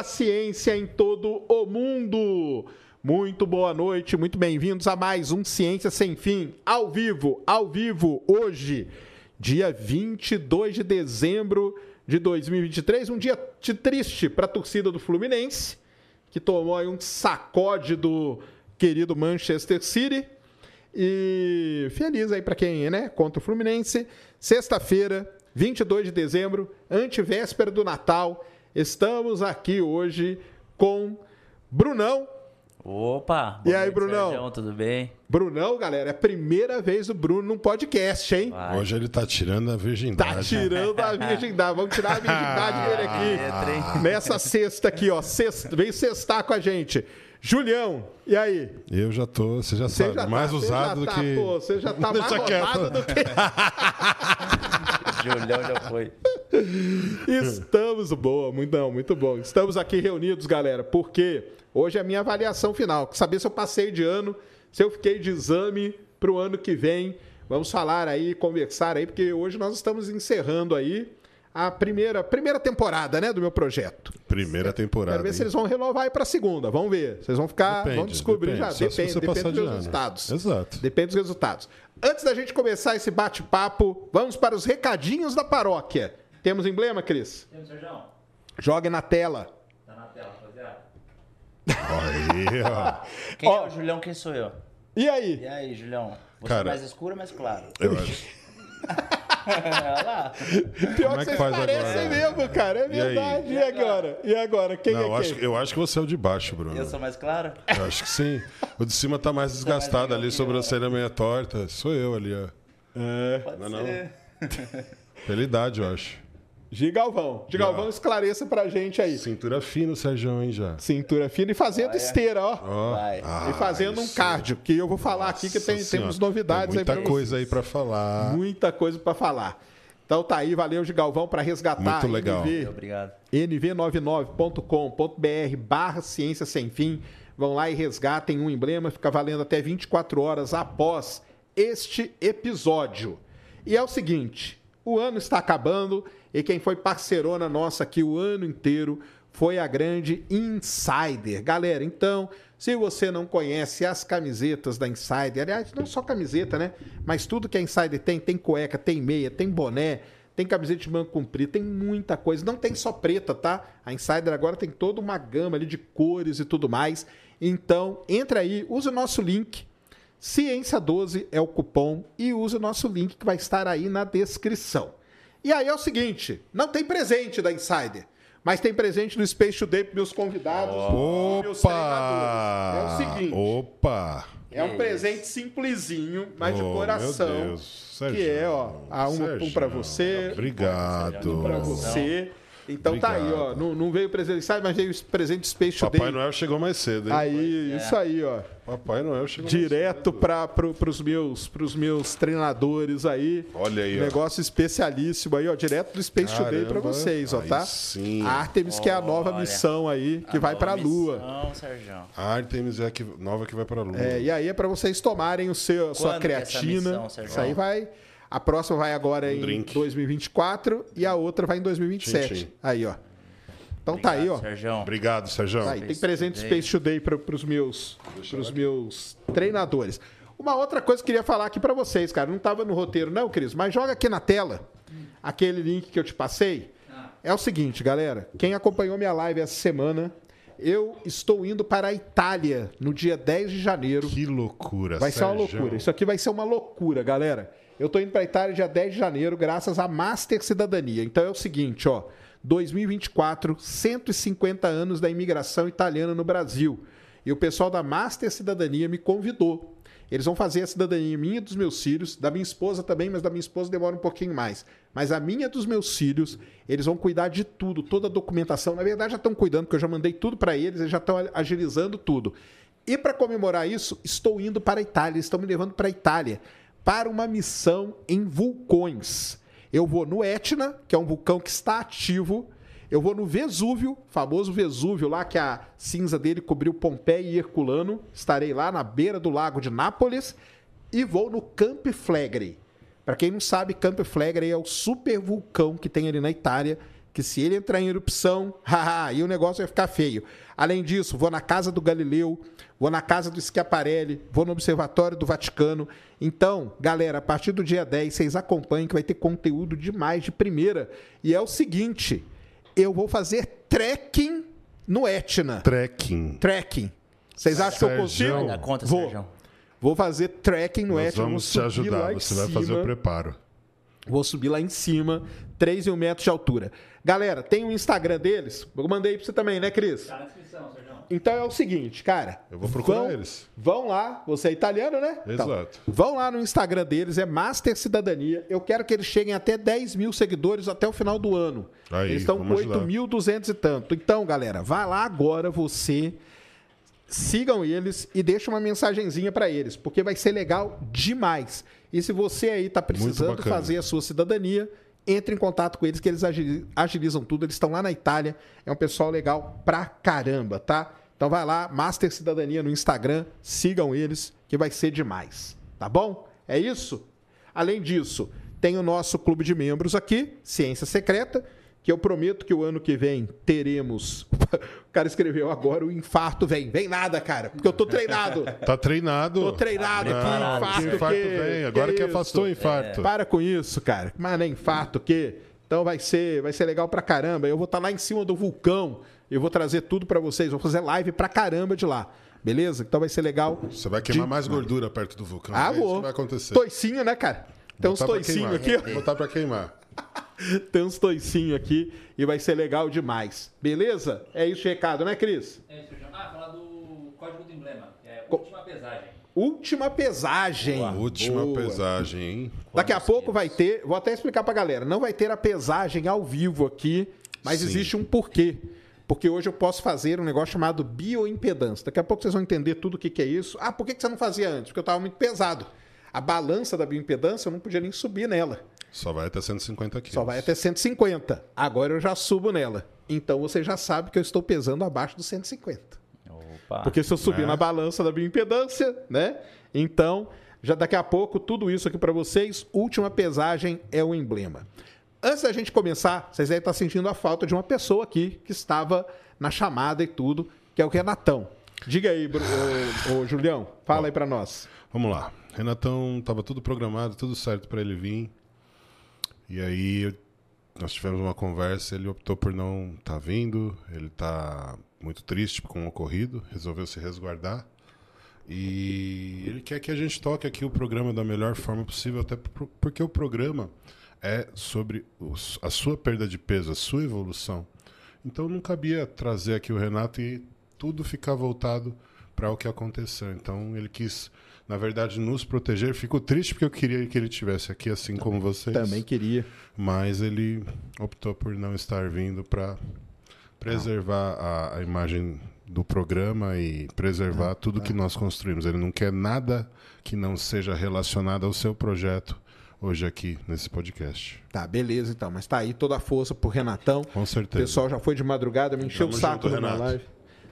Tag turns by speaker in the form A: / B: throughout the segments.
A: da ciência em todo o mundo! Muito boa noite, muito bem-vindos a mais um Ciência Sem Fim, ao vivo, ao vivo, hoje, dia 22 de dezembro de 2023, um dia triste para a torcida do Fluminense, que tomou aí um sacode do querido Manchester City. E feliz aí para quem é, né? Contra o Fluminense. Sexta-feira, 22 de dezembro, antevéspera do Natal. Estamos aqui hoje com Brunão.
B: Opa!
A: E aí, Brunão?
B: Sérgio, tudo bem?
A: Brunão, galera, é a primeira vez o Bruno num podcast, hein?
B: Vai.
C: Hoje ele tá tirando a virgindade.
A: Tá tirando a virgindade. Vamos tirar a virgindade dele aqui.
B: Hein?
A: Nessa sexta aqui, ó. Sexta, vem sextar com a gente. Julião, e aí?
C: Eu já tô, você já
A: Você
C: sabe,
A: já
C: mais
A: tá, você
C: usado
A: já
C: do
A: tá,
C: que.
A: Pô, você já tá mais rodado do que...
B: Julião já foi.
A: Estamos boa, muito não, muito bom. Estamos aqui reunidos, galera, porque hoje é a minha avaliação final. Saber se eu passei de ano, se eu fiquei de exame para o ano que vem. Vamos falar aí, conversar aí, porque hoje nós estamos encerrando aí a primeira, primeira temporada, né, do meu projeto.
C: Primeira temporada.
A: Quero ver se
C: hein?
A: eles vão renovar aí para a segunda. Vamos ver. Vocês vão ficar,
C: Depende,
A: vão descobrir
C: depende.
A: já.
C: Só se
A: Depende, depende dos
C: de ano.
A: resultados.
C: Exato.
A: Depende dos resultados. Antes da gente começar esse bate-papo, vamos para os recadinhos da paróquia. Temos emblema, Cris?
B: Temos, Sérgio?
A: Jogue na tela.
B: Tá na tela, rapaziada.
C: Aí, ó.
B: Quem
A: Ó.
B: é o Julião? Quem sou eu?
A: E aí?
B: E aí, Julião? Você
C: Cara.
B: é mais escuro ou mais claro?
C: Eu acho.
A: Pior
C: Como
A: que
C: é que
A: vocês
C: faz
A: parecem
C: agora?
A: mesmo, cara. É
C: E
A: verdade. E, agora? E agora? Quem
C: Não, eu
A: é
C: acho,
A: quem?
C: eu acho que você é o de baixo, Bruno.
B: Eu sou mais claro?
C: Eu acho que sim. O de cima tá mais desgastado
B: legal
C: ali, sobrancelha meia torta. Sou eu ali, ó.
B: Pode
C: Não, não.
B: ser.
C: Pela idade, eu acho.
A: Gigalvão. Gigalvão, esclareça pra gente aí.
C: Cintura fina o Sérgio, hein, já.
A: Cintura fina e fazendo esteira, ó.
C: Ó.
B: Vai.
C: Ah,
A: e fazendo um
C: isso.
A: cardio, que eu vou falar aqui que tem, temos novidades
C: Tem
A: aí pra
C: muita coisa aí pra falar.
A: Muita coisa pra falar. Então tá aí, valeu, Gigalvão, pra resgatar
C: Muito legal.
A: NV.
B: Obrigado.
A: nv99.com.br barra ciência sem fim. Vão lá e resgatem um emblema, fica valendo até 24 horas após este episódio. E é o seguinte, o ano está acabando e quem foi parceirona nossa aqui o ano inteiro foi a grande Insider. Galera, então, se você não conhece as camisetas da Insider, aliás, não só camiseta, né? Mas tudo que a Insider tem, tem cueca, tem meia, tem boné, tem camiseta de manga comprida, tem muita coisa. Não tem só preta, tá? A Insider agora tem toda uma gama ali de cores e tudo mais. Então, entra aí, use o nosso link. Ciência12 é o cupom e use o nosso link que vai estar aí na descrição. E aí é o seguinte, não tem presente da Insider, mas tem presente do Space Today para meus convidados, e meus treinadores. É o
C: Opa!
A: seguinte,
C: Opa!
A: é um presente simplesinho, mas de
C: Oh,
A: coração.
C: Meu Deus.
A: Que
C: Sérgio.
A: é, ó, um, um para você,
C: Obrigado.
A: um para você. Então tá aí, ó,
C: Obrigado.
A: não, não veio o presente Insider, mas veio o presente do Space Today.
C: Papai Noel chegou mais cedo, hein?
A: Aí, isso aí, ó.
C: Papai Noel chegou
A: Direto
C: mais cedo.
A: para pro, pros, meus, pros meus treinadores aí.
C: Olha aí, ó.
A: Negócio especialíssimo aí, ó. Direto do Space Today para
C: Caramba.
A: vocês, ó,
C: Aí
A: tá?
C: sim.
A: A Artemis, que é a nova
B: Olha.
A: missão aí, que vai para a Lua.
B: Não, Sérgio.
C: A Artemis é a que, nova que vai pra Lua.
A: É, e aí é para vocês tomarem o seu, a sua
B: é essa
A: creatina.
B: missão, Sérgio?
A: Isso aí vai. A próxima vai agora em
C: drink.
A: 2024 e a outra vai em 2027.
C: Tchim, tchim.
A: Aí, ó. Então tá aí, ó.
B: Sérgio.
C: Obrigado, Sérgio.
A: Tá aí, tem presente do. Space Today para os meus, pros meus treinadores. Uma outra coisa que eu queria falar aqui para vocês, cara. Não estava no roteiro, não, Cris, mas joga aqui na tela aquele link que eu te passei. É o seguinte, galera. Quem acompanhou minha live essa semana, eu estou indo para a Itália no dia 10 de janeiro.
C: Que loucura,
A: Vai ser uma
C: Sérgio.
A: loucura. Isso aqui vai ser uma loucura, galera. Eu tô indo pra Itália dia 10 de janeiro, graças à Master Cidadania. Então é o seguinte, ó. 2024, 150 anos da imigração italiana no Brasil. E o pessoal da Master Cidadania me convidou. Eles vão fazer a cidadania minha dos meus filhos, da minha esposa também, mas da minha esposa demora um pouquinho mais. Mas a minha dos meus filhos, eles vão cuidar de tudo, toda a documentação. Na verdade, já estão cuidando, porque eu já mandei tudo para eles, eles já estão agilizando tudo. E para comemorar isso, estou indo para a Itália, estão me levando para a Itália, para uma missão em vulcões. Eu vou no Etna, que é um vulcão que está ativo. Eu vou no Vesúvio, famoso Vesúvio lá, que a cinza dele cobriu Pompeia e Herculano. Estarei lá na beira do lago de Nápoles. E vou no Camp Flegrei. Para quem não sabe, Camp Flegrei é o super vulcão que tem ali na Itália, que se ele entrar em erupção, haha, aí o negócio vai ficar feio. Além disso, vou na casa do Galileu, vou na casa do Schiaparelli, vou no Observatório do Vaticano. Então, galera, a partir do dia 10, vocês acompanhem que vai ter conteúdo demais de primeira. E é o seguinte, eu vou fazer trekking no Etna.
C: Trekking.
A: Trekking. Vocês acham que eu consigo?
B: Vai dar conta,
A: Vou.
B: Sérgio.
A: Vou fazer trekking no
C: Nós
A: Etna.
C: vamos te ajudar. Você vai fazer
A: cima.
C: o preparo.
A: Vou subir lá em cima, 3 mil metros de altura. Galera, tem o Instagram deles. Eu mandei pra você também, né, Cris?
B: Tá na descrição, Sérgio.
A: Então é o seguinte, cara.
C: Eu vou procurar
A: vão,
C: eles.
A: Vão lá, você é italiano, né?
C: Exato.
A: vão lá no Instagram deles, é Master Cidadania. Eu quero que eles cheguem até 10 mil seguidores até o final do ano.
C: Aí,
A: eles estão com
C: vamos ajudar.
A: 8.200 e tanto. Então, galera, vai lá agora você. Sigam eles e deixa uma mensagenzinha para eles, porque vai ser legal demais. E se você aí tá precisando fazer a sua cidadania, entre em contato com eles que eles agili- agilizam tudo. Eles estão lá na Itália. É um pessoal legal pra caramba, tá? Então vai lá, Master Cidadania no Instagram, sigam eles que vai ser demais, tá bom? É isso? Além disso, tem o nosso clube de membros aqui, Ciência Secreta, que eu prometo que o ano que vem teremos. o cara escreveu agora, o infarto vem. Vem nada, cara, porque eu tô treinado.
C: Tá treinado?
A: Tô treinado aqui,
C: Não,
A: infarto.
C: que infarto
A: que-
C: vem. Agora que,
A: isso?
C: afastou o infarto.
A: Para com isso, cara. Mas não é infarto, o quê? Então vai ser, vai ser legal pra caramba. Eu vou estar lá em cima do vulcão. Eu vou trazer tudo pra vocês. Vou fazer live pra caramba de lá. Beleza? Então vai ser legal.
C: Você vai queimar
A: De-
C: mais gordura perto do vulcão.
A: Ah,
C: é isso que vai acontecer.
A: Toicinho, né, cara? Tem uns
C: pra
A: toicinhos aqui.
C: Botar pra queimar.
A: Tem uns toicinhos aqui e vai ser legal demais. Beleza? É isso, recado, né, Cris?
B: É isso. Ah, falar do código do emblema, que é
A: Co-
B: última pesagem.
A: Última pesagem.
C: Última
A: Boa.
C: pesagem, hein?
A: Daqui a
B: Quantos
A: pouco vai ter, vou até explicar pra galera, não vai ter a pesagem ao vivo aqui, mas
C: Sim.
A: existe um porquê. Porque hoje eu posso fazer um negócio chamado bioimpedância. Daqui a pouco vocês vão entender tudo o que, que é isso. Ah, por que, que você não fazia antes? Porque eu estava muito pesado. A balança da bioimpedância eu não podia nem subir nela.
C: Só vai até 150 quilos.
A: Só vai até 150. Agora eu já subo nela. Então você já sabe que eu estou pesando abaixo dos 150.
B: Opa.
A: Porque se eu subir
C: Né?
A: na balança da bioimpedância, né? Então, já daqui a pouco, tudo isso aqui para vocês. Última pesagem é o emblema. Antes da gente começar, vocês devem estar sentindo a falta de uma pessoa aqui que estava na chamada e tudo, que é o Renatão. Diga aí, ô, ô, Julião, fala aí para nós.
C: Vamos lá. Renatão, tava tudo programado, tudo certo pra ele vir. E aí nós tivemos uma conversa, ele optou por não estar vindo, ele tá muito triste com o ocorrido, resolveu se resguardar. E ele quer que a gente toque aqui o programa da melhor forma possível, até por- porque o programa é sobre a sua perda de peso, a sua evolução. Então não cabia trazer aqui o Renato e tudo ficar voltado para o que aconteceu. Então ele quis, na verdade, nos proteger. Fico triste porque eu queria que ele tivesse aqui, assim como vocês.
A: Também queria.
C: Mas ele optou por não estar vindo para preservar a, a imagem do programa e preservar tudo que nós construímos. Ele não quer nada que não seja relacionado ao seu projeto hoje aqui nesse podcast.
A: Tá, beleza então. Mas tá aí toda a força pro Renatão.
C: Com
A: O
C: certeza.
A: pessoal já foi de madrugada, me encheu
C: Tamo
A: o saco
C: junto,
A: na
C: Renato.
A: live.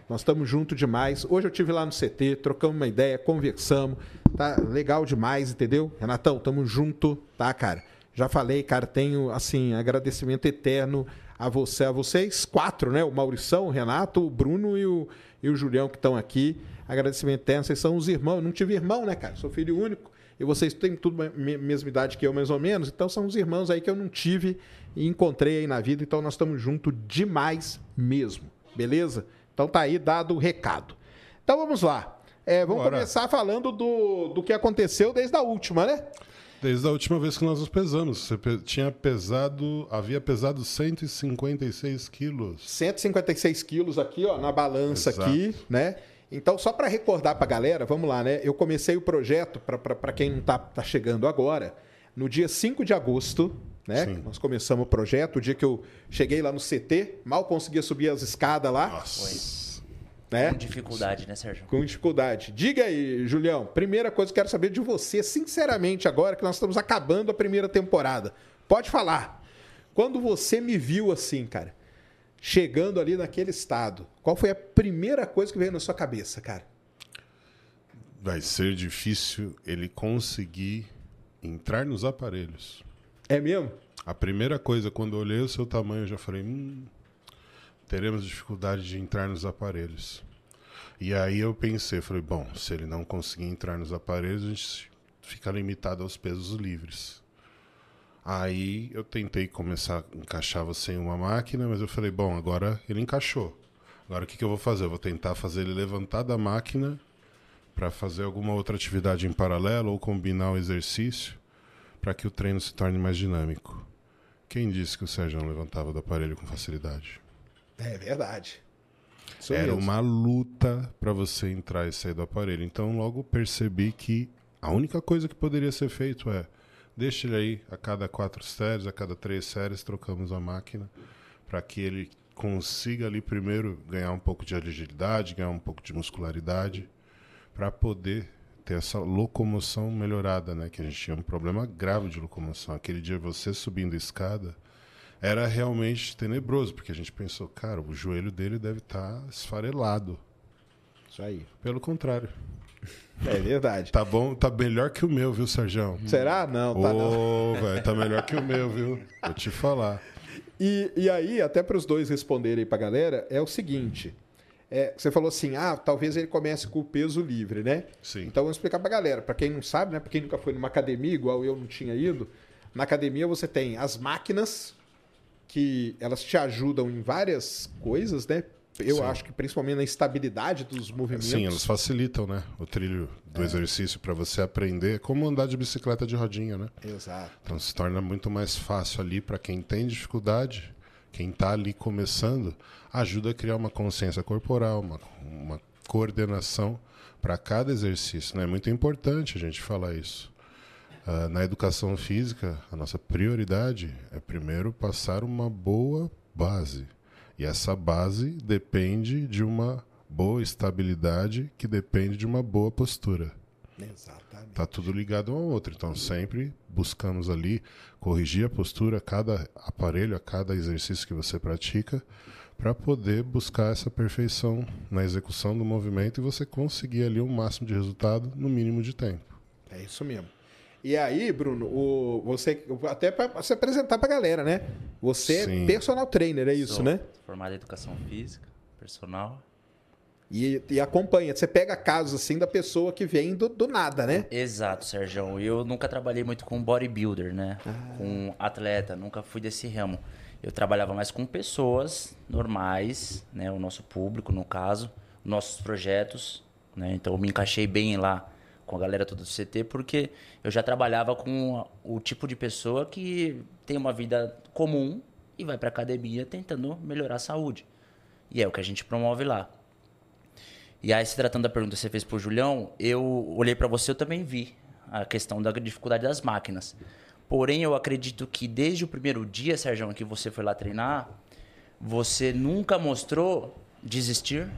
A: Nós estamos juntos demais. Hoje eu tive lá no CT, trocamos uma ideia, conversamos. Tá legal demais, entendeu? Renatão, tamo junto, tá, cara? Já falei, cara, tenho, assim, agradecimento eterno a você, a vocês quatro, né? O Maurição, o Renato, o Bruno e o, e o Julião que estão aqui. Agradecimento eterno, vocês são os irmãos. Eu não tive irmão, né, cara? Sou filho único. E vocês têm tudo a me- mesma idade que eu, mais ou menos. Então são os irmãos aí que eu não tive e encontrei aí na vida. Então nós estamos juntos demais mesmo. Beleza? Então tá aí dado o recado. Então vamos lá. É, vamos
C: Bora.
A: começar falando do, do que aconteceu desde a última, né?
C: Desde a última vez que nós nos pesamos, você tinha pesado, havia pesado 156 quilos.
A: 156 quilos aqui, ó, na balança
C: Exato.
A: aqui, né? Então, só para recordar para a galera, vamos lá, né? Eu comecei o projeto, para quem não tá, tá chegando agora, no dia 5 de agosto, né?
C: Sim.
A: Nós começamos o projeto, o dia que eu cheguei lá no CT, mal conseguia subir as escadas lá,
C: Nossa.
A: né?
B: Com dificuldade, né, Sérgio?
A: Com dificuldade. Diga aí, Julião, primeira coisa que eu quero saber de você, sinceramente, agora que nós estamos acabando a primeira temporada. Pode falar. Quando você me viu assim, cara, chegando ali naquele estado, qual foi a primeira coisa que veio na sua cabeça, cara?
C: Vai ser difícil ele conseguir entrar nos aparelhos.
A: É mesmo?
C: A primeira coisa, quando eu olhei o seu tamanho, eu já falei: hum, teremos dificuldade de entrar nos aparelhos. E aí eu pensei, falei, bom, se ele não conseguir entrar nos aparelhos, a gente fica limitado aos pesos livres. Aí eu tentei começar a encaixar você em uma máquina, mas eu falei, bom, agora ele encaixou. Agora o que, que eu vou fazer? Eu vou tentar fazer ele levantar da máquina para fazer alguma outra atividade em paralelo ou combinar o exercício para que o treino se torne mais dinâmico. Quem disse que o Sérgio não levantava do aparelho com facilidade?
A: É verdade. Isso
C: Era
A: mesmo.
C: uma luta para você entrar e sair do aparelho. Então logo percebi que a única coisa que poderia ser feito é deixa ele aí a cada quatro séries, a cada três séries trocamos a máquina para que ele consiga ali primeiro ganhar um pouco de agilidade, ganhar um pouco de muscularidade para poder ter essa locomoção melhorada, né? Que a gente tinha um problema grave de locomoção. Aquele dia você subindo a escada era realmente tenebroso, porque a gente pensou, cara, o joelho dele deve estar esfarelado.
A: Isso aí.
C: Pelo contrário.
A: É verdade.
C: Tá bom, tá melhor que o meu, viu, Sérgio?
A: Será? Não, tá.
C: Ô, velho, tá melhor que o meu, viu? Vou te falar.
A: E, e aí, até para os dois responderem para a galera, é o seguinte. É, você falou assim, ah, talvez ele comece com o peso livre, né?
C: Sim.
A: Então, vamos explicar para a galera. Para quem não sabe, né? Para quem nunca foi numa academia, igual eu não tinha ido, na academia você tem as máquinas, que elas te ajudam em várias coisas, né? Eu
C: Sim.
A: acho que principalmente na estabilidade dos movimentos.
C: Sim, elas facilitam, né? O trilho do exercício para você aprender É como andar de bicicleta de rodinha, né?
A: Exato.
C: Então se torna muito mais fácil ali para quem tem dificuldade, quem está ali começando, ajuda a criar uma consciência corporal, uma, uma coordenação para cada exercício. né? É muito importante a gente falar isso. Ah, na educação física, a nossa prioridade é primeiro passar uma boa base. E essa base depende de uma boa estabilidade, que depende de uma boa postura.
A: Exatamente.
C: Tá tudo ligado um ao outro. Então sempre buscamos ali corrigir a postura a cada aparelho, a cada exercício que você pratica, para poder buscar essa perfeição na execução do movimento e você conseguir ali o máximo de resultado no mínimo de tempo.
A: É isso mesmo. E aí, Bruno, o, você até para se apresentar para a galera, né? Você
C: Sim.
A: é personal trainer, é isso,
B: Sou
A: né?
B: Formado em educação física, personal.
A: E, e acompanha. Você pega casos assim da pessoa que vem do, do nada, né?
B: Exato, Sérgio. Eu nunca trabalhei muito com bodybuilder, né? Com atleta, nunca fui desse ramo. Eu trabalhava mais com pessoas normais, né? O nosso público, no caso, nossos projetos, né? Então eu me encaixei bem lá com a galera toda do CT, porque eu já trabalhava com o tipo de pessoa que tem uma vida comum e vai pra academia tentando melhorar a saúde. E é o que a gente promove lá. E aí, se tratando da pergunta que você fez pro Julião, eu olhei para você, eu também vi a questão da dificuldade das máquinas. Porém, eu acredito que desde o primeiro dia, Sérgio, que você foi lá treinar, você nunca mostrou desistir,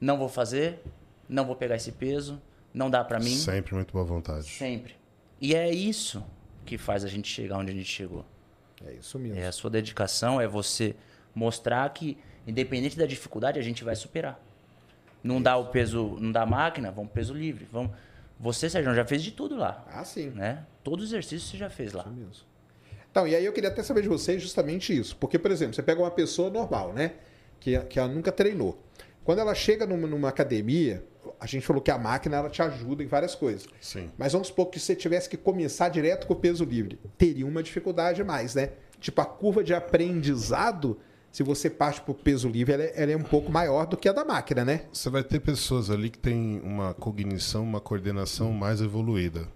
B: não vou fazer, não vou pegar esse peso, não dá para mim,
C: Sempre muito boa vontade.
B: sempre. E é isso que faz a gente chegar onde a gente chegou.
A: É isso mesmo.
B: É a sua dedicação, é você mostrar que, independente da dificuldade, a gente vai superar. Não dá o peso, não dá a máquina, vamos pro peso livre. Vamos... Você, Sérgio, já fez de tudo lá,
A: Ah, sim.
B: né? Todo exercício você já fez lá.
A: Isso mesmo. Então, e aí eu queria até saber de vocês justamente isso. Porque, por exemplo, você pega uma pessoa normal, né? Que, que ela nunca treinou. Quando ela chega numa, numa academia, a gente falou que a máquina ela te ajuda em várias coisas.
C: Sim.
A: Mas vamos supor que você tivesse que começar direto com o peso livre. Teria uma dificuldade a mais, né? Tipo, a curva de aprendizado, se você parte para o peso livre, ela é, ela é um pouco maior do que a da máquina, né?
C: Você vai ter pessoas ali que têm uma cognição, uma coordenação mais evoluída.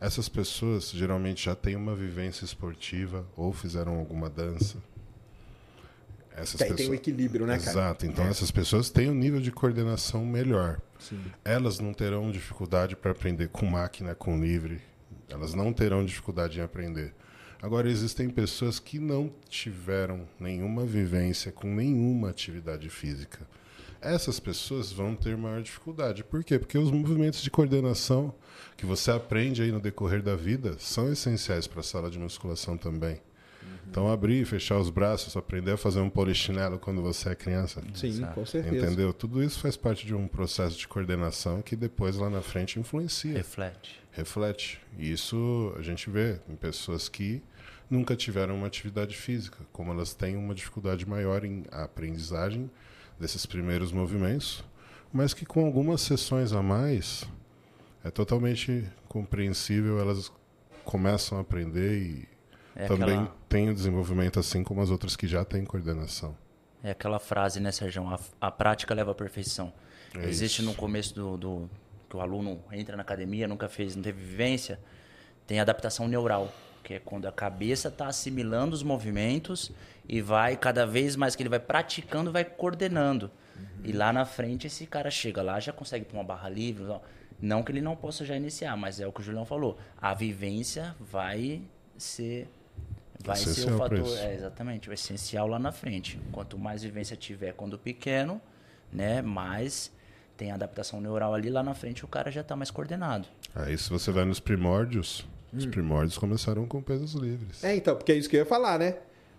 C: Essas pessoas geralmente já têm uma vivência esportiva ou fizeram alguma dança. Essas
A: Tem, tem um equilíbrio, né, cara?
C: Exato. Então essas pessoas têm um nível de coordenação melhor. Elas não terão dificuldade para aprender com máquina, com livre. Elas não terão dificuldade em aprender. Agora existem pessoas que não tiveram nenhuma vivência com nenhuma atividade física. Essas pessoas vão ter maior dificuldade. Por quê? Porque os movimentos de coordenação que você aprende aí no decorrer da vida são essenciais para a sala de musculação também. Então, abrir e fechar os braços, aprender a fazer um polichinelo quando você é criança.
A: Sim, com certeza.
C: Entendeu? Tudo isso faz parte de um processo de coordenação que depois lá na frente influencia,
B: Reflete.
C: reflete. E isso a gente vê em pessoas que nunca tiveram uma atividade física, como elas têm uma dificuldade maior em aprendizagem desses primeiros movimentos, mas que com algumas sessões a mais é totalmente compreensível, elas começam a aprender e
B: É
C: também
B: aquela,
C: têm o desenvolvimento assim como as outras que já têm coordenação.
B: é aquela frase, né, Sérgio? A, a prática leva à perfeição.
C: É
B: Existe
C: isso.
B: no começo do, do que o aluno entra na academia, nunca fez, não teve vivência, tem adaptação neural, que é quando a cabeça está assimilando os movimentos e vai cada vez mais que ele vai praticando, vai coordenando. E lá na frente esse cara chega lá, já consegue pôr uma barra livre, não- que ele não possa já iniciar, mas é o que o Julião falou. A vivência vai ser vai ser o fator, é, exatamente, o essencial lá na frente. Quanto mais vivência tiver quando pequeno, né, mais tem adaptação neural ali lá na frente, o cara já está mais coordenado.
C: Aí se você vai nos primórdios, os primórdios começaram com pesos livres.
A: É, então, porque é isso que eu ia falar, né?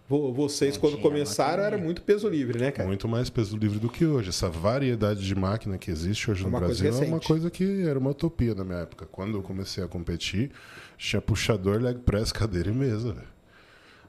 A: Vo- Vocês,
B: Não
A: quando
B: tinha
A: começaram, era muito peso livre, né, cara?
C: Muito mais peso livre do que hoje. Essa variedade de máquina que existe hoje
A: É
C: no
A: uma coisa
C: Brasil é uma coisa que era uma utopia na minha época. Quando eu comecei a competir, tinha puxador, leg press, cadeira e mesa.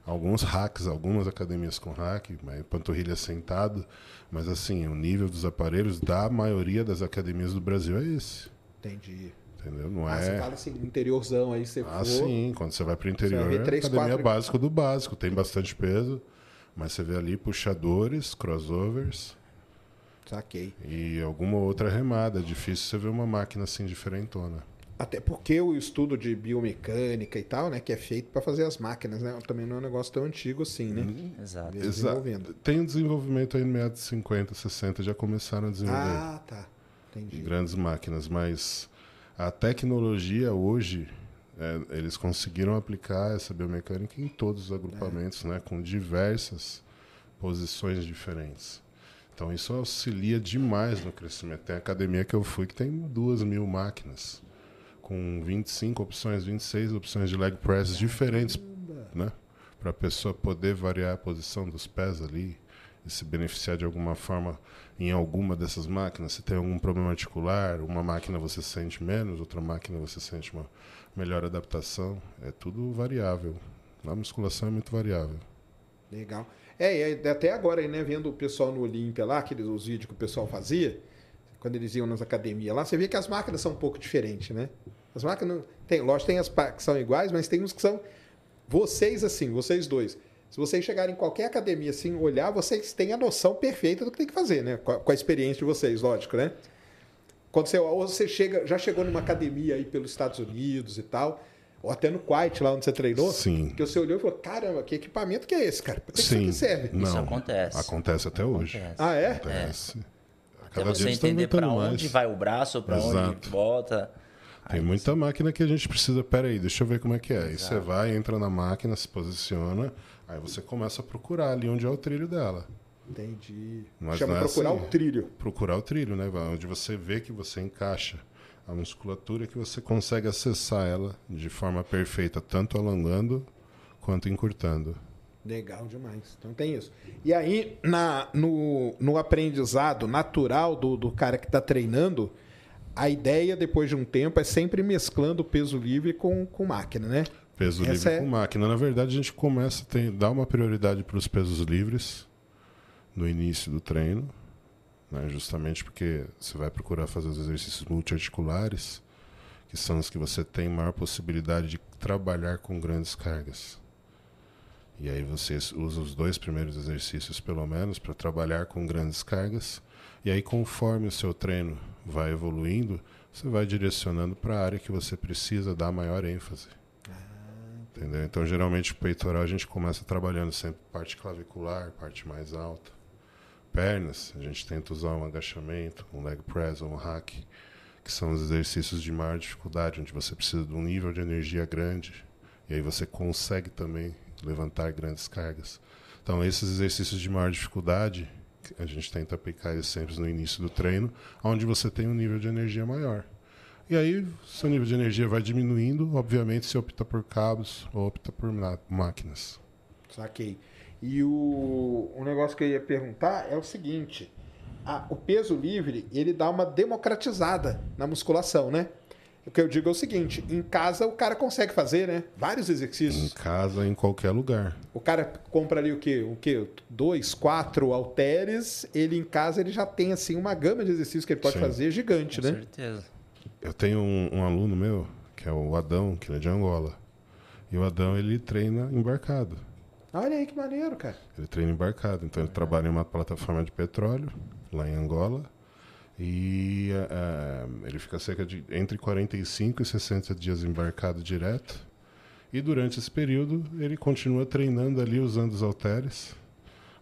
C: Alguns hacks, algumas academias com hack, panturrilha sentado. Mas assim, o nível dos aparelhos da maioria das academias do Brasil é esse.
A: Entendi.
C: Entendeu? Não
A: Ah, você
C: é.
A: fala assim, interiorzão aí, você
C: Ah,
A: for...
C: sim. Quando você vai para o interior, é
A: três,
C: academia
A: quatro-
C: básico do básico. Tem bastante peso. Mas você vê ali puxadores, crossovers
A: Saquei.
C: e alguma outra remada. É difícil você ver uma máquina assim diferentona.
A: Até porque o estudo de biomecânica e tal, né, que é feito para fazer as máquinas, né, também não é um negócio tão antigo assim, né?
B: Exato.
A: Eles desenvolvendo.
C: Exato. Tem um desenvolvimento aí no meados de 50, 60, já começaram a desenvolver
A: Ah, tá. Entendi.
C: grandes máquinas, mas a tecnologia hoje, é, eles conseguiram aplicar essa biomecânica em todos os agrupamentos, né, com diversas posições diferentes. Então isso auxilia demais no crescimento. Tem academia que eu fui que tem duas mil máquinas, com 25 opções, 26 opções de leg press diferentes, né? Para a pessoa poder variar a posição dos pés ali e se beneficiar de alguma forma em alguma dessas máquinas. Se tem algum problema articular, uma máquina você sente menos, outra máquina você sente uma melhor adaptação. É tudo variável. Na musculação é muito variável.
A: Legal. É, até agora, né, vendo o pessoal no Olímpia lá, aqueles os vídeos que o pessoal fazia, quando eles iam nas academias lá, você via que as máquinas são um pouco diferentes, né? As máquinas, tem, lógico, tem as que são iguais, mas tem uns que são. Vocês, assim, vocês dois, se vocês chegarem em qualquer academia, assim, olhar, vocês têm a noção perfeita do que tem que fazer, né? Com a, com a experiência de vocês, lógico, né? Quando você, ou você chega, já chegou numa academia aí pelos Estados Unidos e tal, ou até no Quiet, lá onde você treinou,
C: Sim.
A: que você olhou e falou: caramba, que equipamento que é esse, cara? Pra que isso
C: Sim.
A: aqui serve?
C: Não,
B: Isso acontece.
C: Acontece até hoje.
B: Acontece.
A: Ah, é?
C: Acontece.
B: Até
C: Cada
B: você
C: dia eles estão
B: entender para onde
C: mais.
B: vai o braço, para onde
C: Exato.
B: volta.
C: Tem
B: Aí
C: muita máquina que a gente precisa. Pera aí, deixa eu ver como é que é. Aí você
B: Exato.
C: vai, entra na máquina, se posiciona, aí você começa a procurar ali onde é o trilho dela.
A: Entendi.
C: Mas
A: Chama
C: é
A: procurar
C: assim.
A: o trilho.
C: Procurar o trilho, né? Onde você vê que você encaixa a musculatura que você consegue acessar ela de forma perfeita, tanto alongando quanto encurtando.
A: Legal demais. Então tem isso. E aí, na, no, no aprendizado natural do, do cara que está treinando, a ideia, depois de um tempo, é sempre mesclando o peso livre com, com máquina, né?
C: Peso
A: Essa
C: livre
A: é-
C: com máquina. Na verdade, a gente começa a dar uma prioridade para os pesos livres no início do treino, né? justamente porque você vai procurar fazer os exercícios multiarticulares, que são os que você tem maior possibilidade de trabalhar com grandes cargas. E aí você usa os dois primeiros exercícios, pelo menos, para trabalhar com grandes cargas. E aí, conforme o seu treino vai evoluindo, você vai direcionando para a área que você precisa dar maior ênfase. Entendeu? Então, geralmente, o peitoral a gente começa trabalhando sempre parte clavicular, parte mais alta. Pernas, a gente tenta usar um agachamento, um leg press ou um hack, que são os exercícios de maior dificuldade, onde você precisa de um nível de energia grande. E aí você consegue também levantar grandes cargas. Então, esses exercícios de maior dificuldade, a gente tenta aplicar eles sempre no início do treino, onde você tem um nível de energia maior. E aí, seu nível de energia vai diminuindo, obviamente, se opta por cabos ou opta por máquinas.
A: Saquei. E o, o negócio que eu ia perguntar é o seguinte: a- o peso livre ele dá uma democratizada na musculação, né? O que eu digo é o seguinte: em casa o cara consegue fazer, né? Vários
C: Em
A: exercícios.
C: casa, em qualquer lugar.
A: O cara compra ali o quê? O quê? Dois, quatro halteres. Ele em casa ele já tem assim uma gama de exercícios que ele pode
C: Sim.
A: fazer gigante,
B: Com
A: né?
B: certeza.
C: Eu tenho um, um aluno meu, que é o Adão, que ele é de Angola. E o Adão, ele treina embarcado.
A: Olha aí que maneiro, cara.
C: Ele treina embarcado. Então, ele trabalha em uma plataforma de petróleo, lá em Angola. E eh, ele fica cerca de entre 45 e 60 dias embarcado direto. E durante esse período, ele continua treinando ali, usando os halteres,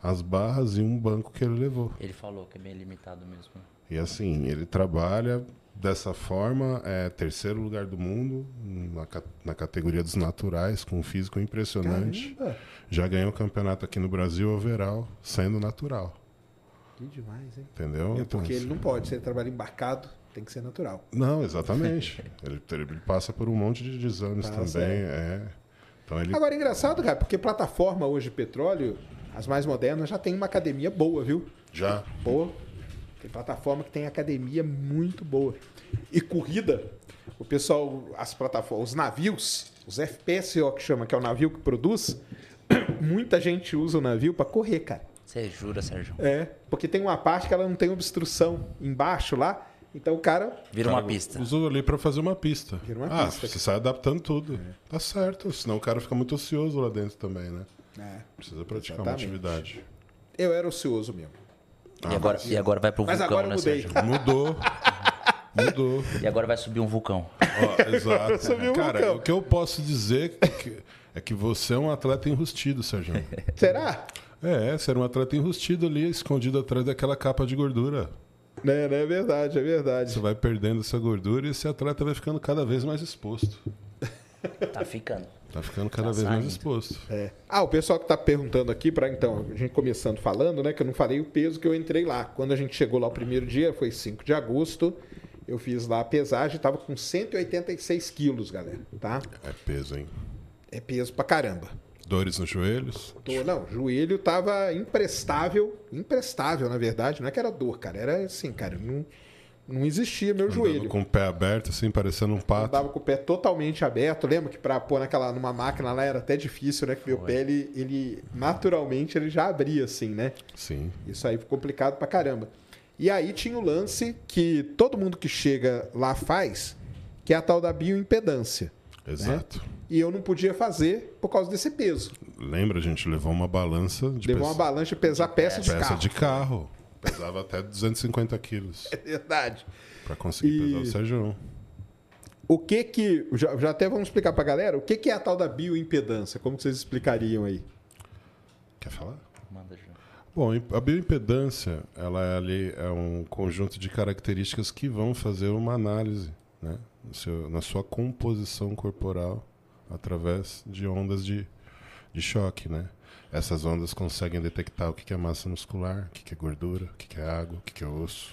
C: as barras e um banco que ele levou.
B: Ele falou que é bem limitado mesmo.
C: E assim, ele trabalha dessa forma, é terceiro lugar do mundo na, na categoria dos naturais, com um físico impressionante.
A: Caramba,
C: Já ganhou o campeonato aqui no Brasil, overall, sendo natural.
A: que demais, hein?
C: Entendeu?
A: É
C: Então,
A: porque ele
C: assim-
A: não pode, se ele trabalha embarcado, tem que ser natural.
C: Não, exatamente. ele, ele passa por um monte de exames
A: Passa,
C: também. É. Então ele.
A: Agora, é engraçado, cara, porque plataforma hoje de petróleo, as mais modernas, já tem uma academia boa, viu?
C: Já.
A: Pô, tem plataforma que tem academia muito boa. E corrida, o pessoal, as plataformas, os navios, os FPSO que chama, que é o navio que produz, muita gente usa o navio para correr, cara.
B: Você jura, Sérgio?
A: É, porque tem uma parte que ela não tem obstrução embaixo lá, então o cara
B: Vira uma
C: Cara,
B: pista.
C: Usou ali pra fazer uma pista.
A: Vira uma
C: ah,
A: pista.
C: você sai adaptando tudo. Tá certo, senão o cara fica muito ocioso lá dentro também, né?
A: É,
C: Precisa praticar uma
A: Exatamente.
C: atividade.
A: eu era ocioso mesmo.
B: E agora, e agora vai pro
A: Mas
B: vulcão,
A: agora eu
B: né,
A: mudei.
B: Sérgio?
C: Mudou. Mudou.
B: E agora vai subir um vulcão.
C: Ó, exato.
A: um
C: Cara,
A: vulcão.
C: o que eu posso dizer é que, é que você é um atleta enrustido, Sérgio.
A: Será?
C: É, você era um atleta enrustido ali, escondido atrás daquela capa de gordura.
A: Né, né, é verdade, é verdade.
C: Você vai perdendo essa gordura e esse atleta vai ficando cada vez mais exposto.
B: Tá ficando.
C: Tá ficando cada
B: Tá
C: vez mais
B: saindo.
C: exposto.
A: É. Ah, o pessoal que tá perguntando aqui, para então, a gente começando falando, né, que eu não falei o peso que eu entrei lá. Quando a gente chegou lá o primeiro dia, foi 5 de agosto, eu fiz lá a pesagem, tava com 186 quilos, galera, tá?
C: É peso, hein?
A: É peso pra caramba.
C: Dores nos joelhos?
A: Tô, não, joelho tava imprestável, imprestável, na verdade, não é que era dor, cara, era assim, cara, não, não existia meu
C: Andando
A: joelho.
C: com o pé aberto, assim, parecendo um
A: Eu
C: pato.
A: tava com o pé totalmente aberto. Lembra que pra pôr naquela, numa máquina lá era até difícil, né? Que meu pé, ele, ele naturalmente ele já abria assim, né?
C: Sim.
A: Isso aí ficou complicado pra caramba. E aí tinha o lance que todo mundo que chega lá faz, que é a tal da bioimpedância.
C: Exato.
A: E eu não podia fazer por causa desse peso.
C: Lembra, a gente levou uma balança de
A: Levou
C: peça,
A: uma balança de pesar peça de
C: peça
A: carro.
C: de carro. Pesava até 250 quilos
A: É verdade.
C: pra conseguir
A: E-
C: pesar o Sérgio.
A: O que que... Já, já até vamos explicar pra galera o que que é a tal da bioimpedância. Como que vocês explicariam aí?
C: Quer falar?
B: Manda, Ju.
C: Bom, a bioimpedância, ela é ali é um conjunto de características que vão fazer uma análise, né, no seu- na sua composição corporal através de ondas de, de choque, né? Essas ondas conseguem detectar o que é massa muscular, o que é gordura, o que é água, o que é osso,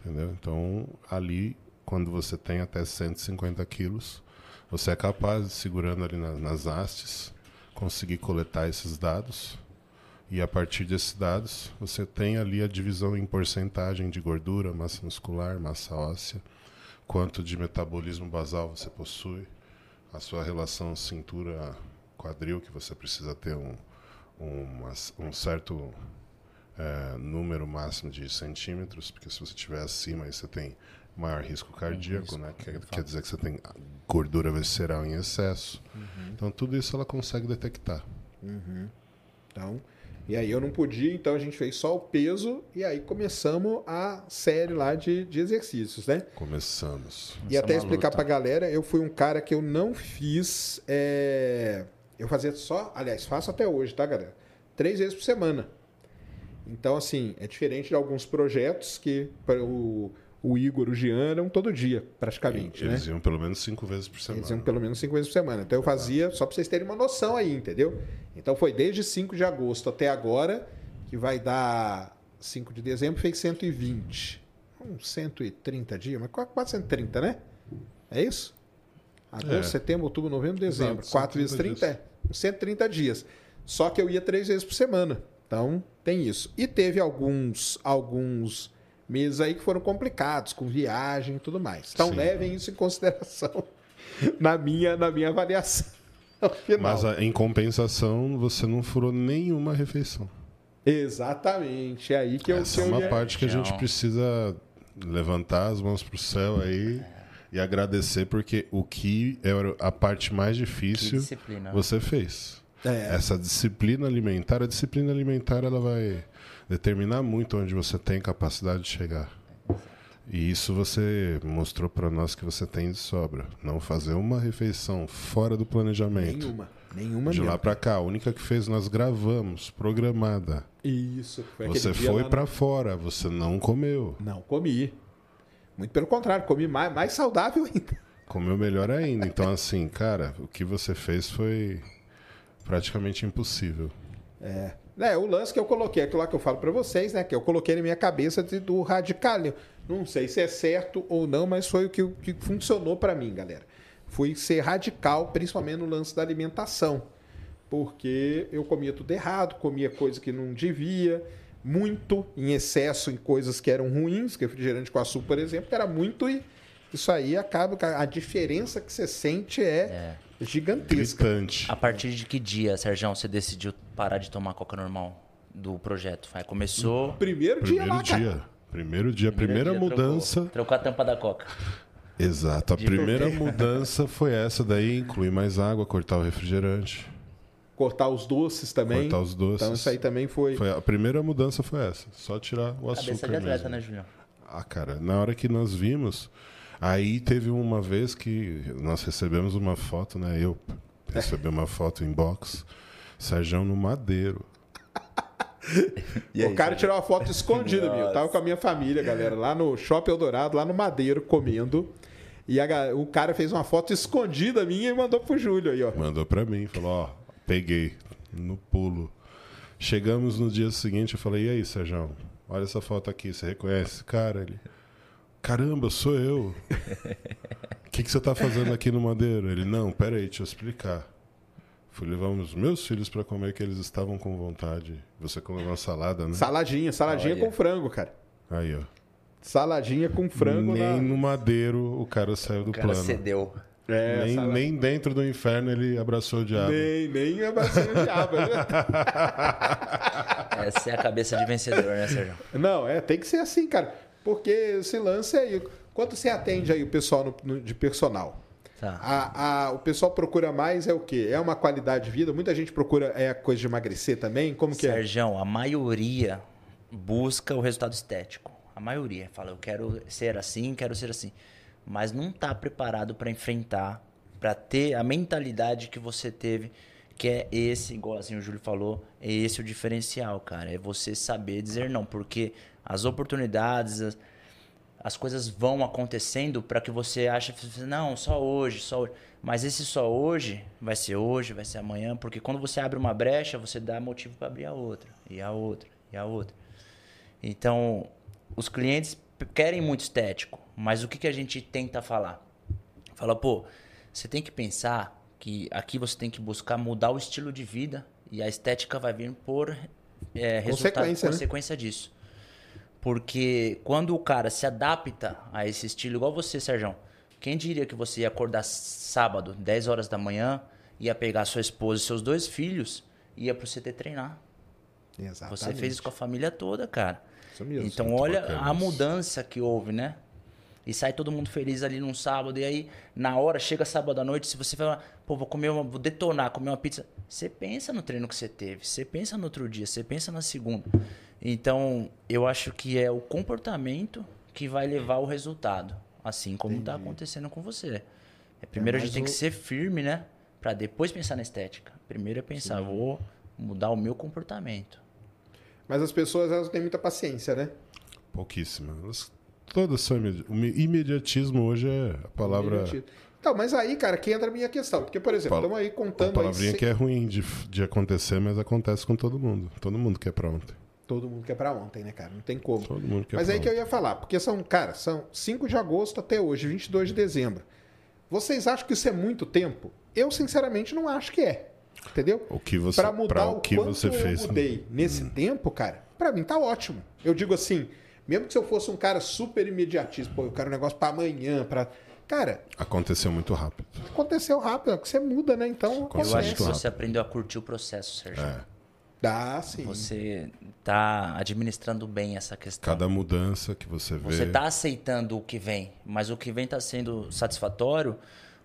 C: entendeu? Então, ali, quando você tem até 150 quilos, você é capaz, segurando ali na- nas hastes, conseguir coletar esses dados e a partir desses dados, você tem ali a divisão em porcentagem de gordura, massa muscular, massa óssea, quanto de metabolismo basal você possui, a sua relação cintura-quadril, que você precisa ter um, uma- um certo eh, número máximo de centímetros, porque se você estiver acima, aí você tem maior risco cardíaco, né? Quer, quer dizer que você tem gordura visceral em excesso. Então, tudo isso ela consegue detectar.
A: Então, e aí eu não podia, então a gente fez só o peso e aí começamos a série lá de, de exercícios, né?
C: Começamos.
A: E
B: Essa é
A: até
B: uma
A: explicar
B: luta.
A: pra galera, eu fui um cara que eu não fiz. é, Eu fazia só, aliás, faço até hoje, tá, galera? Três vezes por semana. Então, assim, é diferente de alguns projetos que para o, o Igor, o Jean, eram todo dia, praticamente, né?
C: Eles iam pelo menos cinco vezes por semana.
A: Eles iam pelo menos cinco vezes por semana. Então eu fazia, só para vocês terem uma noção aí, entendeu? Então foi desde 5 de agosto até agora, que vai dar 5 de dezembro, fez 120. Uns 130 dias, mas quase 130, né? É isso? Agosto,
C: É.
A: setembro, outubro, novembro, dezembro.
C: Exato,
A: 4 vezes
C: 130
A: 30 é. Uns 130 dias. Só que eu ia três vezes por semana. Então, tem isso. E teve alguns, alguns meses aí que foram complicados, com viagem e tudo mais. Então,
C: Sim.
A: levem isso em consideração na minha, na minha avaliação. Final.
C: Mas a- em compensação, você não furou nenhuma refeição.
A: Exatamente. É aí que eu
C: Essa é
A: que
C: uma parte que a gente precisa levantar as mãos pro céu aí e agradecer, porque o que era a parte mais difícil
B: disciplina.
C: você fez.
A: É.
C: Essa disciplina alimentar, a disciplina alimentar ela vai determinar muito onde você tem capacidade de chegar. E isso você mostrou para nós que você tem de sobra. Não fazer uma refeição fora do planejamento.
A: Nenhuma. Nenhuma
C: De
A: mesmo.
C: lá pra cá, a única que fez nós gravamos, programada.
A: Isso. Foi
C: Você foi
A: no-
C: fora, você não comeu.
A: Não, comi. Muito pelo contrário, comi mais, mais saudável ainda.
C: Comeu melhor ainda. Então, assim, cara, o que você fez foi praticamente impossível.
A: É. É, o lance que eu coloquei, aquilo lá que eu falo pra vocês, né? Que eu coloquei na minha cabeça de- do radical. Não sei se é certo ou não, mas foi o que, o que funcionou pra mim, galera. Fui ser radical, principalmente no lance da alimentação. Porque eu comia tudo errado, comia coisa que não devia, muito em excesso em coisas que eram ruins, que refrigerante com açúcar, por exemplo, que era muito e isso aí acaba. A diferença que você sente é, gigantesca.
C: Gritante.
B: A partir de que dia, Sérgio, você decidiu parar de tomar coca normal do projeto? Vai, começou.
A: Primeiro, dia
C: Primeiro
A: lá, cara.
C: dia. Primeiro dia, a primeira
B: dia,
C: mudança.
B: Trocou, trocou a tampa da coca.
C: Exato. A primeira mudança foi essa daí, incluir mais água, cortar o refrigerante.
A: Cortar os doces também.
C: Cortar os doces.
A: Então isso aí também foi.
C: Foi a primeira mudança foi essa. Só tirar o
B: Cabeça
C: açúcar
B: de atleta,
C: mesmo.
B: né, Julião?
C: Ah, cara, na hora que nós vimos, aí teve uma vez que nós recebemos uma foto, né? Eu recebi uma foto em box, Sérgio no Madeiro.
A: o cara tirou uma foto escondida, meu. Eu tava com a minha família, galera, lá no Shopping Eldorado, lá no Madeiro, comendo. E a o cara fez uma foto escondida minha e mandou pro Júlio aí, ó.
C: Mandou pra mim, falou, ó, peguei no pulo. Chegamos no dia seguinte, eu falei, e aí, Sérgio, olha essa foto aqui, você reconhece? Cara, ele, caramba, sou eu. O que, que você tá fazendo aqui no Madeiro? Ele, não, peraí, deixa eu explicar. Fui levar os meus filhos pra comer, que eles estavam com vontade. Você comeu uma salada, né?
A: Saladinha, saladinha
B: Olha.
A: com frango, cara.
C: Aí, ó.
A: Saladinha com frango
C: nem
A: na...
C: no Madeiro o cara saiu do
B: O cara
C: plano.
B: cedeu.
A: É,
C: nem, nem dentro do inferno ele abraçou o diabo.
A: Nem, nem a vacina de diabo. né?
B: Essa é a cabeça de vencedor, né, Sérgio?
A: Não, é, tem que ser assim, cara. Porque esse lance aí. Quanto você atende aí o pessoal no- no- de personal?
B: Tá.
A: A, a- o pessoal procura mais é o quê? É uma qualidade de vida? Muita gente procura é a coisa de emagrecer também? Como que é?
B: Sérgio, a maioria busca o resultado estético. A maioria fala, eu quero ser assim, quero ser assim. Mas não está preparado para enfrentar, para ter a mentalidade que você teve, que é esse, igual assim o Júlio falou, é esse o diferencial, cara. É você saber dizer não, porque as oportunidades, as, as coisas vão acontecendo para que você ache, não, só hoje, só hoje. Mas esse só hoje vai ser hoje, vai ser amanhã, porque quando você abre uma brecha, você dá motivo para abrir a outra, e a outra, e a outra. Então, os clientes querem muito estético, mas o que, que a gente tenta falar? Fala, pô, você tem que pensar que aqui você tem que buscar mudar o estilo de vida e a estética vai vir por é, resultado,
A: Consequência, né?
B: consequência disso. Porque quando o cara se adapta a esse estilo, igual você, Sérgio, quem diria que você ia acordar sábado, 10 horas da manhã, ia pegar sua esposa e seus dois filhos e ia pro CT treinar?
A: Exatamente.
B: Você fez isso com a família toda, cara.
A: Isso mesmo.
B: Então, olha
C: bacana
B: a mudança que houve, né? E sai todo mundo feliz ali num sábado. E aí, na hora, chega sábado à noite, se você fala, pô, vou comer uma, vou detonar, comer uma pizza. Você pensa no treino que você teve, você pensa no outro dia, você pensa na segunda. Então, eu acho que é o comportamento que vai levar o resultado. Assim como tá acontecendo com você. É, primeiro a
A: mais
B: gente tem que ser firme, né? Pra depois pensar na estética. Primeiro é pensar, vou mudar o meu comportamento.
A: Mas as pessoas elas não têm muita paciência, né?
C: Pouquíssima. Elas- Todas são imediatismo hoje é a palavra.
A: Então, mas aí, cara, que entra a minha questão. Porque, por exemplo, estamos aí contando aí.
C: palavrinha
A: se-
C: que é ruim de, de acontecer, mas acontece com todo mundo. Todo mundo quer pra ontem.
A: Todo mundo quer pra ontem, né, cara? Não tem como.
C: Todo mundo quer
A: Mas
C: pra
A: aí que eu
C: ontem.
A: ia falar, porque são, cara, são 5 de agosto até hoje, 22 de dezembro. Vocês acham que isso é muito tempo? Eu, sinceramente, não acho que é. Entendeu?
C: O que você,
A: Pra mudar o,
C: o que você
A: eu
C: fez. Hum.
A: mudei nesse tempo, cara, pra mim tá ótimo. Eu digo assim, mesmo que se eu fosse um cara super imediatista, pô, eu quero um negócio pra amanhã, pra... Cara,
C: Aconteceu muito rápido.
A: aconteceu rápido, é que você muda, né? Então
B: Eu
C: Aconteceu
B: acho
A: acontece.
B: que você aprendeu a curtir o processo, Sérgio.
C: É.
A: Dá, sim.
B: Você tá administrando bem essa questão.
C: Cada mudança que você vê.
B: Você está aceitando o que vem, mas o que vem está sendo satisfatório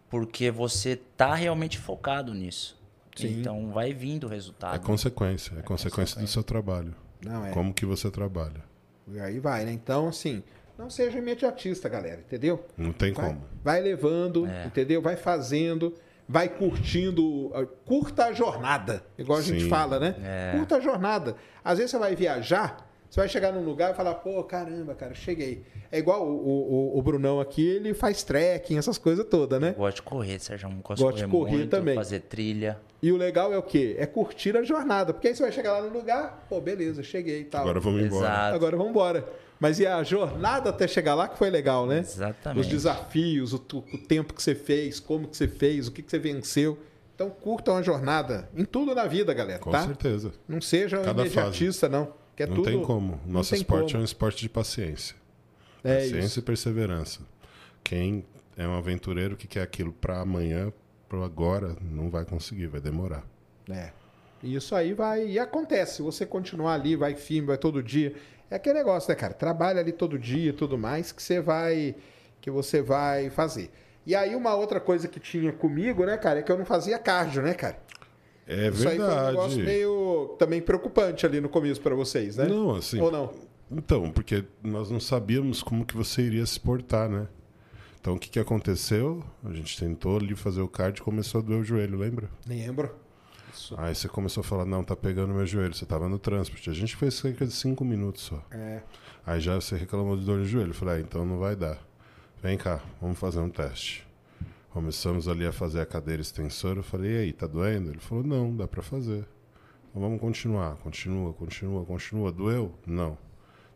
B: porque você está realmente focado nisso.
A: Sim.
B: Então vai vindo o
C: É
B: resultado.
C: consequência. É, consequência do seu trabalho.
A: Não, é.
C: Como que você trabalha.
A: E aí vai, né? Então, assim, não seja imediatista, galera, entendeu?
C: Não tem
A: Vai,
C: como.
A: vai levando,
B: É.
A: entendeu? Vai fazendo, vai curtindo. uh, Curta a jornada, igual a gente
C: Sim.
A: fala, né?
B: É.
A: Curta a jornada. Às vezes você vai viajar, você vai chegar num lugar e falar, pô, caramba, cara, cheguei. É igual o, o, o Brunão aqui, ele faz trekking, essas coisas todas, né?
B: Eu gosto de correr, Sérgio. Eu gosto,
A: Gosto
B: de
A: de
B: correr,
A: correr
B: muito,
A: também.
B: fazer trilha.
A: E o legal é o quê? É curtir a jornada. Porque aí você vai chegar lá no lugar, pô, beleza, cheguei e tal.
C: Agora vamos embora.
B: Exato.
A: Agora vamos embora. Mas e a jornada até chegar lá que foi legal, né?
B: Exatamente.
A: Os desafios, o, o tempo que você fez, como que você fez, o que, que você venceu. Então curtam a jornada em tudo na vida, galera,
C: Com
A: tá?
C: certeza.
A: Não seja um
C: Cada
A: imediatista, não. Que é
C: não
A: tudo...
C: tem como. Nosso esporte
A: como.
C: é um esporte de paciência.
A: É
C: paciência
A: isso.
C: e perseverança. Quem é um aventureiro que quer aquilo para amanhã, para agora, não vai conseguir, vai demorar.
A: É. E isso aí vai. E acontece. Você continuar ali, vai firme, vai todo dia. É aquele negócio, né, cara? Trabalha ali todo dia e tudo mais que você vai. Que você vai fazer. E aí, uma outra coisa que tinha comigo, né, cara, é que eu não fazia cardio, né, cara?
C: É
A: Isso aí foi um
C: verdade.
A: negócio meio também preocupante ali no começo pra vocês, né?
C: Não, assim.
A: Ou não?
C: Então, porque nós não sabíamos como que você iria se portar, né? Então, o que, que aconteceu? A gente tentou ali fazer o card e começou a doer o joelho, lembra?
A: Lembro. Isso.
C: Aí você começou a falar, não, tá pegando meu joelho. Você tava no transporte. A gente fez cerca de cinco minutos só.
A: É.
C: Aí já você reclamou de dor no joelho. Eu falei, ah, então não vai dar. Vem cá, vamos fazer um teste. Começamos ali a fazer a cadeira extensora. Eu falei, e aí, tá doendo? Ele falou, não, dá pra fazer. Então vamos continuar. Continua, continua, continua. Doeu? Não.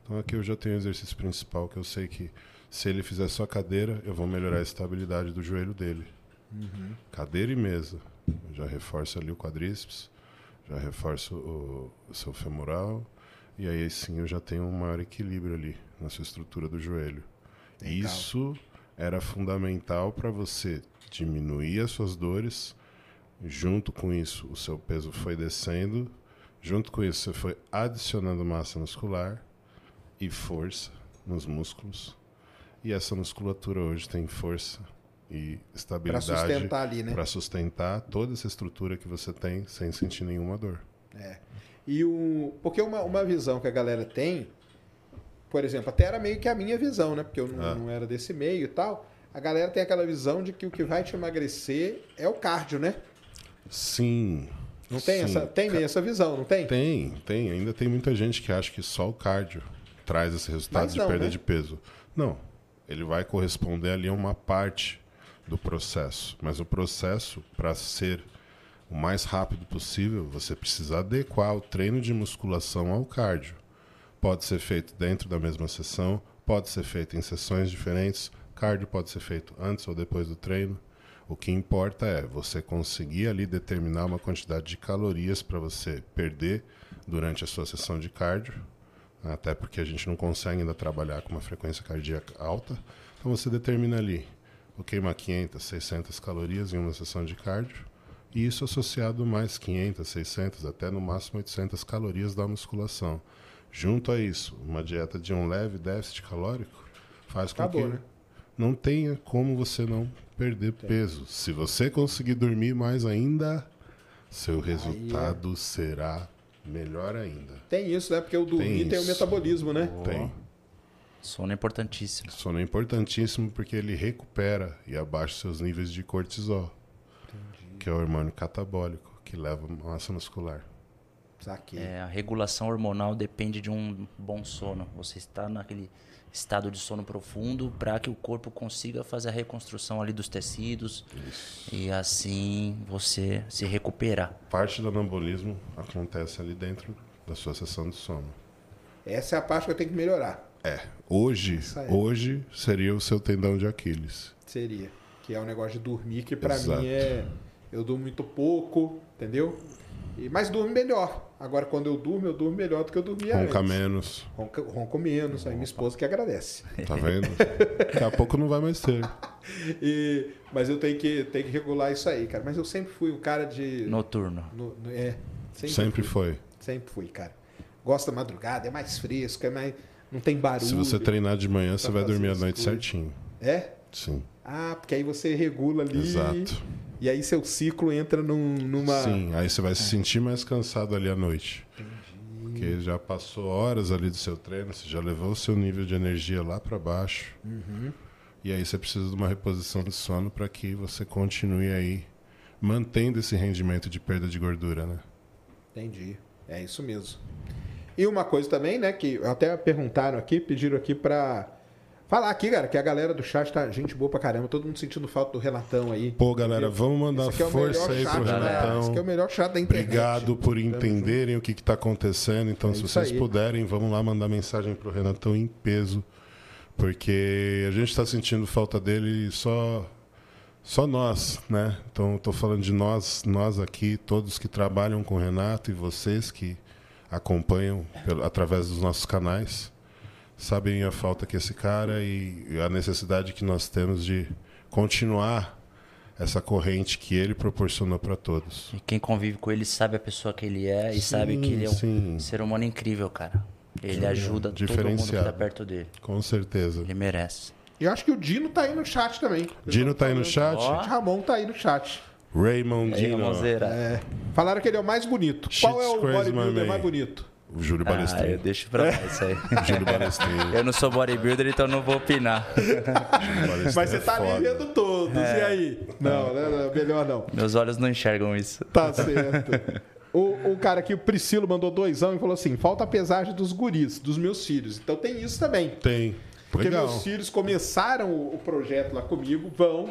C: Então aqui eu já tenho o exercício principal que eu sei que se ele fizer só cadeira, eu vou melhorar a estabilidade do joelho dele. Cadeira e mesa. Eu já reforço ali o quadríceps, já reforço o, o seu femoral, e aí sim eu já tenho um maior equilíbrio ali na sua estrutura do joelho.
A: Legal.
C: Isso era fundamental para você diminuir as suas dores. Junto com isso, o seu peso foi descendo. Junto com isso, você foi adicionando massa muscular e força nos músculos. E essa musculatura hoje tem força e estabilidade
A: sustentar ali, né?
C: para sustentar toda essa estrutura que você tem sem sentir nenhuma dor.
A: É. E o. Porque uma, uma visão que a galera tem, por exemplo, até era meio que a minha visão, né? Porque eu não,
C: Ah.
A: não era desse meio e tal. A galera tem aquela visão de que o que vai te emagrecer é o cardio, né?
C: Sim.
A: Não tem
C: sim.
A: essa, tem meio essa visão, não tem?
C: Tem, tem. Ainda tem muita gente que acha que só o cardio traz esse resultado
A: Mas
C: de
A: não,
C: perda
A: né?
C: de peso. Não. Ele vai corresponder ali a uma parte do processo. Mas o processo, para ser o mais rápido possível, você precisa adequar o treino de musculação ao cardio. Pode ser feito dentro da mesma sessão, pode ser feito em sessões diferentes. Cardio pode ser feito antes ou depois do treino. O que importa é você conseguir ali determinar uma quantidade de calorias para você perder durante a sua sessão de cardio, até porque a gente não consegue ainda trabalhar com uma frequência cardíaca alta. Então você determina ali, vou queimar 500, 600 calorias em uma sessão de cardio, e isso associado mais 500, 600, até no máximo 800 calorias da musculação. Junto a isso, uma dieta de um leve déficit calórico faz com
A: Acabou,
C: que
A: né?
C: não tenha como você não perder peso. Se você conseguir dormir mais ainda, seu resultado será melhor ainda.
A: Tem isso, né? Porque o dormir
C: Tem
A: tem, o metabolismo, né?
C: Tem.
B: Sono é importantíssimo.
C: Sono é importantíssimo porque ele recupera e abaixa seus níveis de cortisol, que é o hormônio catabólico que leva massa muscular.
A: Saquei.
B: É, a regulação hormonal depende de um bom sono. Você está naquele estado de sono profundo para que o corpo consiga fazer a reconstrução ali dos tecidos e assim você se recuperar.
C: Parte do anabolismo acontece ali dentro da sua sessão de sono.
A: Essa é a parte que eu tenho que melhorar.
C: É, hoje,
A: Isso aí.
C: hoje seria o seu tendão de Aquiles.
A: Seria. Que é o negócio de dormir, que pra
C: Exato.
A: mim é. eu durmo muito pouco, entendeu? E, mas durmo melhor. Agora, quando eu durmo, eu durmo melhor do que eu dormia
C: Ronca
A: antes.
C: menos.
A: Ronca, ronco menos. Aí minha esposa que agradece.
C: Tá vendo? Daqui a pouco não vai mais ter.
A: E, mas eu tenho que, tenho que regular isso aí, cara. Mas eu sempre fui um cara de.
B: Noturno.
A: no- no- é, sempre,
C: Sempre
A: fui.
C: foi.
A: Sempre fui, cara. Gosto da madrugada, é mais fresco, é mais. Não tem barulho.
C: Se você treinar de manhã, você vai dormir à noite
A: coisas.
C: certinho.
A: É?
C: Sim.
A: Ah, porque aí você regula ali.
C: Exato.
A: E aí seu ciclo entra num- numa.
C: Sim, aí você vai se sentir mais cansado ali à noite. Porque já passou horas ali do seu treino, você já levou o seu nível de energia lá para baixo.
A: Uhum.
C: E aí você precisa de uma reposição de sono para que você continue aí mantendo esse rendimento de perda de gordura, né?
A: Entendi. É isso mesmo. E uma coisa também, né, que até perguntaram aqui, pediram aqui pra falar aqui, cara, que a galera do chat tá gente boa pra caramba, todo mundo sentindo falta do Renatão aí.
C: Pô, galera, vamos mandar
A: é
C: força aí pro
A: né? Esse
C: Renatão.
A: aqui é o melhor chat da internet.
C: Obrigado por entenderem o que está acontecendo. Então,
A: É
C: se vocês
A: aí.
C: puderem, vamos lá mandar mensagem pro Renatão em peso. Porque a gente está sentindo falta dele só só nós, né? Então, estou falando de nós, nós aqui, todos que trabalham com o Renato e vocês que acompanham pelo- através dos nossos canais, sabem a falta que esse cara e a necessidade que nós temos de continuar essa corrente que ele proporcionou para todos.
B: E quem convive com ele sabe a pessoa que ele é e sabe que ele é um
C: sim.
B: ser humano incrível, cara. Ele
C: Sim,
B: ajuda todo mundo que tá perto dele.
C: Com certeza.
B: Ele merece.
A: E eu acho que o Dino tá aí no chat também.
C: Dino tá aí no chat.
B: Ó.
A: O Ramon tá aí no chat.
C: Raymond Dino.
A: É. Falaram que ele é o mais bonito. Qual é o bodybuilder mais bonito?
C: O Júlio
B: Ah, eu
C: Balestrinho.
B: deixo pra lá isso aí.
C: Júlio Balestrinho.
B: Eu não sou bodybuilder, então não vou opinar.
A: Mas você
C: é
A: tá ali
C: foda.
A: vendo todos.
B: É.
A: E aí? Não, né, não, melhor não.
B: Meus olhos não enxergam isso.
A: Tá certo. O, o cara aqui, o Priscilo, mandou doisão e falou assim: falta a pesagem dos guris, dos meus filhos. Então tem isso também.
C: Tem.
A: Porque
C: Legal.
A: meus filhos começaram o, projeto lá comigo, vão.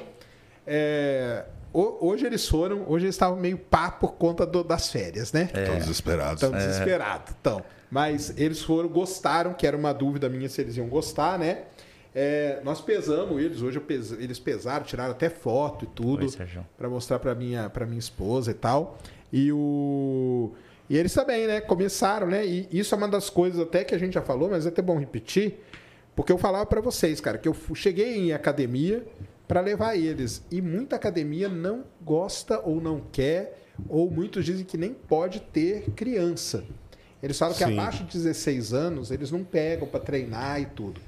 A: É, hoje eles foram, hoje eles estavam meio pá por conta do- das férias, né?
C: Estão desesperados.
A: Estão desesperados. Então, mas eles foram, gostaram, que era uma dúvida minha se eles iam gostar, né? É, nós pesamos eles, hoje eu pes- eles pesaram, tiraram até foto e tudo para mostrar para minha para minha esposa e tal. E o e eles também, né? Começaram, né? E isso é uma das coisas até que a gente já falou, mas é até bom repetir, porque eu falava para vocês, cara, que eu cheguei em academia para levar eles e muita academia não gosta ou não quer ou muitos dizem que nem pode ter criança. Eles falam que
C: Sim.
A: abaixo de 16 anos eles não pegam para treinar e tudo.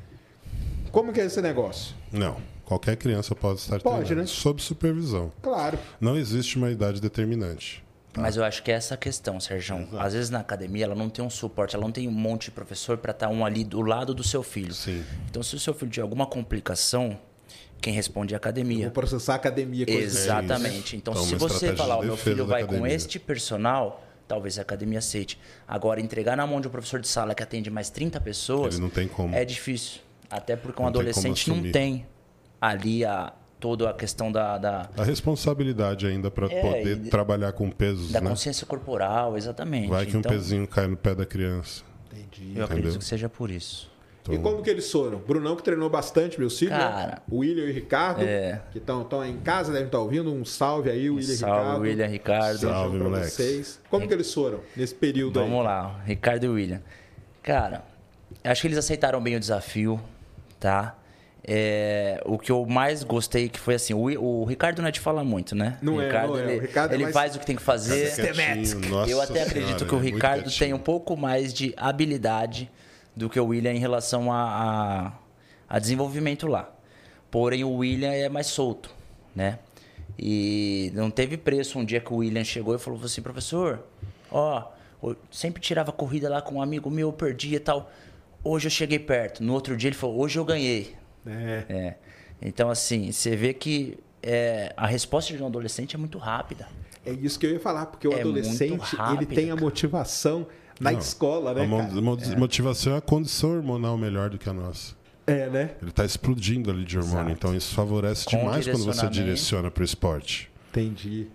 A: Como que é esse negócio?
C: Não. Qualquer criança pode estar
A: Pode,
C: treinando.
A: né?
C: Sob supervisão.
A: Claro.
C: Não existe uma idade determinante.
B: Mas eu acho que é essa a questão, Sérgio. Às vezes na academia ela não tem um suporte, ela não tem um monte de professor para estar um ali do lado do seu filho.
C: Sim.
B: Então, se o seu filho tiver alguma complicação, quem responde é a
A: Vou
B: academia.
A: processar a academia com esse-
B: Exatamente. Então,
C: Então,
B: se você falar,
C: de
B: o meu filho vai com
C: academia.
B: este personal, talvez a academia aceite. Agora, entregar na mão de um professor de sala que atende mais 30 pessoas
C: Ele não tem como.
B: é difícil. Até porque um
C: Não tem
B: adolescente não
C: assumir.
B: tem ali a, toda a questão da, da,
C: A responsabilidade ainda para
B: É,
C: poder
B: e-
C: trabalhar com pesos,
B: da
C: né?
B: consciência corporal, exatamente.
C: Vai que um
B: então,
C: pezinho cai no pé da criança.
A: Entendi.
B: Eu acredito
C: Entendeu?
B: que seja por isso.
A: E como que eles foram? Brunão que treinou bastante, meu filho?
B: Cara,
A: O William e o Ricardo,
B: é.
A: que estão em casa, devem estar ouvindo. Um salve aí, William e
B: Salve,
A: Ricardo.
B: William Ricardo.
C: Salve,
A: pra
C: moleques.
A: vocês. Como que eles foram nesse período
B: Vamos
A: aí?
B: lá, Ricardo e William. Cara, acho que eles aceitaram bem o desafio, tá? É, o que eu mais gostei que foi assim, o, o Ricardo não é de falar muito, né?
A: Não
B: o
A: é,
B: Ricardo,
A: não é. O
B: ele,
A: Ricardo é
B: ele
A: mais-
B: faz o que tem que fazer.
C: Quietinho, nossa
B: eu até acredito
C: senhora,
B: que o
C: é
B: Ricardo tem um pouco mais de habilidade do que o William em relação a, a, a desenvolvimento lá. Porém, o William é mais solto, né? E não teve preço um dia que o William chegou e falou assim, professor, ó, eu sempre tirava corrida lá com um amigo meu, eu perdia e tal. Hoje eu cheguei perto. No outro dia ele falou, hoje eu ganhei.
A: É.
B: É. Então, assim, você vê que é, a resposta de um adolescente é muito rápida.
A: É isso que eu ia falar, porque o
B: É
A: adolescente,
B: rápido,
A: ele tem a
B: cara.
A: Na
C: Não,
A: escola, né,
C: a mo-
A: cara?
C: mo- motivação é a condição hormonal melhor do que a nossa.
A: É, né?
C: Ele está explodindo ali de hormônio,
B: Exato.
C: então isso favorece
B: Com
C: demais quando você direciona para o esporte.
A: Entendi.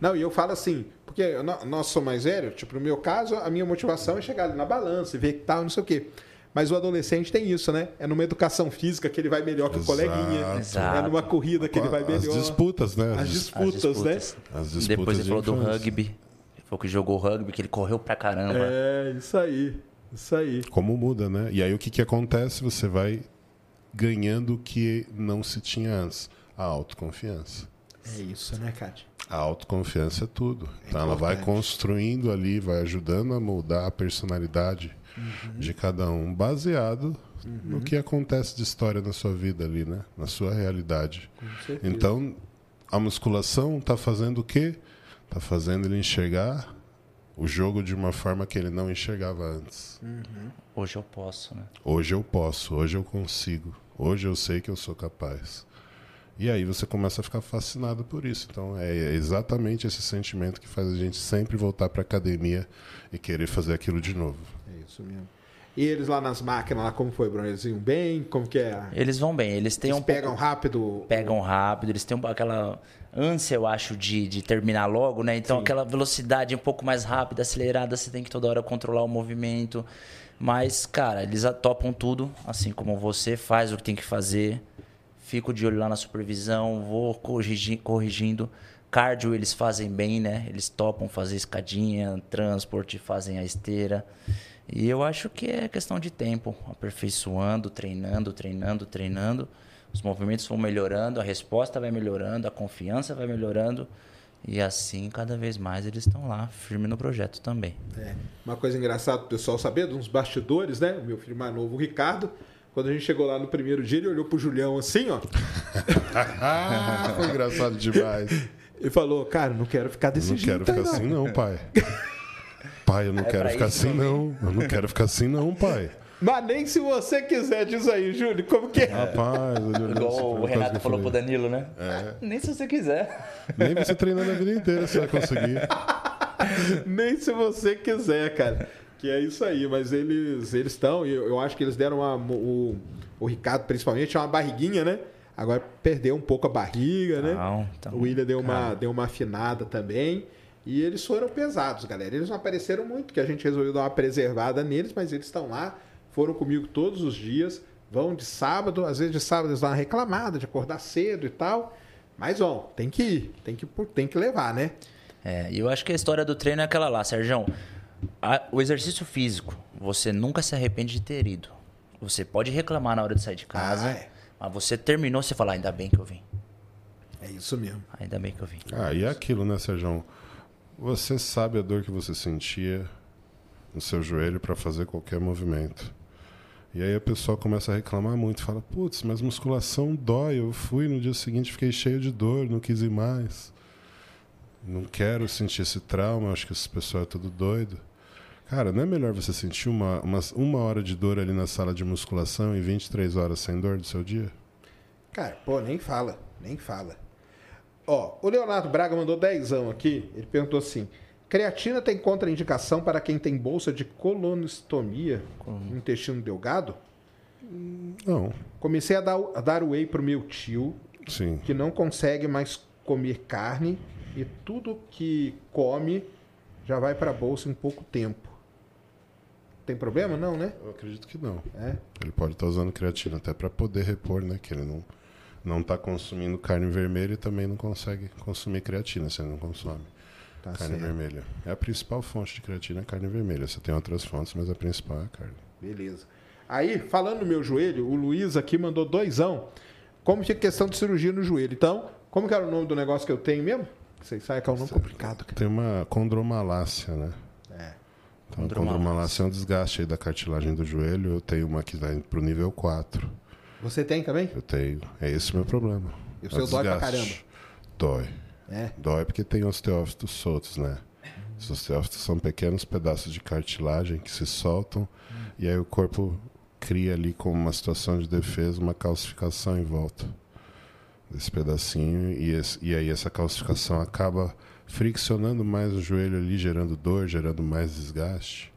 A: Não, e eu falo assim, porque nós somos mais velhos, tipo, no meu caso, a minha motivação é chegar ali na balança e ver que tal, não sei o quê. Mas o adolescente tem isso, né? É numa educação física que ele vai melhor que o
C: Exato.
A: coleguinha.
B: Exato.
A: É numa corrida que ele vai melhor.
C: As disputas, né?
A: As
C: dis-
A: disputas,
B: As
A: né?
C: As disputas
B: Depois ele
C: de
B: falou do
C: infância.
B: rugby. Falou que jogou rugby, que ele correu pra caramba.
A: É, isso aí. Isso aí.
C: Como muda, né? E aí o que, que acontece? Você vai ganhando o que não se tinha antes. A autoconfiança.
A: É isso, né, Kátia?
C: A autoconfiança é tudo. Então ela vai construindo ali, vai ajudando a moldar a personalidade
A: Uhum.
C: de cada um, baseado no que acontece de história na sua vida ali, né? Na sua realidade. Então, a musculação está fazendo o quê? Está fazendo ele enxergar o jogo de uma forma que ele não enxergava antes.
B: Hoje eu posso, né?
C: Hoje eu posso, hoje eu consigo, hoje eu sei que eu sou capaz. E aí você começa a ficar fascinado por isso. Então é exatamente esse sentimento que faz a gente sempre voltar para academia e querer fazer aquilo de novo.
A: É isso mesmo. E eles lá nas máquinas, lá como foi, Bruno? Eles iam bem? Como que é?
B: Eles vão bem, eles têm
A: Eles
B: um
A: pegam
B: pouco-
A: rápido?
B: pegam rápido, eles têm um- aquela ânsia, eu acho, de, de terminar logo, né? Então aquela velocidade um pouco mais rápida, acelerada, você tem que toda hora controlar o movimento. Mas, cara, eles topam tudo, assim como você, faz o que tem que fazer. Fico de olho lá na supervisão, vou corrigi- corrigindo. Cardio eles fazem bem, né? Eles topam fazer escadinha, transporte, fazem a esteira. E eu acho que é questão de tempo, aperfeiçoando, treinando, treinando, treinando. Os movimentos vão melhorando, a resposta vai melhorando, a confiança vai melhorando. E assim, cada vez mais, eles estão lá, firme no projeto também.
A: É. Uma coisa engraçada pro pessoal saber, uns bastidores, né? O meu filho mais novo, o Ricardo, quando a gente chegou lá no primeiro dia, ele olhou pro Julião assim, ó.
C: Ah, foi engraçado demais.
A: E falou, cara, não quero ficar desse
C: não
A: jeito
C: quero
A: aí,
C: ficar
A: não.
C: assim não, pai. Pai, eu não
B: É
C: quero ficar assim não. Eu não quero ficar assim não, pai.
A: Mas nem se você quiser, diz aí, Júlio, como que é?
C: Rapaz, assim,
B: Igual o Renato
C: eu
B: falou pro. Danilo, né? Ah, nem se você quiser.
C: Nem você treinando a vida inteira você vai conseguir.
A: Nem se você quiser, cara. Que é isso aí, mas eles eles estão, e eu, eu acho que eles deram uma. O, o Ricardo, principalmente, tinha uma barriguinha, né? Agora perdeu um pouco a barriga, né?
B: Não, então,
A: o William deu uma,
B: cara.
A: deu uma afinada também. E eles foram pesados, galera. Eles não apareceram muito, que a gente resolveu dar uma preservada neles, mas eles estão lá, foram comigo todos os dias, vão de sábado, às vezes de sábado eles dão uma reclamada de acordar cedo e tal. Mas, ó, tem que ir, tem que, tem que levar, né?
B: É, e eu acho que a história do treino é aquela lá, Sérgio. O exercício físico, você nunca se arrepende de ter ido. Você pode reclamar na hora de sair de casa,
A: Ah, é.
B: mas você terminou, você fala, ainda bem que eu vim.
A: É isso mesmo.
B: Ainda bem que eu vim.
C: Ah, e é aquilo, né, Sérgio? Você sabe a dor que você sentia no seu joelho para fazer qualquer movimento. E aí a pessoa começa a reclamar muito, fala: "Putz, mas musculação dói. Eu fui no dia seguinte, fiquei cheio de dor, não quis ir mais. Não quero sentir esse trauma, acho que esse pessoal é tudo doido." Cara, não é melhor você sentir uma, uma, uma hora de dor ali na sala de musculação e 23 horas sem dor do seu dia?
A: Cara, pô, nem fala, nem fala. Ó, o Leonardo Braga mandou dezão aqui. Ele perguntou assim: creatina tem contraindicação para quem tem bolsa de colonostomia no intestino delgado?
C: Não,
A: Comecei a dar, a dar whey pro meu tio,
C: sim.
A: que não consegue mais comer carne e tudo que come já vai para a bolsa em pouco tempo. Tem problema? Não, né?
C: Eu acredito que não.
A: É.
C: Ele pode estar usando creatina até para poder repor, né? Que ele não não está consumindo carne vermelha e também não consegue consumir creatina se ele não consome
A: Tá
C: carne
A: certo.
C: vermelha. É a principal fonte de creatina é a carne vermelha. Você tem outras fontes, mas a principal é a carne.
A: Beleza. Aí, falando no meu joelho, o Luiz aqui mandou doisão. Como fica a questão de cirurgia no joelho? Então, como que era o nome do negócio que eu tenho mesmo? Vocês sabem que é um nome complicado. cara.
C: Tem uma condromalácia, né?
A: É.
C: Então,
B: Condromalácia.
C: condromalácia é um desgaste aí da cartilagem do joelho. Eu tenho uma que vai pro nível 4.
A: Você tem também?
C: Eu tenho. É esse o meu problema.
A: E o
C: É
A: seu dói pra
C: desgaste. Dói.
A: É.
C: Dói porque tem osteófitos soltos, né? Os osteófitos são pequenos pedaços de cartilagem que se soltam e aí o corpo cria ali como uma situação de defesa uma calcificação em volta desse pedacinho e, esse- e aí essa calcificação acaba friccionando mais o joelho ali, gerando dor, gerando mais desgaste.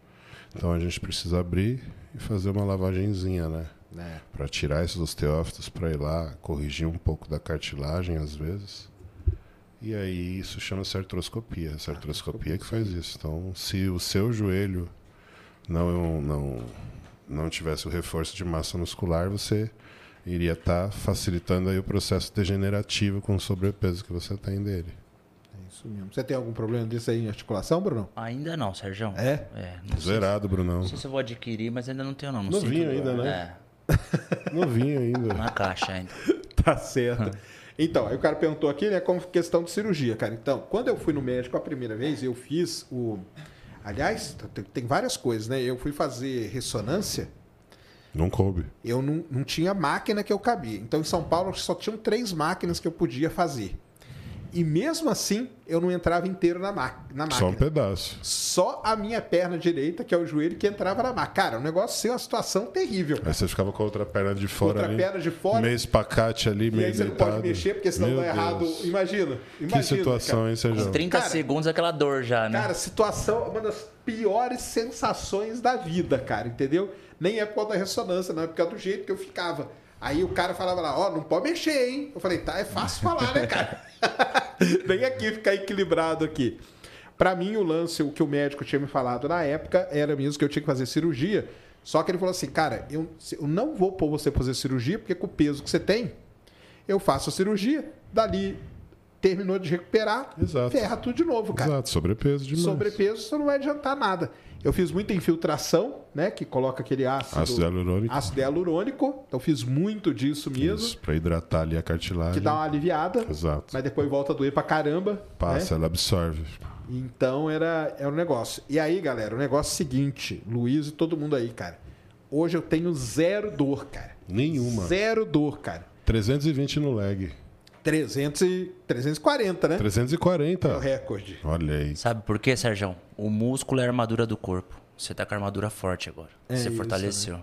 C: Então a gente precisa abrir e fazer uma lavagenzinha, né?
A: É.
C: Para tirar esses osteófitos, para ir lá corrigir um pouco da cartilagem às vezes. E aí isso chama-se artroscopia. Essa artroscopia que faz isso. Então, se o seu joelho não não não tivesse o reforço de massa muscular, você iria estar tá facilitando aí o processo degenerativo com o sobrepeso que você tem dele.
A: É isso mesmo. Você tem algum problema desse aí em articulação, Bruno?
B: Ainda não, Sérgio.
A: É?
B: é
C: Zerado, Brunão.
B: Não sei se eu vou adquirir, mas ainda não tenho não. não
C: Novinho ainda, né? É. Novinho ainda.
B: Na caixa ainda.
A: tá certo. Então, aí o cara perguntou aqui, né, como questão de cirurgia, cara. Então, quando eu fui no médico a primeira vez, eu fiz o. Aliás, tem várias coisas, né? Eu fui fazer ressonância.
C: Não coube.
A: Eu não, não tinha máquina que eu cabia. Então, em São Paulo, só tinham três máquinas que eu podia fazer. E mesmo assim, eu não entrava inteiro na, na máquina.
C: Só um pedaço.
A: Só a minha perna direita, que é o joelho, que entrava na máquina. Cara, o negócio ser uma situação terrível.
C: Aí você ficava com a outra perna de fora
A: outra
C: ali.
A: perna de fora.
C: Meio espacate ali, meio
A: E aí você
C: deitado.
A: não pode mexer, porque senão
C: Meu
A: dá errado.
C: Deus.
A: Imagina. imagina
C: Que situação,
A: cara.
C: hein, Sérgio?
B: Uns 30
A: Cara,
B: segundos aquela dor já, né?
A: Cara, situação, uma das piores sensações da vida, cara, entendeu? Nem é por causa da ressonância, não, é por causa do jeito que eu ficava. Aí o cara falava lá, ó, não pode mexer, hein? Eu falei, tá, é fácil falar, né, cara? Vem aqui ficar equilibrado aqui. Pra mim, o lance, o que o médico tinha me falado na época, era mesmo que eu tinha que fazer cirurgia. Só que ele falou assim, cara, eu, eu não vou pôr você fazer cirurgia, porque com o peso que você tem, eu faço a cirurgia, dali terminou de recuperar,
C: Exato.
A: ferra tudo de novo, cara.
C: Exato, sobrepeso demais.
A: Sobrepeso, isso não vai adiantar nada. Eu fiz muita infiltração, né? Que coloca aquele ácido,
C: Ácido hialurônico.
A: ácido hialurônico. Então fiz muito disso mesmo.
C: Isso, pra hidratar ali a cartilagem.
A: Que dá uma aliviada.
C: Exato.
A: Mas depois volta a doer pra caramba.
C: Passa,
A: né?
C: ela absorve.
A: Então era, era um negócio. E aí, galera, o negócio é o seguinte, Luiz e todo mundo aí, cara. Hoje eu tenho zero dor, cara.
C: Nenhuma.
A: Zero dor, cara.
C: 320 no leg.
A: 300 e, 340, né?
C: 340.
A: É o recorde.
C: Olha aí.
B: Sabe por quê, Sérgio? O músculo é a armadura do corpo. Você tá com a armadura forte agora.
A: É
B: Você
A: isso,
B: fortaleceu.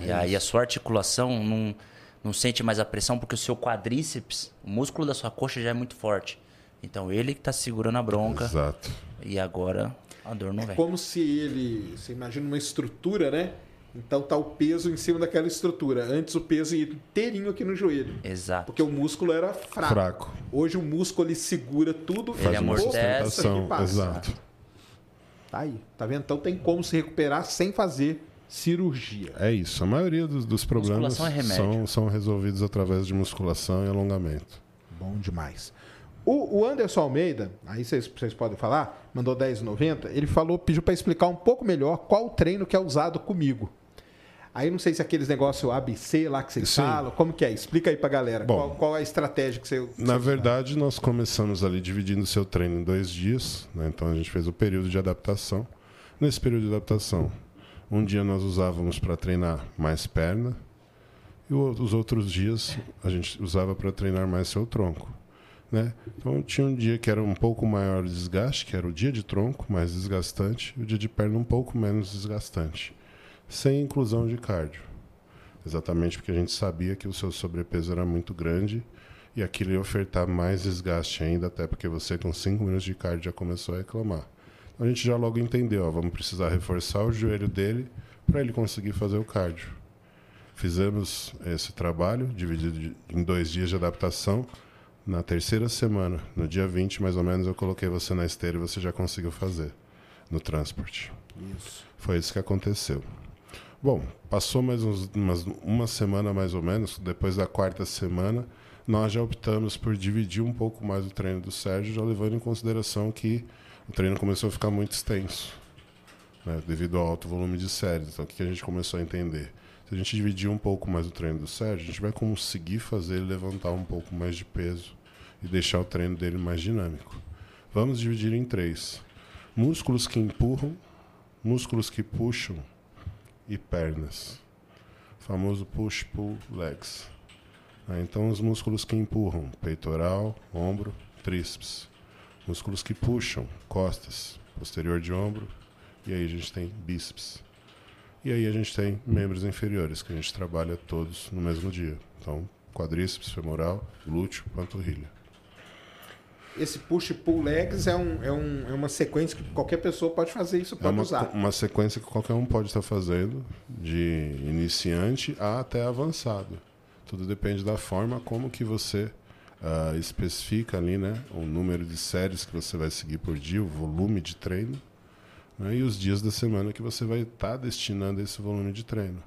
B: E aí a sua articulação não, não sente mais a pressão porque o seu quadríceps, o músculo da sua coxa já é muito forte. Então ele que tá segurando a bronca
C: Exato.
B: e agora a dor não vem.
A: Como se ele, você imagina uma estrutura, né? Então tá o peso em cima daquela estrutura. Antes o peso ia inteirinho aqui no joelho.
B: Exato.
A: Porque o músculo era fraco.
C: Fraco.
A: Hoje o músculo ele segura tudo.
B: Ele
C: Faz uma sustentação.
A: e passa.
C: Exato.
A: Tá aí. Tá vendo? Então tem como se recuperar sem fazer cirurgia.
C: É isso. A maioria dos, dos problemas
B: é
C: são, são resolvidos através de musculação e alongamento.
A: Bom demais. O, o Anderson Almeida, aí vocês, vocês podem falar, mandou 10,90. Ele falou, pediu para explicar um pouco melhor qual o treino que é usado comigo. Aí não sei se é aqueles negócios ABC lá que vocês
C: Sim.
A: falam, como que é? Explica aí pra galera.
C: Bom,
A: qual, qual é a estratégia que você.
C: Na verdade, nós começamos ali dividindo o seu treino em dois dias. né? Então a gente fez o período de adaptação. Nesse período de adaptação, um dia nós usávamos para treinar mais perna e os outros dias a gente usava para treinar mais seu tronco. Né? Então tinha um dia que era um pouco maior o desgaste, que era o dia de tronco, mais desgastante, e o dia de perna um pouco menos desgastante, sem inclusão de cardio. Exatamente porque a gente sabia que o seu sobrepeso era muito grande e aquilo ia ofertar mais desgaste ainda, até porque você com 5 minutos de cardio já começou a reclamar. Então a gente já logo entendeu, ó, vamos precisar reforçar o joelho dele para ele conseguir fazer o cardio. Fizemos esse trabalho, dividido em dois dias de adaptação. Na terceira semana, no dia 20 mais ou menos, eu coloquei você na esteira e você já conseguiu fazer no transporte.
A: Isso.
C: Foi isso que aconteceu. Bom, passou mais uns, umas, uma semana mais ou menos, depois da quarta semana, nós já optamos por dividir um pouco mais o treino do Sérgio, já levando em consideração que o treino começou a ficar muito extenso, né, devido ao alto volume de séries. Então, o que a gente começou a entender? Se a gente dividir um pouco mais o treino do Sérgio, a gente vai conseguir fazer ele levantar um pouco mais de peso e deixar o treino dele mais dinâmico. Vamos dividir em três: músculos que empurram, músculos que puxam e pernas. O famoso push-pull legs. Então, os músculos que empurram: peitoral, ombro, tríceps. Músculos que puxam: costas, posterior de ombro. E aí a gente tem bíceps. E aí a gente tem membros inferiores, que a gente trabalha todos no mesmo dia. Então, quadríceps, femoral, glúteo, panturrilha.
A: Esse push pull legs é, um, é, um, é uma sequência que qualquer pessoa pode fazer isso,
C: É
A: pode
C: uma,
A: usar.
C: uma sequência que qualquer um pode estar fazendo, de iniciante a até avançado. Tudo depende da forma como que você ah, especifica ali, né? O número de séries que você vai seguir por dia, o volume de treino, né, e os dias da semana que você vai estar tá destinando esse volume de treino.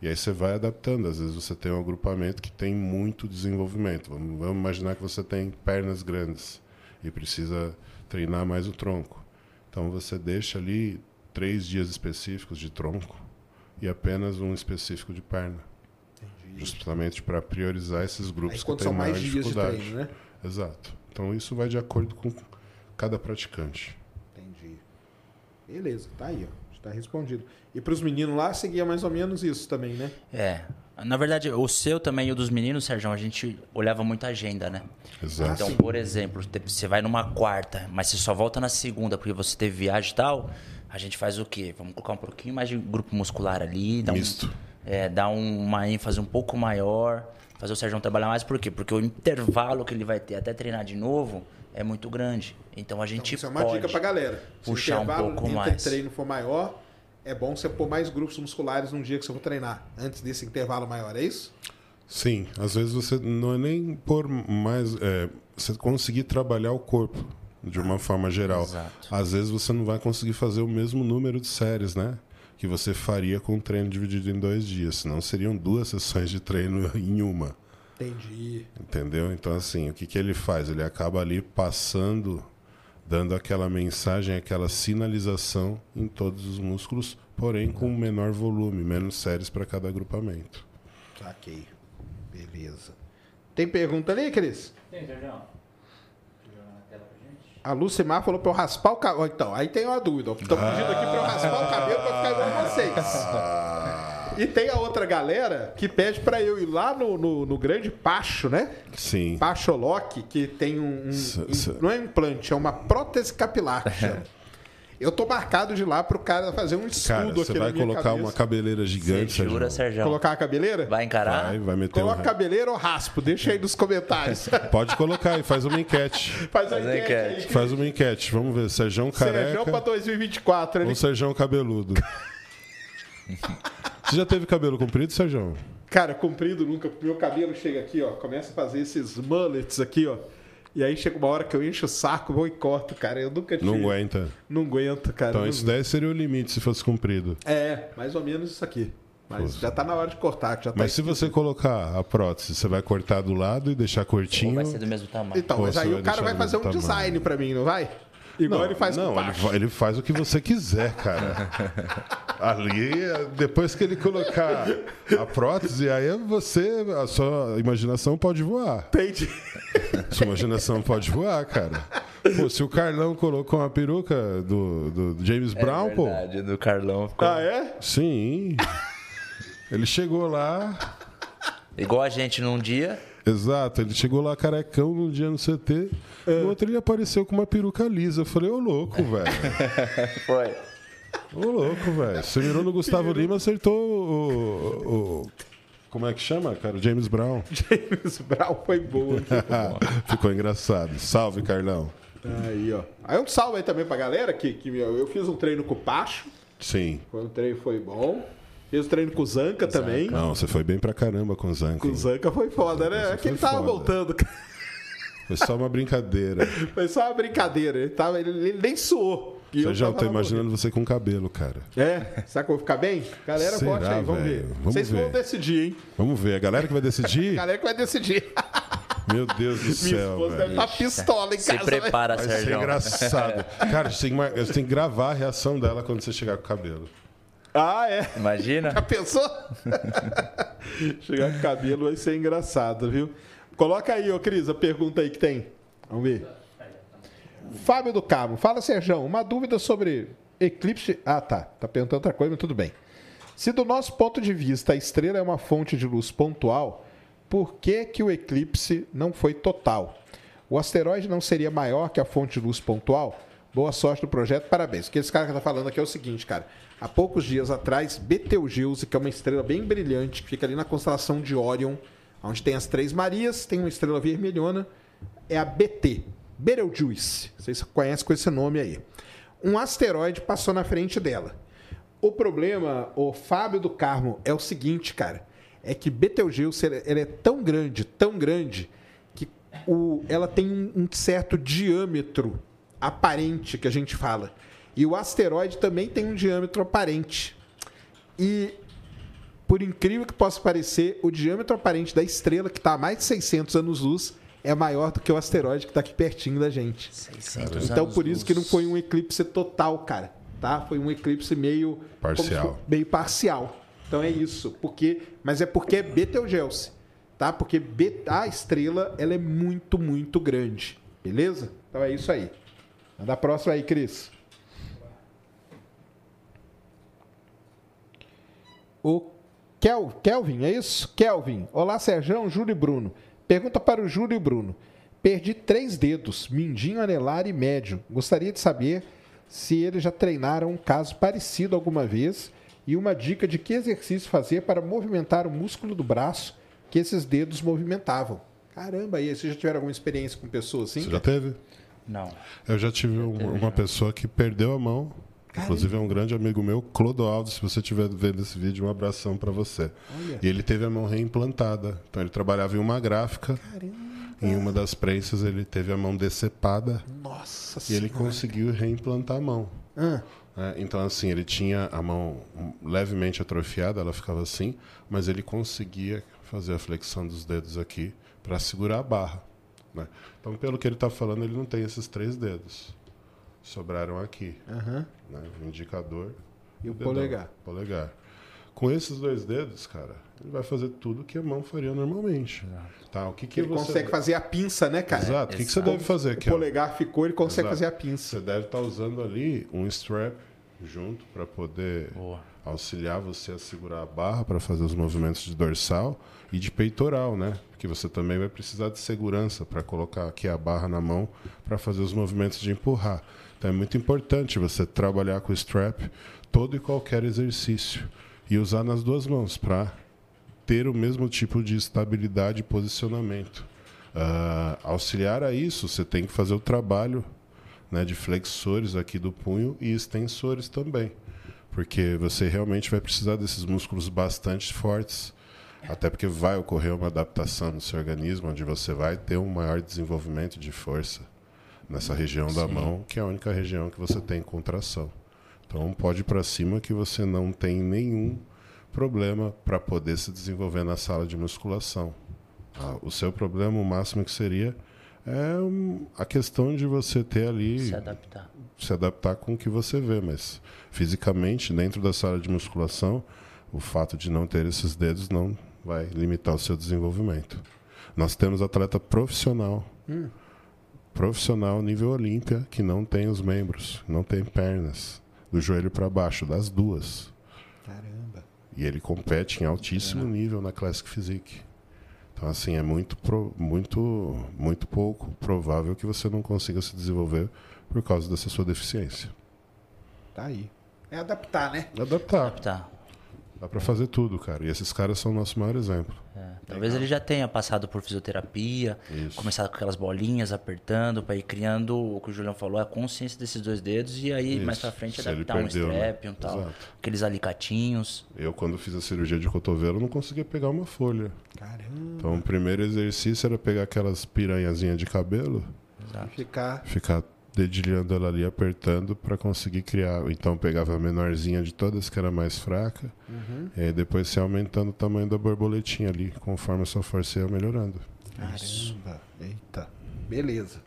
C: E aí você vai adaptando. Às vezes você tem um agrupamento que tem muito desenvolvimento. Vamos, vamos imaginar que você tem pernas grandes e precisa treinar mais o tronco. Então você deixa ali três dias específicos de tronco e apenas um específico de perna. Entendi. Justamente para priorizar esses grupos
A: Aí, que têm mais dias de treino, né?
C: Exato. Então isso vai de acordo com cada praticante.
A: Entendi. Beleza, tá aí, ó. Está respondido. E para os meninos lá, seguia mais ou menos isso também, né?
B: É. Na verdade, o seu também e o dos meninos, Sérgio, a gente olhava muito a agenda, né?
C: Exato.
B: Então, por exemplo, você vai numa quarta, mas você só volta na segunda porque você teve viagem e tal, a gente faz o quê? Vamos colocar um pouquinho mais de grupo muscular ali. Dar
C: Misto.
B: Um, é, um, uma ênfase um pouco maior, fazer o Sérgio trabalhar mais. Por quê? Porque o intervalo que ele vai ter até treinar de novo é muito grande. Então, a gente então, isso
A: é uma dica pra galera.
B: Se puxar um pouco mais.
A: Se o treino for maior é bom você pôr mais grupos musculares num dia que você for treinar, antes desse intervalo maior, é isso?
C: Sim, às vezes você não é nem por mais. É, você conseguir trabalhar o corpo de uma forma geral.
B: Exato.
C: Às vezes você não vai conseguir fazer o mesmo número de séries, né? Que você faria com o treino dividido em dois dias. Senão seriam duas sessões de treino em uma.
A: Entendi.
C: Entendeu? Então, assim, o que, que ele faz? Ele acaba ali passando dando aquela mensagem, aquela sinalização em todos os músculos, porém com menor volume, menos séries para cada agrupamento.
A: Saquei. Beleza. Tem pergunta ali, Cris?
B: Tem, Sérgio.
A: A Lucimar falou para eu raspar o cabelo. Então, aí tem uma dúvida. Estão pedindo aqui para eu raspar o cabelo para ficar igual vocês. E tem a outra galera que pede para eu ir lá no, no, no, grande Pacho, né?
C: Sim.
A: Pacholock, que tem um. um não é implante, é uma prótese capilar. Eu tô marcado de lá pro cara fazer um estudo cara,
C: você vai colocar
A: cabeça.
C: uma cabeleira gigante,
B: Você jura, Sérgio?
A: Colocar a cabeleira?
B: Vai encarar?
C: Vai, vai meter
A: Coloca um... cabeleira ou raspo? Deixa aí nos comentários.
C: Pode colocar e faz uma enquete.
A: Faz, uma enquete. enquete.
C: Faz uma enquete. Vamos ver. Sérgio Careca. Sérgio
A: pra 2024.
C: Ou Sérgio Cabeludo. Você já teve cabelo comprido, Sérgio?
A: Cara, comprido nunca. Meu cabelo chega aqui, ó. Começa a fazer esses mullets aqui, ó. E aí chega uma hora que eu encho o saco, vou e corto, cara. Eu nunca tive.
C: Não aguenta.
A: Não aguento, cara.
C: Então
A: não...
C: isso daí seria o limite se fosse comprido.
A: É, mais ou menos isso aqui. Mas já tá na hora de cortar. Já tá
C: mas se você colocar a prótese, você vai cortar do lado e deixar curtinho. Ou
B: vai ser do mesmo tamanho.
A: Então, mas aí o cara vai fazer um tamanho. design para mim, não vai? Igual não, ele faz
C: não, ele, ele, faz o que você quiser, cara. Ali, depois que ele colocar a prótese, aí você, a sua imaginação pode voar.
A: Entendi.
C: Sua imaginação pode voar, cara. Pô, se o Carlão colocou uma peruca do, do James Brown, é
B: verdade,
C: pô.
B: do Carlão ficou...
A: Ah, é?
C: Sim. Ele chegou lá.
B: Igual a gente num dia.
C: Exato, ele chegou lá carecão num dia no CT. É. No outro ele apareceu com uma peruca lisa. Eu falei, ô louco, velho.
B: Foi.
C: Ô louco, velho. Você mirou no Gustavo Lima, acertou o, o, Como é que chama, cara? O James Brown.
A: James Brown foi boa.
C: Ficou engraçado. Salve, Carlão.
A: Aí, ó. Aí um salve aí também pra galera que, que eu fiz um treino com o Pacho.
C: Sim.
A: O treino foi bom. Fiz o treino com o Zanca, também.
C: Não, você foi bem pra caramba com o Zanca.
A: Com o Zanca foi foda, né? É que ele tava foda. voltando.
C: Foi só uma brincadeira.
A: foi só uma brincadeira. Ele, tava, ele, ele nem suou.
C: Eu já tô imaginando você com cabelo, cara.
A: É? Será que eu vou ficar bem? Galera,
C: Será,
A: vote aí, vamos
C: véio?
A: ver.
C: Vamos
A: Vocês
C: ver.
A: vão decidir, hein?
C: Vamos ver. A galera que vai decidir?
A: a galera que vai decidir.
C: Meu Deus do céu. Minha esposa
A: deve estar tá pistola em
B: Se
A: casa.
B: Se prepara, Sérgio.
C: Vai ser engraçado. Cara, você tem, que, você tem que gravar a reação dela quando você chegar com o cabelo.
A: Ah, é?
B: Imagina.
A: Já pensou? Chegar com o cabelo vai ser engraçado, viu? Coloca aí, ô Cris, a pergunta aí que tem. Vamos ver. Fábio do Carmo. Fala, Serjão. Uma dúvida sobre eclipse. Ah, tá. Tá perguntando outra coisa, mas tudo bem. Se do nosso ponto de vista a estrela é uma fonte de luz pontual, por que, que o eclipse não foi total? O asteroide não seria maior que a fonte de luz pontual? Boa sorte no projeto, parabéns. O que esse cara está falando aqui é o seguinte, cara. Há poucos dias atrás, Betelgeuse, que é uma estrela bem brilhante, que fica ali na constelação de Orion, onde tem as Três Marias, tem uma estrela vermelhona, é a BT, Betelgeuse. Vocês conhecem com esse nome aí. Um asteroide passou na frente dela. O problema, o Fábio do Carmo, é o seguinte, cara. É que Betelgeuse ela é tão grande, tão grande, que o, ela tem um certo diâmetro aparente que a gente fala. E o asteroide também tem um diâmetro aparente. E, por incrível que possa parecer, o diâmetro aparente da estrela, que está a mais de 600 anos-luz, é maior do que o asteroide que está aqui pertinho da gente.
B: 600
A: Então, por isso que não foi um eclipse total, cara. Tá? Foi um eclipse meio...
C: Parcial.
A: Meio parcial. Então é isso. Porque, mas é porque é Betelgeuse. Tá? Porque Bet- a estrela ela é muito, muito grande. Beleza? Então é isso aí. Manda a próxima aí, Cris. O Kel, Kelvin, é isso? Kelvin. Olá, Serjão, Júlio e Bruno. Pergunta para o Júlio e Bruno. Perdi três dedos, mindinho, anelar e médio. Gostaria de saber se eles já treinaram um caso parecido alguma vez e uma dica de que exercício fazer para movimentar o músculo do braço que esses dedos movimentavam. Caramba, e aí, vocês já tiveram alguma experiência com pessoas assim?
C: Você já teve?
B: Não.
C: Eu já tive um- uma pessoa que perdeu a mão. Inclusive é um grande amigo meu, Clodoaldo. Se você estiver vendo esse vídeo, um abração para você.
A: Olha.
C: E ele teve a mão reimplantada. Então ele trabalhava em uma gráfica. Em uma das prensas ele teve a mão decepada
A: Nossa
C: e ele
A: Senhora.
C: conseguiu reimplantar a mão.
A: Ah,
C: É, então, assim, ele tinha a mão levemente atrofiada, ela ficava assim, mas ele conseguia fazer a flexão dos dedos aqui para segurar a barra. né? Então, pelo que ele está falando, ele não tem esses três dedos. Sobraram aqui.
A: aham.
C: né? O indicador
A: E o
C: dedão,
A: polegar.
C: polegar. Com esses dois dedos, cara, ele vai fazer tudo que a mão faria normalmente. Tá, o que, que
A: Ele
C: você...
A: consegue fazer a pinça, né, cara?
C: Exato. O que, que você
B: Exato.
C: deve fazer
A: O
C: ó?
A: polegar ficou, ele consegue
C: Exato.
A: fazer a pinça.
C: Você deve estar usando ali um strap junto para poder
B: Boa.
C: auxiliar você a segurar a barra para fazer os movimentos de dorsal e de peitoral, né? Porque você também vai precisar de segurança para colocar aqui a barra na mão para fazer os movimentos de empurrar. Então é muito importante você trabalhar com o strap todo e qualquer exercício e usar nas duas mãos para ter o mesmo tipo de estabilidade e posicionamento. Ah, auxiliar a isso, você tem que fazer o trabalho né, de flexores aqui do punho e extensores também. Porque você realmente vai precisar desses músculos bastante fortes. Até porque vai ocorrer uma adaptação no seu organismo, onde você vai ter um maior desenvolvimento de força nessa região da
B: Sim.
C: mão, que é a única região que você tem contração. Então pode ir para cima que você não tem nenhum problema para poder se desenvolver na sala de musculação. Ah, o seu problema, o máximo que seria, é um, a questão de você ter ali
B: Se adaptar.
C: se adaptar com o que você vê, mas fisicamente, dentro da sala de musculação, o fato de não ter esses dedos não vai limitar o seu desenvolvimento. Nós temos atleta profissional, profissional nível Olímpia, que não tem os membros, não tem pernas, do joelho para baixo, das duas.
A: Caramba.
C: E ele compete em altíssimo nível na Classic Physique. Então, assim, é muito, muito, muito pouco provável que você não consiga se desenvolver por causa dessa sua deficiência.
A: Tá aí. É adaptar, né?
C: Adaptar.
B: Adaptar.
C: Dá pra fazer tudo, cara. E esses caras são o nosso maior exemplo.
B: É, Talvez ele já tenha passado por fisioterapia,
C: Isso.
B: começado com aquelas bolinhas apertando, para ir criando o que o Julião falou, a consciência desses dois dedos e aí
C: Isso.
B: mais pra frente
C: Se ele
B: adaptar um
C: perdeu, né?
B: strap, um tal,
C: Exato.
B: aqueles alicatinhos.
C: Eu, quando fiz a cirurgia de cotovelo, não conseguia pegar uma folha.
A: Caramba.
C: Então, o primeiro exercício era pegar aquelas piranhazinhas de cabelo,
B: Exato.
A: Ficar.
C: ficar dedilhando ela ali, apertando para conseguir criar. Então, pegava a menorzinha de todas, que era mais fraca, e aí depois se aumentando o tamanho da borboletinha ali, conforme a sua força ia melhorando.
A: Caramba. Eita. Beleza.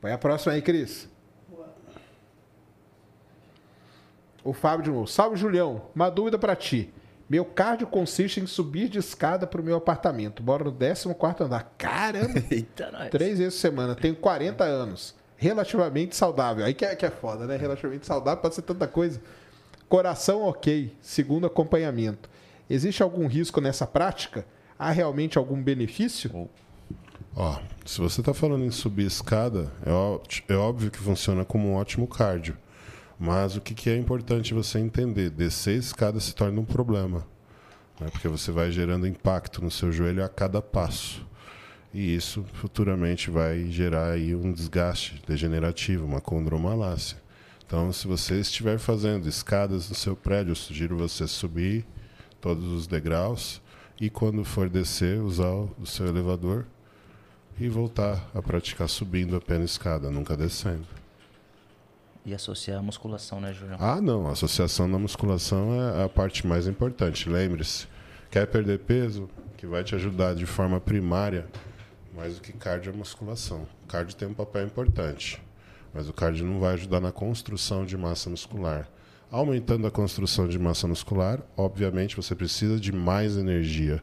A: Vai a próxima aí, Cris. O Fábio de novo. Salve, Julião. Uma dúvida pra ti. Meu cardio consiste em subir de escada pro meu apartamento. Moro no 14 andar. Caramba!
B: Eita, nós.
A: Três vezes por semana. Tenho 40 anos. Relativamente saudável. Aí que é, que é foda, né? Relativamente saudável pode ser tanta coisa. Coração ok. Segundo acompanhamento. Existe algum risco nessa prática? Há realmente algum benefício?
C: Ó, se você está falando em subir escada, é, ó- é óbvio que funciona como um ótimo cardio. Mas o que, que é importante você entender? Descer a escada se torna um problema. Né? Porque você vai gerando impacto no seu joelho a cada passo. E isso futuramente vai gerar aí um desgaste degenerativo, uma condromalácia. Então, se você estiver fazendo escadas no seu prédio, eu sugiro você subir todos os degraus e quando for descer, usar o seu elevador e voltar a praticar subindo apenas escada, nunca descendo.
B: e associar a musculação, né, Julião?
C: Ah, não. A associação na musculação é a parte mais importante. Lembre-se, quer perder peso, que vai te ajudar de forma primária, mais do que cardio é musculação. O cardio tem um papel importante, mas o cardio não vai ajudar na construção de massa muscular. Aumentando a construção de massa muscular, obviamente você precisa de mais energia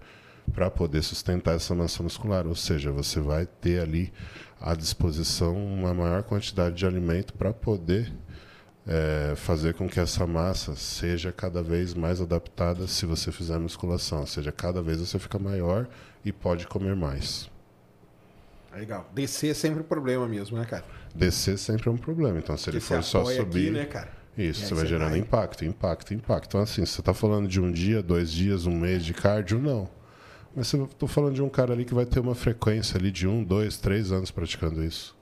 C: para poder sustentar essa massa muscular, ou seja, você vai ter ali à disposição uma maior quantidade de alimento para poder é, fazer com que essa massa seja cada vez mais adaptada se você fizer musculação, ou seja, cada vez você fica maior e pode comer mais.
A: Legal. Descer é sempre um problema mesmo, né, cara?
C: Descer sempre é um problema. Então, se ele for só subir. Aqui,
A: né, cara?
C: Isso, você vai gerando vai... impacto, impacto, impacto. Então, assim, você está falando de um dia, dois dias, um mês de cardio? Não. Mas eu estou falando de um cara ali que vai ter uma frequência ali de um, dois, três anos praticando isso.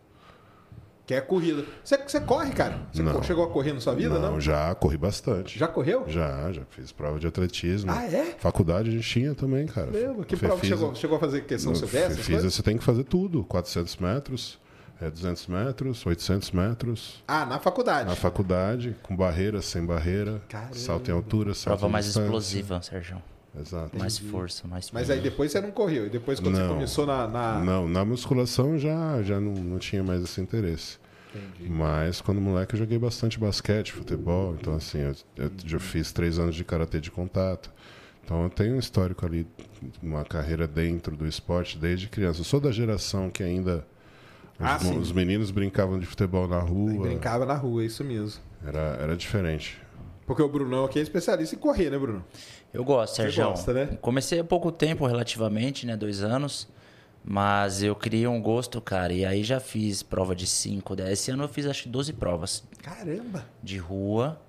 A: Que é corrida. Você, você corre, cara? Você
C: não.
A: chegou a correr na sua vida, não?
C: Não, já corri bastante.
A: Já correu?
C: Já, já fiz prova de atletismo.
A: Ah, é?
C: Faculdade a gente tinha também, cara.
A: Lembra? Que prova fiz, chegou, chegou a fazer questão silvestre?
C: Fiz, você tem que fazer tudo. 400 metros, é, 200 metros, 800 metros.
A: Ah, na faculdade?
C: Na faculdade, com barreira, sem barreira. Caramba. Salto em altura, salto
B: Prova
C: em
B: mais
C: distância.
B: explosiva, Sérgio.
C: Exato.
B: Mais força, mais
A: Mas aí depois você não correu. E depois quando não, você começou na, na,
C: Não, na musculação já, já não, não tinha mais esse interesse. Entendi. Mas quando moleque eu joguei bastante basquete, futebol. Então, assim, eu, eu já fiz três anos de karatê de contato. Então eu tenho um histórico ali, uma carreira dentro do esporte desde criança. Eu sou da geração que ainda
A: ah,
C: os, os, meninos brincavam de futebol na rua.
A: Brincava na rua, isso mesmo.
C: Era, era diferente.
A: Porque o Brunão aqui é especialista em correr, né, Bruno?
B: Eu gosto, Sérgio.
A: Você gosta, né?
B: Comecei há pouco tempo, relativamente, né? Dois anos. Mas eu criei um gosto, cara. E aí já fiz prova de 5, 10. Esse ano eu fiz acho que 12 provas.
A: Caramba!
B: De rua.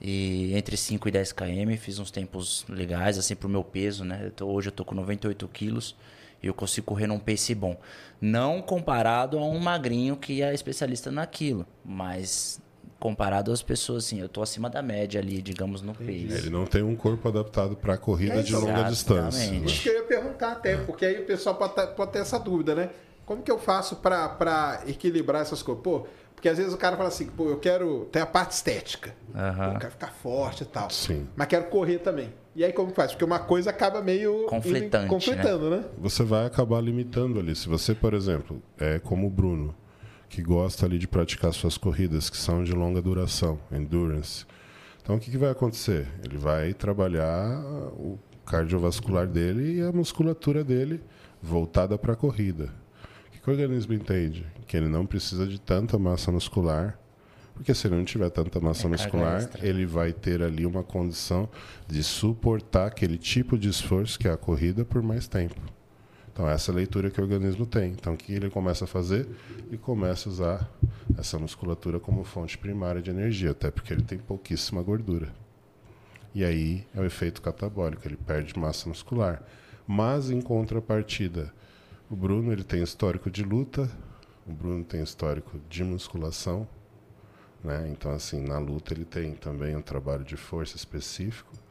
B: E entre 5 e 10 km. Fiz uns tempos legais, assim, pro meu peso, né? Eu tô, hoje eu tô com 98 quilos. E eu consigo correr num pace bom. Não comparado a um magrinho que é especialista naquilo. Mas comparado às pessoas, assim, eu tô acima da média ali, digamos, no pace.
C: Ele não tem um corpo adaptado para corrida é de longa distância. Né?
A: Isso que eu ia perguntar até, porque aí o pessoal pode ter, pode ter essa dúvida, né? Como que eu faço para equilibrar essas coisas? Pô, porque às vezes o cara fala assim, pô, eu quero ter a parte estética.
B: Uhum.
A: eu quero ficar forte e tal.
C: Sim.
A: Mas quero correr também. E aí como faz? Porque uma coisa acaba meio
B: conflitante,
A: conflitando, né?
C: né? Você vai acabar limitando ali. Se você, por exemplo, é como o Bruno, que gosta ali de praticar suas corridas, que são de longa duração, endurance. Então, o que, que vai acontecer? Ele vai trabalhar o cardiovascular dele e a musculatura dele voltada para a corrida. O que, que o organismo entende? Que ele não precisa de tanta massa muscular, porque se ele não tiver tanta massa é muscular, ele vai ter ali uma condição de suportar aquele tipo de esforço que é a corrida por mais tempo. Então, essa é a leitura que o organismo tem. Então, o que ele começa a fazer? Ele começa a usar essa musculatura como fonte primária de energia, até porque ele tem pouquíssima gordura. E aí é o efeito catabólico, ele perde massa muscular. Mas, em contrapartida, o Bruno ele tem histórico de luta, o Bruno tem histórico de musculação. Né? Então, assim, na luta ele tem também um trabalho de força específico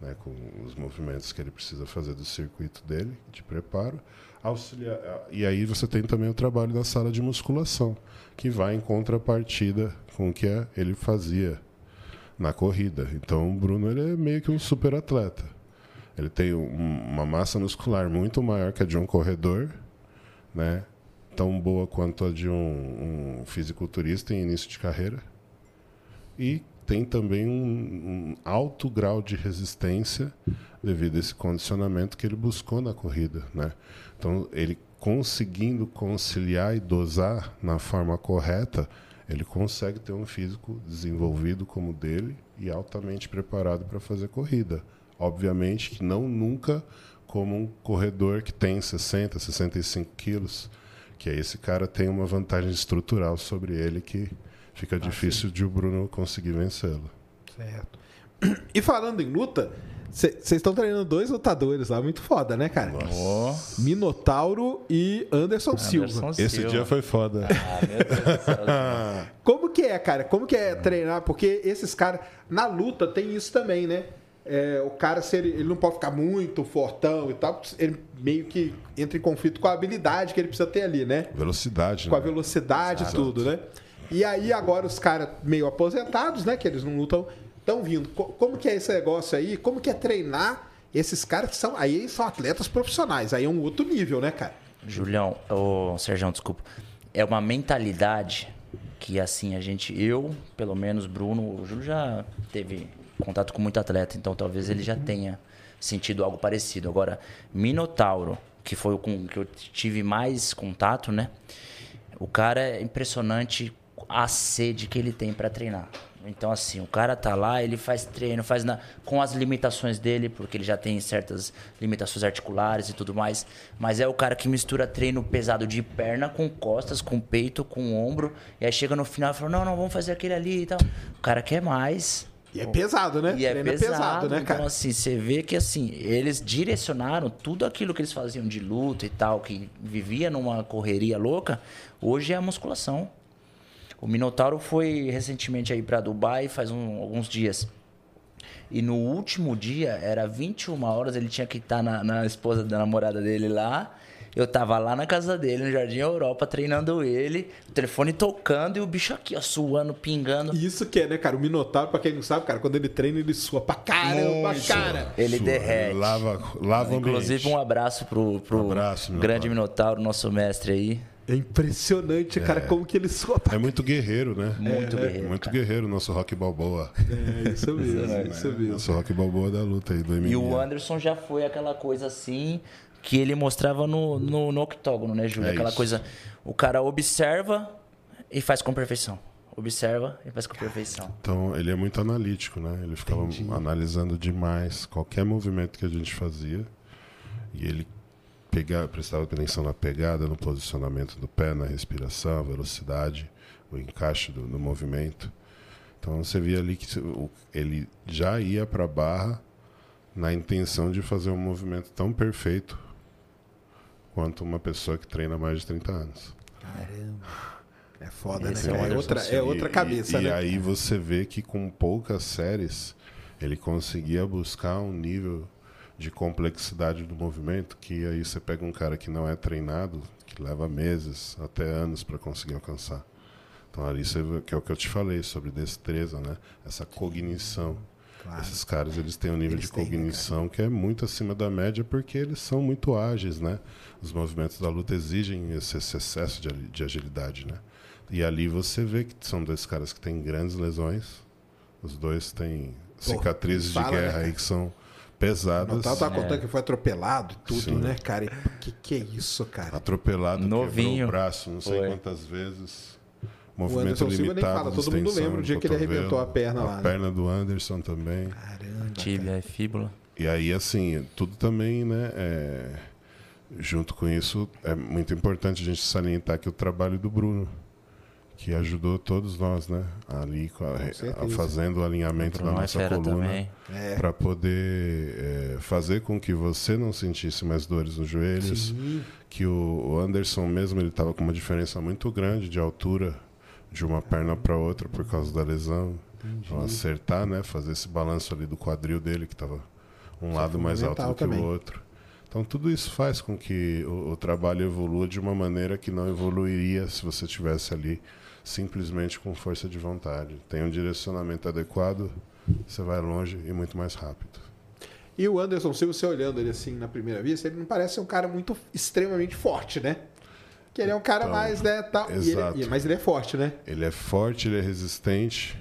C: né, com os movimentos que ele precisa fazer do circuito dele, de preparo. Auxiliar, e aí você tem também o trabalho da sala de musculação, que vai em contrapartida com o que ele fazia na corrida. Então o Bruno ele é meio que um super atleta. Ele tem um, uma massa muscular muito maior que a de um corredor, né? tão boa quanto a de um, um fisiculturista em início de carreira. E tem também um, um, alto grau de resistência devido a esse condicionamento que ele buscou na corrida, né? Então, ele conseguindo conciliar e dosar na forma correta, ele consegue ter um físico desenvolvido como o dele e altamente preparado para fazer corrida. Obviamente que não nunca como um corredor que tem 60, 65 quilos, que aí esse cara tem uma vantagem estrutural sobre ele que Fica ah, difícil sim. de o Bruno conseguir vencê-lo.
A: Certo. E falando em luta, vocês estão treinando dois lutadores lá, muito foda, né, cara?
B: Nossa.
A: Minotauro e Anderson, Anderson Silva.
C: Esse Silva. dia foi foda.
B: Ah, meu Deus do céu.
A: Como que é, cara? Como que é treinar? Porque esses caras, na luta tem isso também, né? É, o cara, se ele, ele não pode ficar muito fortão e tal, ele meio que entra em conflito com a habilidade que ele precisa ter ali, né?
C: Velocidade.
A: Com
C: né?
A: a velocidade e tudo, né? E aí agora os caras meio aposentados, né? Que eles não lutam, estão vindo. Co- Como que é esse negócio aí? Como que é treinar esses caras que são. Aí são atletas profissionais. Aí é um outro nível, né, cara?
B: Julião, ô Sérgio, desculpa. É uma mentalidade que assim a gente, eu, pelo menos, Bruno, o Júlio já teve contato com muito atleta, então talvez ele já tenha sentido algo parecido. Agora, Minotauro, que foi o com que eu tive mais contato, né? O cara é impressionante a sede que ele tem para treinar. Então, assim, o cara tá lá, ele faz treino, faz na- com as limitações dele, porque ele já tem certas limitações articulares e tudo mais. Mas é o cara que mistura treino pesado de perna com costas, com peito, com ombro. E aí chega no final e fala: não, não, vamos fazer aquele ali e tal. O cara quer mais.
A: E é pesado, né?
B: E é
A: Treino
B: pesado,
A: né, cara?
B: Então, assim, você vê que, assim, eles direcionaram tudo aquilo que eles faziam de luta e tal, que vivia numa correria louca, hoje é a musculação. O Minotauro foi recentemente aí para Dubai, faz um- alguns dias. E no último dia, era 21 horas, ele tinha que estar na, na esposa da namorada dele lá. Eu tava lá na casa dele, no Jardim Europa, treinando ele, o telefone tocando e o bicho aqui, ó, suando, pingando.
A: Isso que é, né, cara? O Minotauro, pra quem não sabe, cara, quando ele treina, ele sua pra caramba,
C: Muito.
A: cara.
B: Ele
C: Sua,
B: derrete.
C: Lava, lava o
B: Inclusive,
C: ambiente.
B: um abraço pro, pro
C: Um abraço, Minotauro.
B: grande Minotauro, nosso mestre aí.
A: É impressionante, cara, como que ele pra
C: É muito guerreiro, né?
B: Muito guerreiro.
C: Muito
B: cara.
C: guerreiro, nosso Rock Balboa.
A: É, isso mesmo, isso mesmo.
C: Nosso Rock Balboa da luta aí, do MMA.
B: E o Anderson já foi aquela coisa assim que ele mostrava no, no, no octógono, né, Júlio?
C: É
B: aquela
C: isso.
B: coisa. O cara observa e faz com perfeição. Observa e faz com perfeição.
C: Então, ele é muito analítico, né? Ele ficava analisando demais qualquer movimento que a gente fazia. E ele pegava, prestava atenção na pegada, no posicionamento do pé, na respiração, a velocidade, o encaixe do, do movimento. Então, você via ali que ele já ia para a barra na intenção de fazer um movimento tão perfeito quanto uma pessoa que treina há mais de 30 anos.
A: Caramba. É foda,
B: Esse
A: né?
B: é?
A: É, outra, é outra
C: E-
A: cabeça,
C: e,
A: né?
C: E aí você vê que com poucas séries ele conseguia buscar um nível de complexidade do movimento que aí você pega um cara que não é treinado, que leva meses, até anos para conseguir alcançar. Então ali você que é o que eu te falei sobre destreza, né? Essa cognição.
A: Claro.
C: Esses caras eles têm um nível
A: Eles
C: de
A: têm, né,
C: cognição que é muito acima da média porque eles são muito ágeis, né? Os movimentos da luta exigem esse, esse excesso de, de agilidade, né? E ali você vê que são dois caras que têm grandes lesões. Os dois têm cicatrizes
A: fala,
C: de
A: né,
C: guerra
A: cara?
C: aí que são pesadas.
A: Natal tava
B: É.
A: contando que foi atropelado e tudo,
C: Sim.
A: né, cara? E, que que é isso, cara?
C: Atropelado,
B: Novinho.
C: quebrou o braço, não sei
B: Foi.
C: quantas vezes.
A: O
C: Movimento
A: Anderson Silva nem
C: limitado,
A: fala, todo mundo lembra o
C: de
A: dia que ele arrebentou a perna
C: a
A: lá, né?
C: perna do Anderson também.
A: Caramba.
B: Tíbia e fíbula.
C: E aí, assim, tudo também, né? é, junto com isso, é muito importante a gente salientar que o trabalho do Bruno, que ajudou todos nós, né? Ali com a- a- fazendo o alinhamento da
B: é
C: nossa coluna.
A: É.
C: Para poder é, fazer com que você não sentisse mais dores nos joelhos,
A: Sim.
C: que o o Anderson mesmo ele estava com uma diferença muito grande de altura de uma perna para outra por causa da lesão. Então acertar, né, fazer esse balanço ali do quadril dele que estava um lado mais alto do que
A: também.
C: o outro. Então tudo isso faz com que o, o trabalho evolua de uma maneira que não evoluiria se você tivesse ali simplesmente com força de vontade. Tem um direcionamento adequado, você vai longe e muito mais rápido.
A: E o Anderson Silva, você olhando ele assim na primeira vista, ele não parece ser um cara muito extremamente forte, né? Que ele é um cara
C: Então,
A: mais, né, tal. E ele-
C: exato.
A: e- mas ele é forte, né?
C: Ele é forte, ele é resistente.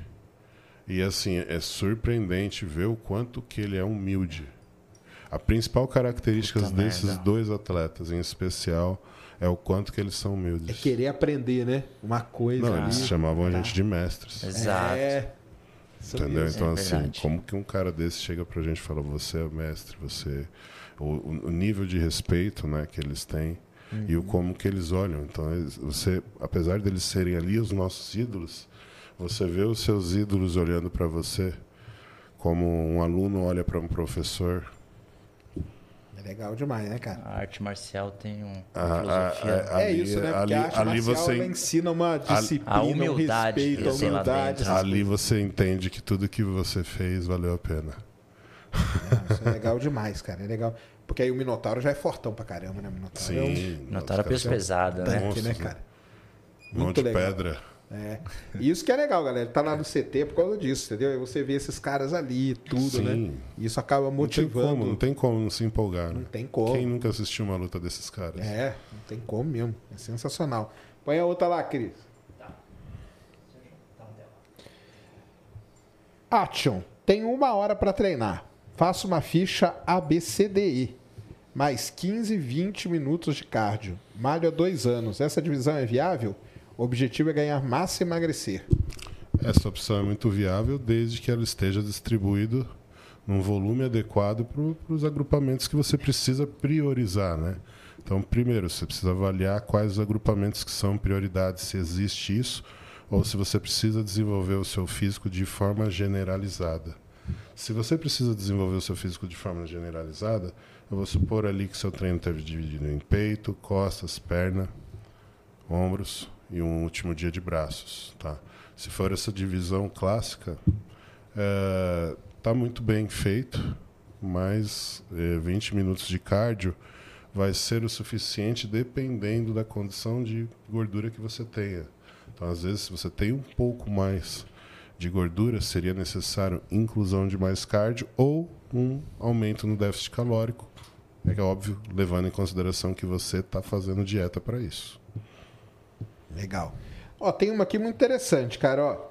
C: E assim, é surpreendente ver o quanto que ele é humilde. A principal característica
B: Puta
C: desses
B: merda.
C: dois atletas, em especial, é o quanto que eles são
A: É
C: humildes.
A: querer aprender, né? Uma coisa
C: Não,
A: ali.
C: eles chamavam a gente de mestres.
B: Exato.
A: É.
C: Entendeu? Então,
B: é
C: assim,
B: verdade.
C: como que um cara desse chega pra gente e fala, você é mestre, você. O, o- o nível de respeito né, que eles têm e
A: Uhum.
C: o como que eles olham. Então, eles- você, apesar deles serem ali os nossos ídolos, você vê os seus ídolos olhando para você como um aluno olha para um professor.
A: É legal demais, né, cara?
B: A arte marcial tem um, uma
C: A- a-
B: filosofia.
C: a-
A: é
C: ali-
A: isso, né? Porque
C: ali-
A: a arte
C: ali
A: marcial
C: você-
A: ela ensina uma disciplina,
B: A humildade
A: um respeito, a humildade.
C: ali você entende que tudo que você fez valeu a pena.
A: Não, Isso é legal demais, cara. É legal. Porque aí o Minotauro já é fortão pra caramba, né? Minotauro é um
C: Sim.
B: Notaram a peso pesada, né?
A: tanque, né, cara?
C: Mão
A: Muito
C: de
A: legal.
C: pedra.
A: É. Isso que é legal, galera. Tá lá no CT por causa disso, entendeu? Aí você vê esses caras ali, tudo, né?
C: Sim.
A: Isso acaba motivando.
C: Não tem como, não tem como não se empolgar.
A: Não
C: né?
A: tem como.
C: Quem nunca assistiu uma luta desses caras?
A: É, não tem como mesmo. É sensacional. Põe a outra lá, Cris. Action. Tenho uma hora para treinar. Faço uma ficha ABCDE. Mais 15, 20 minutos de cardio. Malho há dois anos. Essa divisão é viável? O objetivo é ganhar massa e emagrecer.
C: Essa opção é muito viável desde que ela esteja distribuído num volume adequado para os agrupamentos que você precisa priorizar, né? Então, primeiro, você precisa avaliar quais os agrupamentos que são prioridades, se existe isso, ou se você precisa desenvolver o seu físico de forma generalizada. Se você precisa desenvolver o seu físico de forma generalizada, eu vou supor ali que seu treino teve dividido em peito, costas, perna, ombros e um último dia de braços, tá? Se for essa divisão clássica, está muito bem feito, mas eh, 20 minutos de cardio vai ser o suficiente dependendo da condição de gordura que você tenha. Então, às vezes, se você tem um pouco mais de gordura, seria necessário inclusão de mais cardio ou um aumento no déficit calórico. É óbvio, levando em consideração que você está fazendo dieta para isso.
A: Legal. Ó, tem uma aqui muito interessante, cara, ó.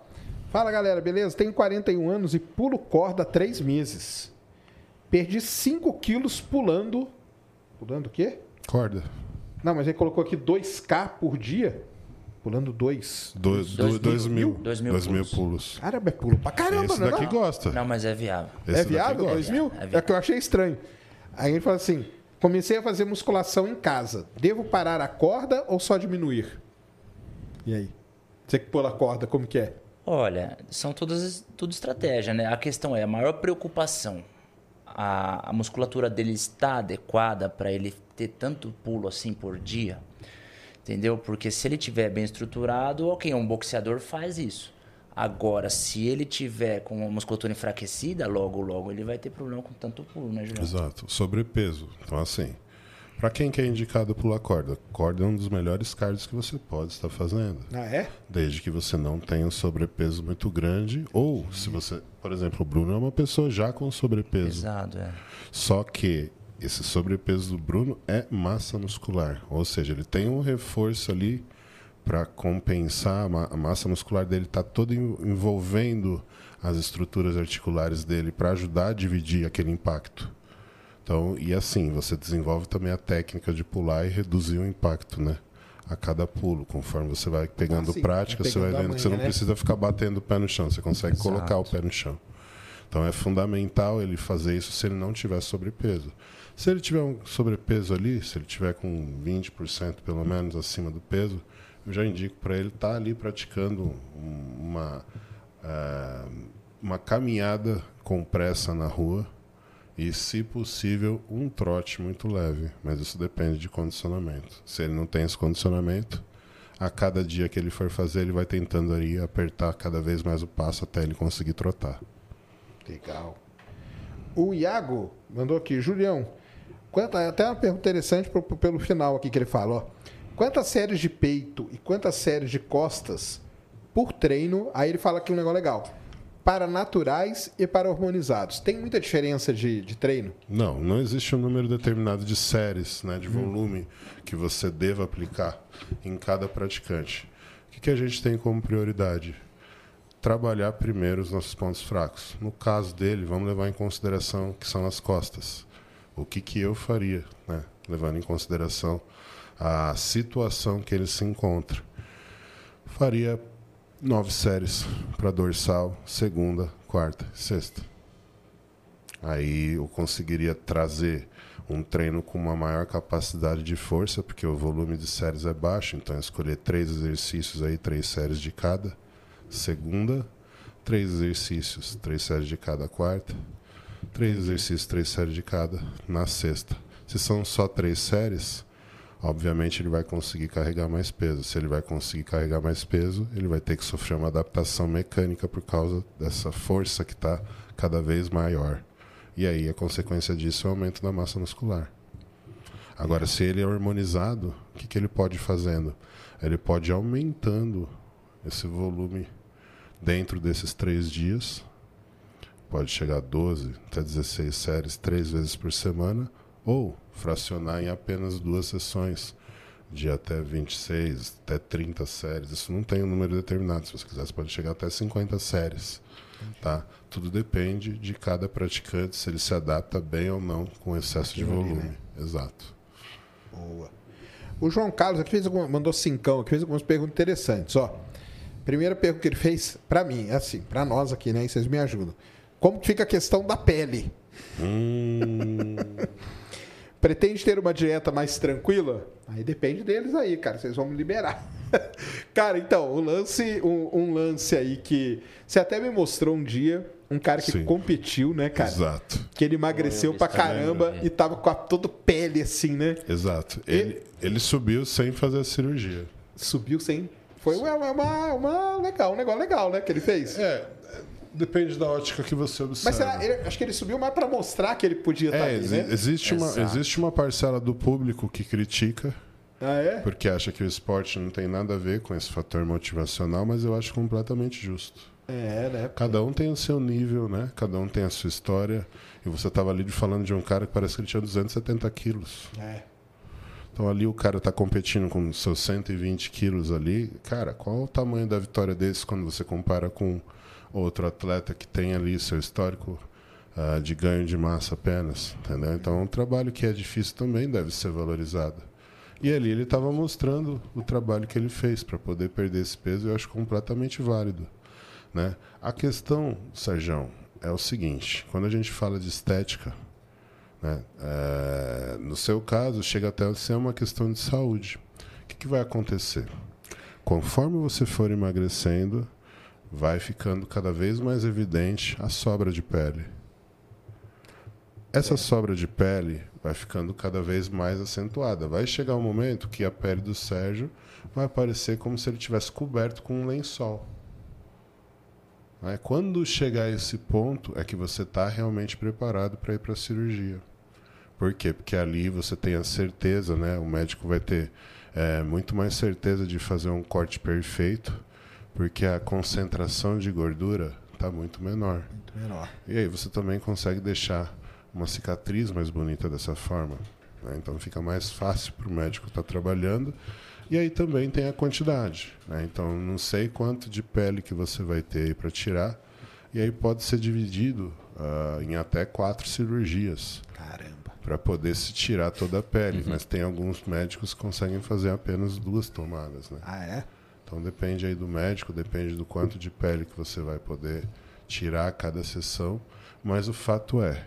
A: Fala, galera, beleza? Tenho 41 anos e pulo corda há 3 meses. Perdi 5 quilos pulando. Pulando o quê?
C: Corda.
A: Não, mas ele colocou aqui 2K por dia. Pulando 2.
C: Dois,
B: Dois
C: dois, dois
B: mil?
C: mil.
B: Dois mil
C: Dois mil
B: pulos.
C: pulos.
A: Caramba, é pulo pra caramba,
C: Esse
A: né?
C: daqui
A: não?
C: gosta.
B: Não, mas é viável.
C: Esse
A: É viável?
C: gosta.
A: 2 mil?
B: É
A: É,
B: viável.
A: que eu achei estranho. Aí ele fala assim: comecei a fazer musculação em casa. Devo parar a corda ou só diminuir? E aí? Você que pula a corda, como que é?
B: Olha, são todas tudo estratégia, né? A questão é a maior preocupação. A, a musculatura dele está adequada para ele ter tanto pulo assim por dia, entendeu? Porque se ele tiver bem estruturado, ok, um boxeador faz isso. Agora, se ele tiver com a musculatura enfraquecida, logo, logo ele vai ter problema com tanto pulo, né, Julião?
C: Exato. Sobrepeso. Então, assim, para quem que é indicado pular corda? Corda é um dos melhores cards que você pode estar fazendo.
A: Ah, é?
C: Desde que você não tenha um sobrepeso muito grande. Ou, se você. Por exemplo, o Bruno é uma pessoa já com sobrepeso.
B: Exato, é.
C: Só que esse sobrepeso do Bruno é massa muscular. Ou seja, ele tem um reforço ali para compensar. a ma- A massa muscular dele está toda en- envolvendo as estruturas articulares dele para ajudar a dividir aquele impacto. Então, e assim, você desenvolve também a técnica de pular e reduzir o impacto, né? A cada pulo, conforme você vai pegando
A: Ah, sim,
C: prática,
A: vai
C: você vai
A: pegando
C: vendo que você não
A: né?
C: precisa ficar batendo o pé no chão, você consegue
B: Exato.
C: colocar o pé no chão. Então é fundamental ele fazer isso se ele não tiver sobrepeso. Se ele tiver um sobrepeso ali, se ele tiver com 20% pelo menos acima do peso, eu já indico para ele estar ali praticando um- uma, ah, uma caminhada com pressa na rua e, se possível, um trote muito leve. Mas isso depende de condicionamento. Se ele não tem esse condicionamento, a cada dia que ele for fazer, ele vai tentando ali apertar cada vez mais o passo até ele conseguir trotar.
A: Legal. O Iago mandou aqui, Julião. Quanta, até uma pergunta interessante pro- pro- pelo final aqui que ele fala, ó. Quantas séries de peito e quantas séries de costas por treino? Aí ele fala aqui um negócio legal. Para naturais e para hormonizados. Tem muita diferença de, de treino?
C: Não, não existe um número determinado de séries, né, de volume que você deva aplicar em cada praticante. O que, que a gente tem como prioridade? Trabalhar primeiro os nossos pontos fracos. No caso dele, vamos levar em consideração que são as costas. O que, que eu faria, né, levando em consideração a situação que ele se encontra? Faria nove séries para dorsal, segunda, quarta, sexta. Aí eu conseguiria trazer um treino com uma maior capacidade de força, porque o volume de séries é baixo, então eu escolher três exercícios aí, três séries de cada. Segunda, três exercícios, três séries de cada quarta. Três exercícios, três séries de cada na sexta. Se são só três séries, obviamente ele vai conseguir carregar mais peso. Se ele vai conseguir carregar mais peso, ele vai ter que sofrer uma adaptação mecânica por causa dessa força que está cada vez maior. E aí a consequência disso é o aumento da massa muscular. Agora, se ele é hormonizado, o que, que ele pode ir fazendo? Ele pode ir aumentando esse volume dentro desses três dias. Pode chegar a 12 até 16 séries três vezes por semana, ou fracionar em apenas duas sessões, de até 26, até 30 séries. Isso não tem um número determinado. Se você quiser, você pode chegar até 50 séries. Tá? Tudo depende de cada praticante, se ele se adapta bem ou não com excesso de volume. Ali, né? Exato.
A: Boa. O João Carlos aqui fez alguma, mandou cincão, aqui fez algumas perguntas interessantes. Ó, primeira pergunta que ele fez para mim, é assim, para nós aqui, né? E vocês me ajudam. Como fica a questão da pele? Hum. Pretende ter uma dieta mais tranquila? Aí depende deles aí, cara. Vocês vão me liberar. cara, então, um lance, um, um, lance aí que você até me mostrou um dia, um cara que Sim. competiu, né, cara?
C: Exato.
A: Que ele emagreceu pra caramba é. e tava com a toda pele assim, né?
C: Exato. Ele, ele, ele subiu sem fazer a cirurgia.
A: Subiu sem. Foi uma, uma, uma legal, um negócio legal, né, que ele fez.
C: É, Depende da ótica que você observa. Mas
A: será, ele, acho que ele subiu mais para mostrar que ele podia estar é, tá ali, né?
C: existe, uma, existe uma parcela do público que critica.
A: Ah, é?
C: Porque acha que o esporte não tem nada a ver com esse fator motivacional, mas eu acho completamente justo.
A: É, né?
C: Cada um tem o seu nível, né? Cada um tem a sua história. E você estava ali falando de um cara que parece que ele tinha 270 quilos.
A: É.
C: Então ali o cara está competindo com seus 120 quilos ali. Cara, qual o tamanho da vitória desse quando você compara com outro atleta que tem ali seu histórico uh, de ganho de massa apenas, entendeu? Então é um trabalho que é difícil também deve ser valorizado. E ali ele estava mostrando o trabalho que ele fez para poder perder esse peso, eu acho completamente válido, né? A questão, Sérgio, é o seguinte: quando a gente fala de estética, né, é, no seu caso chega até a ser uma questão de saúde. O que, que vai acontecer? Conforme você for emagrecendo, vai ficando cada vez mais evidente a sobra de pele. Essa é. sobra de pele vai ficando cada vez mais acentuada. Vai chegar um momento que a pele do Sérgio vai parecer como se ele tivesse coberto com um lençol. Né? Quando chegar a esse ponto, é que você está realmente preparado para ir para a cirurgia. Por quê? Porque ali você tem a certeza, né? o médico vai ter é, muito mais certeza de fazer um corte perfeito porque a concentração de gordura está muito menor.
A: Muito menor.
C: E aí você também consegue deixar uma cicatriz mais bonita dessa forma. Né? Então fica mais fácil para o médico estar tá trabalhando. E aí também tem a quantidade. Né? Então não sei quanto de pele que você vai ter para tirar. E aí pode ser dividido uh, em até quatro cirurgias.
A: Caramba.
C: Para poder se tirar toda a pele. Uhum. Mas tem alguns médicos que conseguem fazer apenas duas tomadas. Né?
A: Ah, é?
C: Então depende aí do médico, depende do quanto de pele que você vai poder tirar a cada sessão, mas o fato é,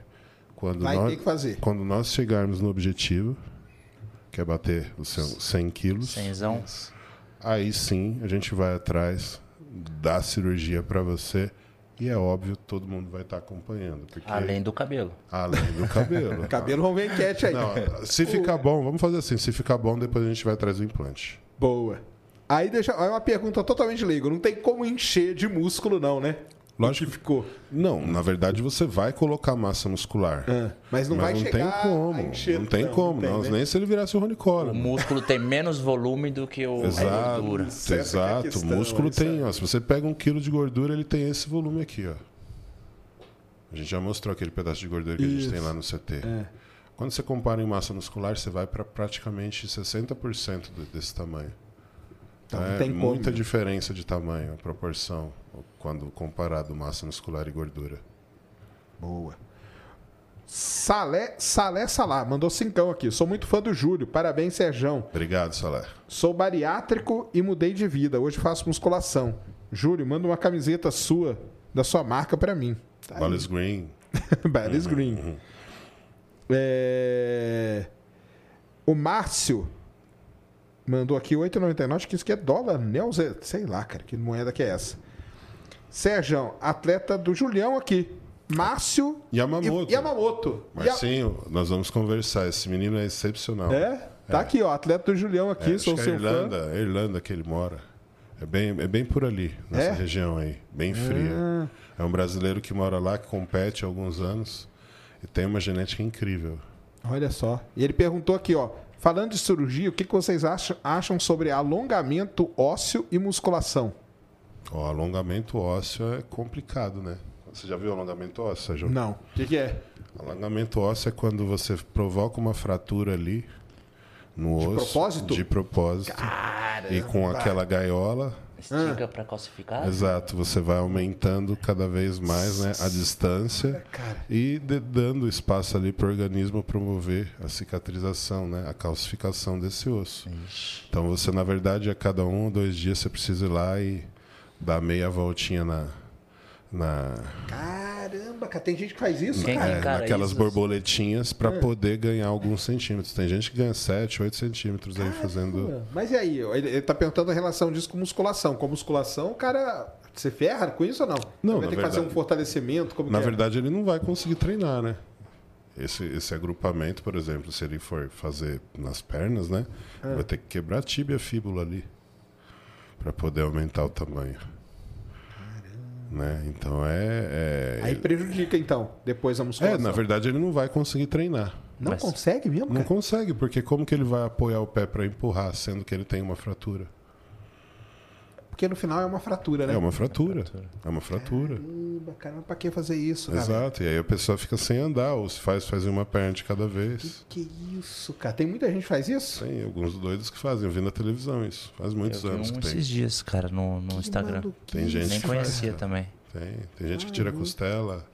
C: quando
A: vai
C: nós,
A: ter que fazer.
C: quando nós chegarmos no objetivo, que é bater os 100 quilos,
B: Cenzão.
C: aí sim a gente vai atrás da cirurgia para você e é óbvio, todo mundo vai estar acompanhando. Porque...
B: Além do cabelo.
C: Além do cabelo.
A: cabelo, vamos ver enquete aí. Não,
C: se ficar bom, vamos fazer assim. Se ficar bom, depois a gente vai atrás do implante.
A: Boa. Aí deixa, é uma pergunta totalmente leiga. Não tem como encher de músculo, não, né?
C: Lógico que ficou. Não, na verdade você vai colocar massa muscular.
A: É, mas não mas vai
C: não tem como. Encher, não tem não, como, não, tem, né? nem se ele virasse o Rony Cola.
B: O músculo tem menos volume do que o exato, gordura.
C: Exato, é questão, o músculo tem, ó, se você pega um quilo de gordura, ele tem esse volume aqui, ó. A gente já mostrou aquele pedaço de gordura que Isso. a gente tem lá no CT. É. Quando você compara em massa muscular, você vai para praticamente 60% desse tamanho. Então, é tem muita como. diferença de tamanho, proporção, quando comparado massa muscular e gordura.
A: Boa. Salé, Salé Salá, mandou cincão aqui. Sou muito fã do Júlio. Parabéns, Serjão.
C: Obrigado, Salé.
A: Sou bariátrico e mudei de vida. Hoje faço musculação. Júlio, manda uma camiseta sua, da sua marca, para mim.
C: Tá Ballis Green.
A: Ballis uhum, Green. Uhum. É... O Márcio Mandou aqui 8,99. Acho que isso aqui é dólar, Neuza. Sei lá, cara, que moeda que é essa. Sérgio, atleta do Julião aqui. Márcio
C: Yamamoto.
A: Yamamoto.
C: Marcinho, ya... nós vamos conversar. Esse menino é excepcional.
A: É? Tá é. aqui, ó. Atleta do Julião aqui,
C: é,
A: sou
C: seu
A: é
C: Irlanda,
A: fã.
C: É Irlanda que ele mora. É bem, é bem por ali, nessa
A: é?
C: região aí. Bem fria. Ah. É um brasileiro que mora lá, que compete há alguns anos. E tem uma genética incrível.
A: Olha só. E ele perguntou aqui, ó. Falando de cirurgia, o que vocês acham, acham sobre alongamento ósseo e musculação?
C: O alongamento ósseo é complicado, né? Você já viu alongamento ósseo, Sérgio?
A: Não. O que, que é?
C: Alongamento ósseo é quando você provoca uma fratura ali no
A: De
C: osso.
A: propósito?
C: De propósito.
A: Caramba.
C: E com aquela gaiola,
B: Estica pra calcificar?
C: exato, você vai aumentando cada vez mais né, a distância
A: Cara.
C: e de- dando espaço ali para o organismo promover a cicatrização, né, a calcificação desse osso. Então você, na verdade, a cada um ou dois dias você precisa ir lá e dar meia voltinha na, na,
A: Caramba, cara. Tem gente que faz isso,
B: Quem-
A: cara.
C: é,
B: Cara,
C: naquelas
B: isso-
C: borboletinhas para poder ganhar alguns centímetros. Tem gente que ganha 7, 8 centímetros aí fazendo.
A: Caramba. Mas e aí? Ele, ele tá perguntando a relação disso com musculação. Com musculação, o cara. Você ferra com isso ou não?
C: Não,
A: Vai
C: na
A: ter que fazer
C: verdade-
A: um fortalecimento? Como
C: Na
A: que é?
C: verdade, ele não vai conseguir treinar, né? Esse, esse agrupamento, por exemplo, se ele for fazer nas pernas, né?
A: É.
C: Vai ter que quebrar a tíbia e a fíbula ali para poder aumentar o tamanho. Né? Então é.
A: Aí
C: É,
A: prejudica, então, depois a
C: é,
A: musculação.
C: na verdade, ele não vai conseguir treinar.
A: Não
B: Mas-
A: consegue mesmo,
C: Não
A: cara?
C: consegue, porque como que ele vai apoiar o pé para empurrar, sendo que ele tem uma fratura?
A: Porque no final é uma fratura, né?
C: É uma fratura. É uma fratura.
A: Caramba, caramba, pra que fazer isso, cara?
C: Exato. E aí a pessoa fica sem andar, ou se faz, faz uma perna de cada vez.
A: Que isso, cara? Tem muita gente que faz isso?
C: Tem alguns doidos que fazem, eu vi na televisão isso. Faz muitos
B: Eu vi
C: anos
B: um
C: que tem.
B: esses dias, cara, no, no Instagram.
C: Tem gente
B: Nem
C: que
B: conhecia
C: faz,
B: também.
C: Tem. Tem gente que tira a costela.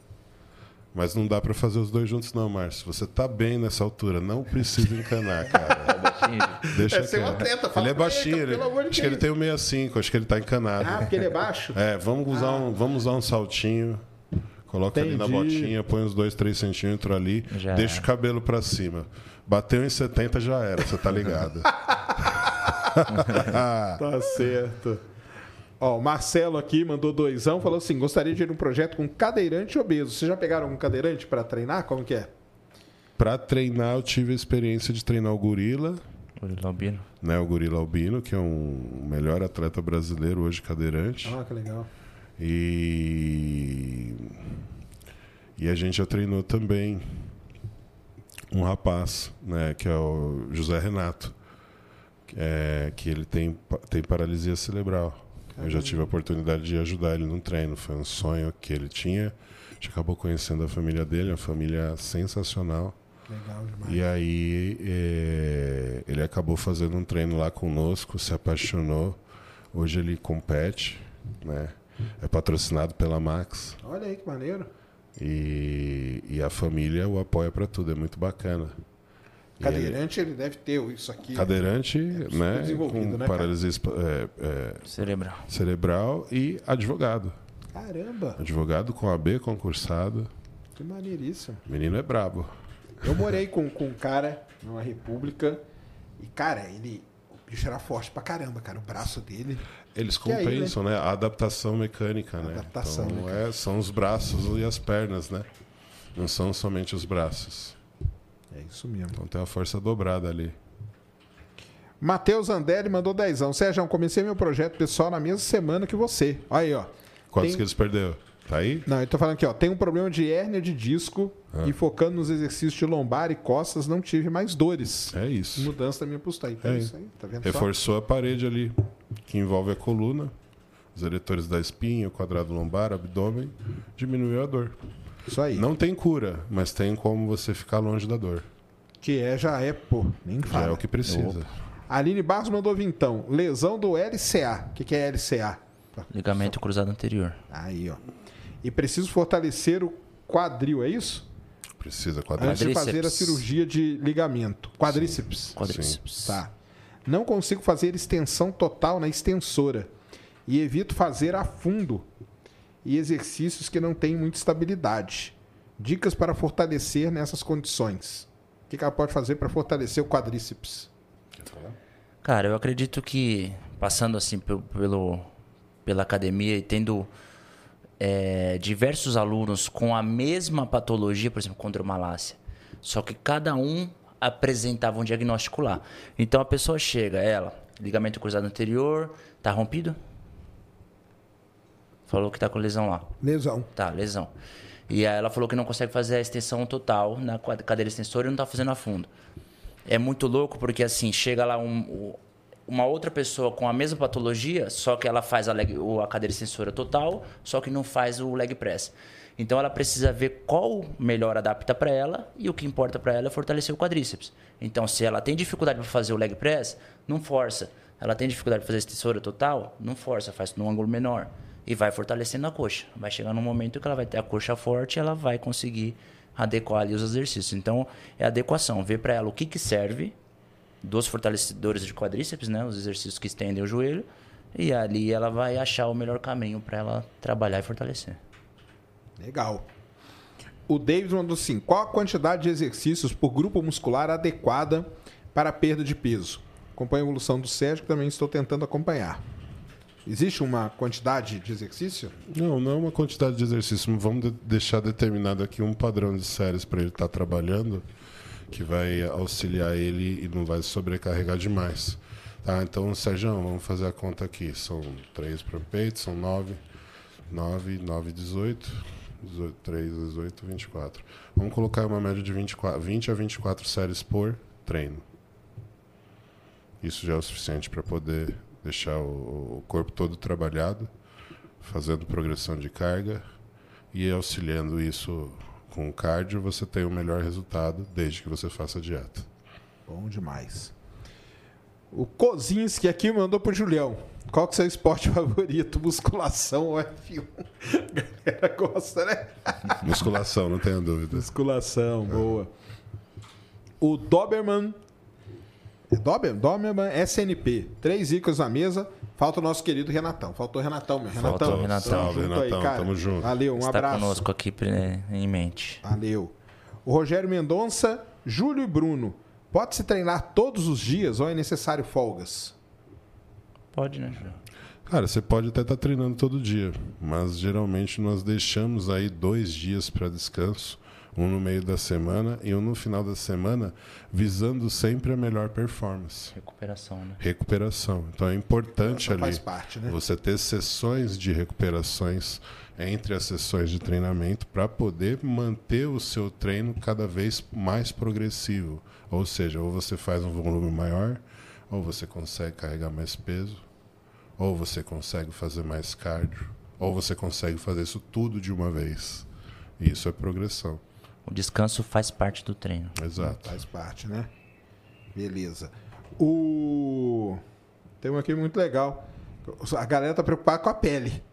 C: Mas não dá pra fazer os dois juntos, não, Márcio. Você tá bem nessa altura. Não precisa encanar, cara. Deixa
A: É ser um atleta, fala
C: Ele é
A: pra ele,
C: baixinho.
A: pelo amor de
C: acho que ele tem o 65, acho que ele tá encanado.
A: Ah, porque ele é baixo?
C: É, vamos usar, um, vamos usar um saltinho. Coloca ali na
A: Entendi.
C: botinha, põe uns 2, 3 centímetros ali,
B: Já
C: deixa o cabelo pra cima. Bateu em 70 já era, você tá ligado.
A: Tá certo. Ó, o Marcelo aqui mandou doisão, falou assim: gostaria de ir num projeto com cadeirante obeso. Vocês já pegaram um cadeirante pra treinar? Como que é?
C: Pra treinar, eu tive a experiência de treinar o gorila,
B: O Albino.
C: né? O gorila albino, que é um melhor atleta brasileiro hoje cadeirante.
A: Ah, que legal.
C: E e a gente já treinou também um rapaz, né, que é o José Renato, que, é, que ele tem tem paralisia cerebral. Eu já tive a oportunidade de ajudar ele num treino, foi um sonho que ele tinha. A gente acabou conhecendo a família dele, uma família sensacional.
A: Legal demais.
C: E aí é, ele acabou fazendo um treino lá conosco, se apaixonou. Hoje ele compete, né? É patrocinado pela Max
A: Olha aí que maneiro.
C: e, e a família o apoia para tudo, é muito bacana.
A: Cadeirante, ele deve ter isso aqui.
C: ele- cadeirante, né?
A: desenvolvido,
C: Com
A: né,
C: paralisia é, é,
B: Cerebral.
C: cerebral e advogado.
A: Caramba,
C: Advogado com AB concursado.
A: que maneiríssimo.
C: O menino é brabo.
A: Eu morei com, com um cara numa república e, cara, ele. O bicho era forte pra caramba, cara. O braço dele.
C: Eles
A: Que aí,
C: compensam, né? A adaptação mecânica, né?
A: Adaptação
C: então,
A: mecânica.
C: é, são os braços e as pernas, né? Não são somente os braços.
A: É isso mesmo.
C: Então tem a força dobrada ali.
A: Matheus Anderli mandou dezão. Sérgio, comecei meu projeto pessoal na mesma semana que você. Olha aí, ó.
C: Quantos
A: Tem-
C: quilos perdeu? Tá aí?
A: Não, eu tô falando aqui, ó. Tem um problema de hérnia de disco
C: Ah.
A: e focando nos exercícios de lombar e costas, não tive mais dores.
C: É isso.
A: Mudança da minha postura. Então é
C: É.
A: isso aí, tá vendo só?
C: Reforçou a parede ali, que envolve a coluna, os eletores da espinha, o quadrado lombar, abdômen, diminuiu a dor.
A: Isso aí.
C: Não tem cura, mas tem como você ficar longe da dor.
A: Que é, já é, pô. Nem
C: Já
A: fala.
C: é o que precisa.
A: Aline Barros mandou vintão. Lesão do LCA. O que, que é LCA?
B: Ligamento cruzado anterior.
A: Aí, ó. E preciso fortalecer o quadril, é isso?
C: Precisa
A: Antes
C: quadríceps.
A: de fazer a
B: Quadríceps.
A: cirurgia de ligamento. Quadríceps.
B: Quadríceps.
A: Tá. Não consigo fazer extensão total na extensora. E evito fazer a fundo. E exercícios que não têm muita estabilidade. Dicas para fortalecer nessas condições. O que que ela pode fazer para fortalecer o quadríceps?
B: Cara, eu acredito que passando assim pelo, pela academia e tendo é, diversos alunos com a mesma patologia, por exemplo, condromalácia, só que cada um apresentava um diagnóstico lá. Então a pessoa chega, ela, ligamento cruzado anterior, tá rompido? Falou que tá com lesão lá.
A: Lesão.
B: Tá, lesão. E aí ela falou que não consegue fazer a extensão total na cadeira extensora e não tá fazendo a fundo. É muito louco porque assim, chega lá um. uma outra pessoa com a mesma patologia, só que ela faz a, leg, a cadeira extensora total, só que não faz o leg press. Então ela precisa ver qual melhor adapta para ela e o que importa para ela é fortalecer o quadríceps. Então se ela tem dificuldade para fazer o leg press, não força. Ela tem dificuldade para fazer extensora total, não força, faz num ângulo menor e vai fortalecendo a coxa. Vai chegar num momento que ela vai ter a coxa forte, e ela vai conseguir adequar ali os exercícios. Então é adequação, ver para ela o que que serve dos fortalecedores de quadríceps, né, os exercícios que estendem o joelho, e ali ela vai achar o melhor caminho para ela trabalhar e fortalecer.
A: Legal. O David mandou assim: qual a quantidade de exercícios por grupo muscular adequada para a perda de peso? Acompanho a evolução do Sérgio, que também estou tentando acompanhar. Existe uma quantidade de exercício?
C: Não, não é uma quantidade de exercício. Vamos de deixar determinado aqui um padrão de séries para ele estar tá trabalhando, que vai auxiliar ele e não vai sobrecarregar demais. Tá, então, Sérgio, vamos fazer a conta aqui. São três para peito, são nove. 9, 9, 18. 18, 3, 18, 24. Vamos colocar uma média de 24, 20 a 24 séries por treino. Isso já é o suficiente para poder deixar o, o, corpo todo trabalhado, fazendo progressão de carga e auxiliando isso com o cardio, você tem o melhor resultado desde que você faça dieta.
A: Bom demais. O Kozinski aqui mandou pro Julião. Qual que é o seu esporte favorito? Musculação ou F1? A galera gosta, né?
C: Musculação, não tenho dúvida.
A: Musculação, é. boa. O Doberman. Doberman? Doberman SNP. Três ícones na mesa. Falta o nosso querido Renatão. Faltou o Renatão, meu. Renatão.
B: Faltou o Renatão.
C: Salve, Renatão. Aí, Tamo junto.
A: Valeu, um
B: Está
A: abraço.
B: conosco aqui em mente.
A: Valeu. O Rogério Mendonça, Júlio e Bruno. Pode-se treinar todos os dias ou é necessário folgas?
B: Pode, né,
C: Cara, você pode até estar tá treinando todo dia, mas geralmente nós deixamos aí dois dias para descanso, um no meio da semana e um no final da semana, visando sempre a melhor performance.
B: Recuperação, né?
C: Recuperação. Então é importante ali
A: faz parte, né?
C: você ter sessões de recuperações entre as sessões de treinamento para poder manter o seu treino cada vez mais progressivo. Ou seja, ou você faz um volume maior, ou você consegue carregar mais peso, ou você consegue fazer mais cardio, ou você consegue fazer isso tudo de uma vez. Isso é progressão.
B: O descanso faz parte do treino.
C: Exato.
A: Faz parte, né? Beleza. O tem um aqui muito legal. A galera tá preocupada com a pele.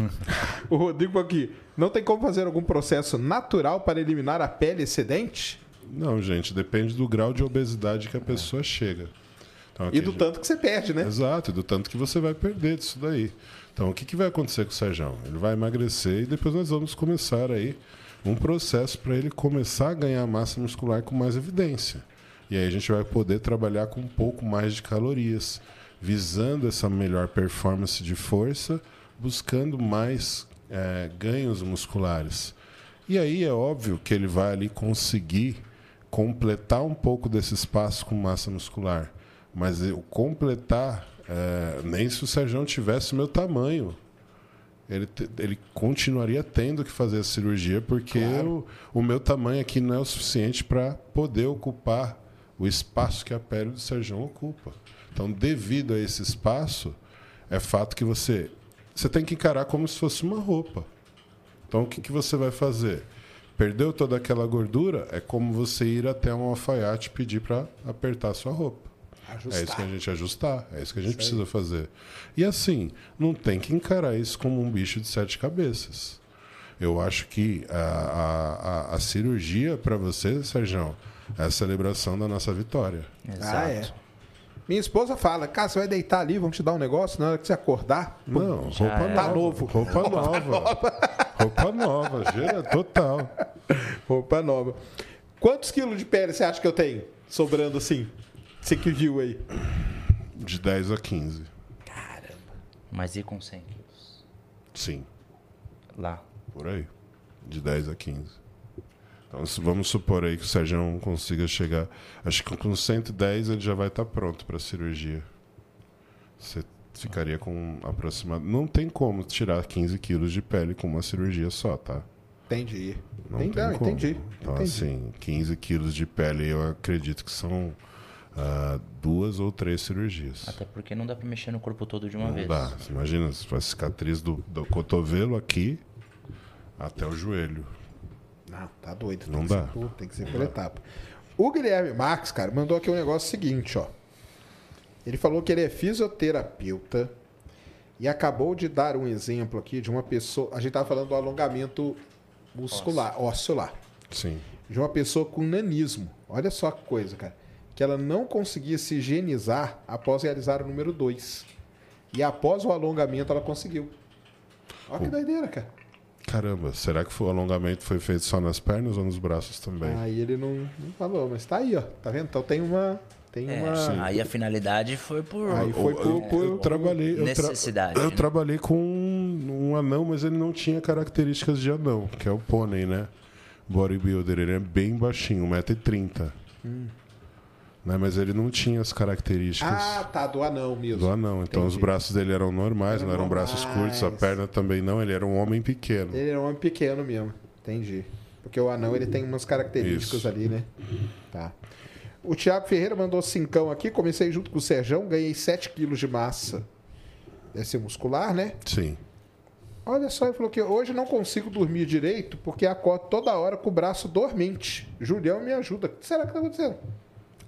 A: o Rodrigo aqui, não tem como fazer algum processo natural para eliminar a pele excedente?
C: Não, gente, depende do grau de obesidade que a pessoa chega.
A: Então, e do gente... tanto que você perde, né?
C: Exato, e do tanto que você vai perder disso daí. Então, o que, que vai acontecer com o Sérgio? Ele vai emagrecer e depois nós vamos começar aí um processo para ele começar a ganhar massa muscular com mais evidência. E aí a gente vai poder trabalhar com um pouco mais de calorias, visando essa melhor performance de força, buscando mais é, ganhos musculares. E aí é óbvio que ele vai ali conseguir completar um pouco desse espaço com massa muscular. Mas eu completar, é, nem se o Sérgio tivesse o meu tamanho, ele, ele continuaria tendo que fazer a cirurgia, porque claro. o, o meu tamanho aqui não é o suficiente para poder ocupar o espaço que a pele do Sérgio ocupa. Então, devido a esse espaço, é fato que você, você tem que encarar como se fosse uma roupa. Então, o que, que você vai fazer? Perdeu toda aquela gordura, é como você ir até um alfaiate pedir para apertar a sua roupa. Ajustar. É isso que a gente ajustar, é isso que a gente precisa fazer. E assim, não tem que encarar isso como um bicho de sete cabeças. Eu acho que a, a, a, a cirurgia para você, Sérgio, é a celebração da nossa vitória.
A: Exato. Ah, é. Minha esposa fala, cara, você vai deitar ali, vamos te dar um negócio, na hora que você acordar.
C: Não, roupa é.
A: nova. Tá novo.
C: Roupa, nova. roupa nova, gira total.
A: Roupa nova. Quantos quilos de pele você acha que eu tenho sobrando assim? Você que viu aí?
C: De 10 a 15.
B: Caramba. Mas e com 100 quilos?
C: Sim.
B: Lá.
C: Por aí. De 10 a 15. Então, vamos supor aí que o Sérgio consiga chegar. Acho que com 110 ele já vai estar pronto para a cirurgia. Você ficaria com aproximadamente. Não tem como tirar 15 quilos de pele com uma cirurgia só, tá?
A: Entendi.
C: Não entendi, tem como. Entendi. Então, entendi. assim, 15 quilos de pele eu acredito que são ah, duas ou três cirurgias.
B: Até porque não dá pra mexer no corpo todo de uma
C: Não
B: vez.
C: dá. Você imagina, se faz cicatriz do, do cotovelo aqui até o joelho.
A: Não, tá doido. Tem
C: Não
A: que
C: dá.
A: Ser por, tem que ser por etapa. O Guilherme Marques, cara, mandou aqui um negócio seguinte, ó. Ele falou que ele é fisioterapeuta e acabou de dar um exemplo aqui de uma pessoa. A gente tava falando do alongamento muscular, ósseo lá.
C: Sim.
A: De uma pessoa com nanismo. Olha só que coisa, cara. Que ela não conseguia se higienizar após realizar o número 2. E após o alongamento ela conseguiu. Olha que doideira, cara.
C: Caramba, será que o alongamento foi feito só nas pernas ou nos braços também?
A: Aí ele não, não falou, mas tá aí, ó. Tá vendo? Então tem uma. Tem
B: É,
A: uma.
B: aí a finalidade foi por.
A: Aí foi por,
C: eu,
A: por-
C: eu trabalhei. eu tra-
B: necessidade,
C: Eu,
B: né?
C: trabalhei com um, um anão, mas ele não tinha características de anão, que é o pônei, né? Bodybuilder, ele é bem baixinho, 1,30m. Né? Mas ele não tinha as características
A: Ah, tá, do anão mesmo.
C: do anão. Então os
A: Entendi.
C: braços dele eram normais,
A: Eram
C: não eram braços
A: normais.
C: curtos, a perna também não, ele era um homem pequeno.
A: Ele era um homem pequeno mesmo. Entendi. Porque o anão ele tem umas características
C: Isso.
A: ali, né? Tá. O Thiago Ferreira mandou cincão aqui. Comecei junto com o Serjão, ganhei 7 quilos de massa. Deve ser muscular, né?
C: Sim.
A: Olha só, ele falou que hoje não consigo dormir direito porque acordo toda hora com o braço dormente. Julião me ajuda. O que será que tá acontecendo?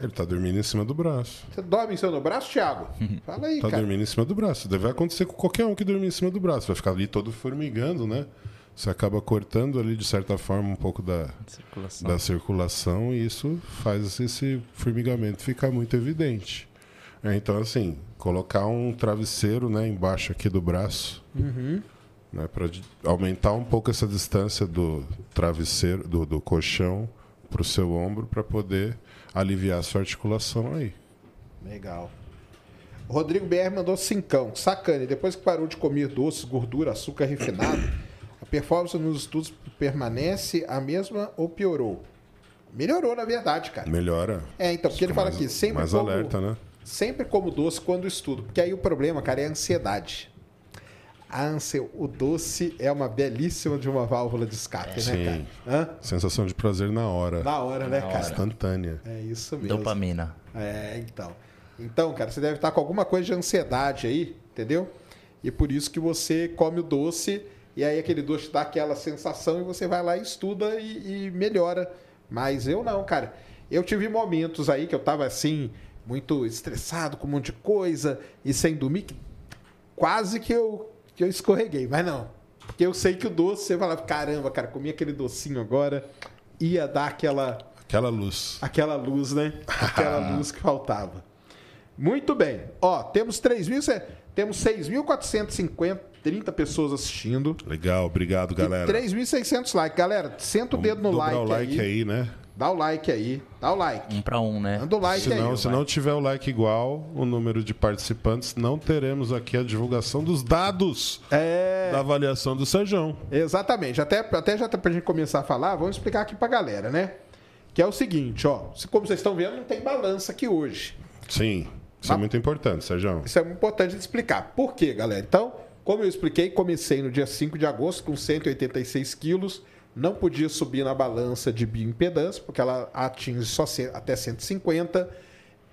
C: Ele tá dormindo em cima do braço.
A: Você dorme em cima do braço, Thiago? Fala aí,
C: Tá
A: cara.
C: dormindo em cima do braço. Deve acontecer com qualquer um que dormir em cima do braço. Vai ficar ali todo formigando, né? Você acaba cortando ali, de certa forma, um pouco da,
B: Circulação.
C: da circulação e isso faz esse formigamento ficar muito evidente. É, então, assim, colocar um travesseiro né, embaixo aqui do braço, né, para aumentar um pouco essa distância do travesseiro, do, do colchão para o seu ombro, para poder aliviar a sua articulação aí.
A: Legal. Rodrigo BR mandou cincão. Sacane, depois que parou de comer doces, gordura, açúcar refinado, a performance nos estudos permanece a mesma ou piorou? Melhorou, na verdade, cara.
C: Melhora.
A: É, então, porque ele fala
C: mais,
A: aqui, sempre
C: mais
A: como,
C: alerta, né?
A: sempre como doce quando estudo. Porque aí o problema, cara, é a ansiedade. A ânsia, o doce é uma belíssima de uma válvula de escape,
C: Sim.
A: né, cara? Hã?
C: Sensação de prazer na hora.
A: Na hora, né, cara?
C: Instantânea.
A: É isso mesmo.
B: Dopamina.
A: É, então. Então, cara, você deve estar com alguma coisa de ansiedade aí, entendeu? E por isso que você come o doce e aí aquele doce te dá aquela sensação e você vai lá e estuda e, e melhora. Mas eu não, cara. Eu tive momentos aí que eu tava assim, muito estressado com um monte de coisa e sem dormir, que quase que eu, que eu escorreguei, mas não. Porque eu sei que o doce, você fala, caramba, cara, comi aquele docinho agora, ia dar aquela
C: Aquela luz.
A: Aquela luz, né? Aquela luz que faltava. Muito bem. Ó, temos 3.000, temos 6.450, 30 pessoas assistindo.
C: Legal, obrigado, galera.
A: 3.600 likes. Galera, senta o dedo no like,
C: o like
A: aí.
C: aí, né?
A: Dá o like aí. Dá o like.
B: Um pra um, né?
A: Manda o like
C: se não,
A: aí.
C: se não tiver o like igual, o número de participantes, não teremos aqui a divulgação dos dados
A: É,
C: da avaliação do Sejão.
A: exatamente. Até, até já tá pra gente começar a falar, vamos explicar aqui pra galera, né? Que é o seguinte, ó. Como vocês estão vendo, não tem balança aqui hoje.
C: Sim, isso é muito importante, Sejão.
A: Isso é importante de explicar. Por quê, galera? Então, como eu expliquei, comecei no dia 5 de agosto com 186 quilos. Não podia subir na balança de bioimpedância, porque ela atinge só até 150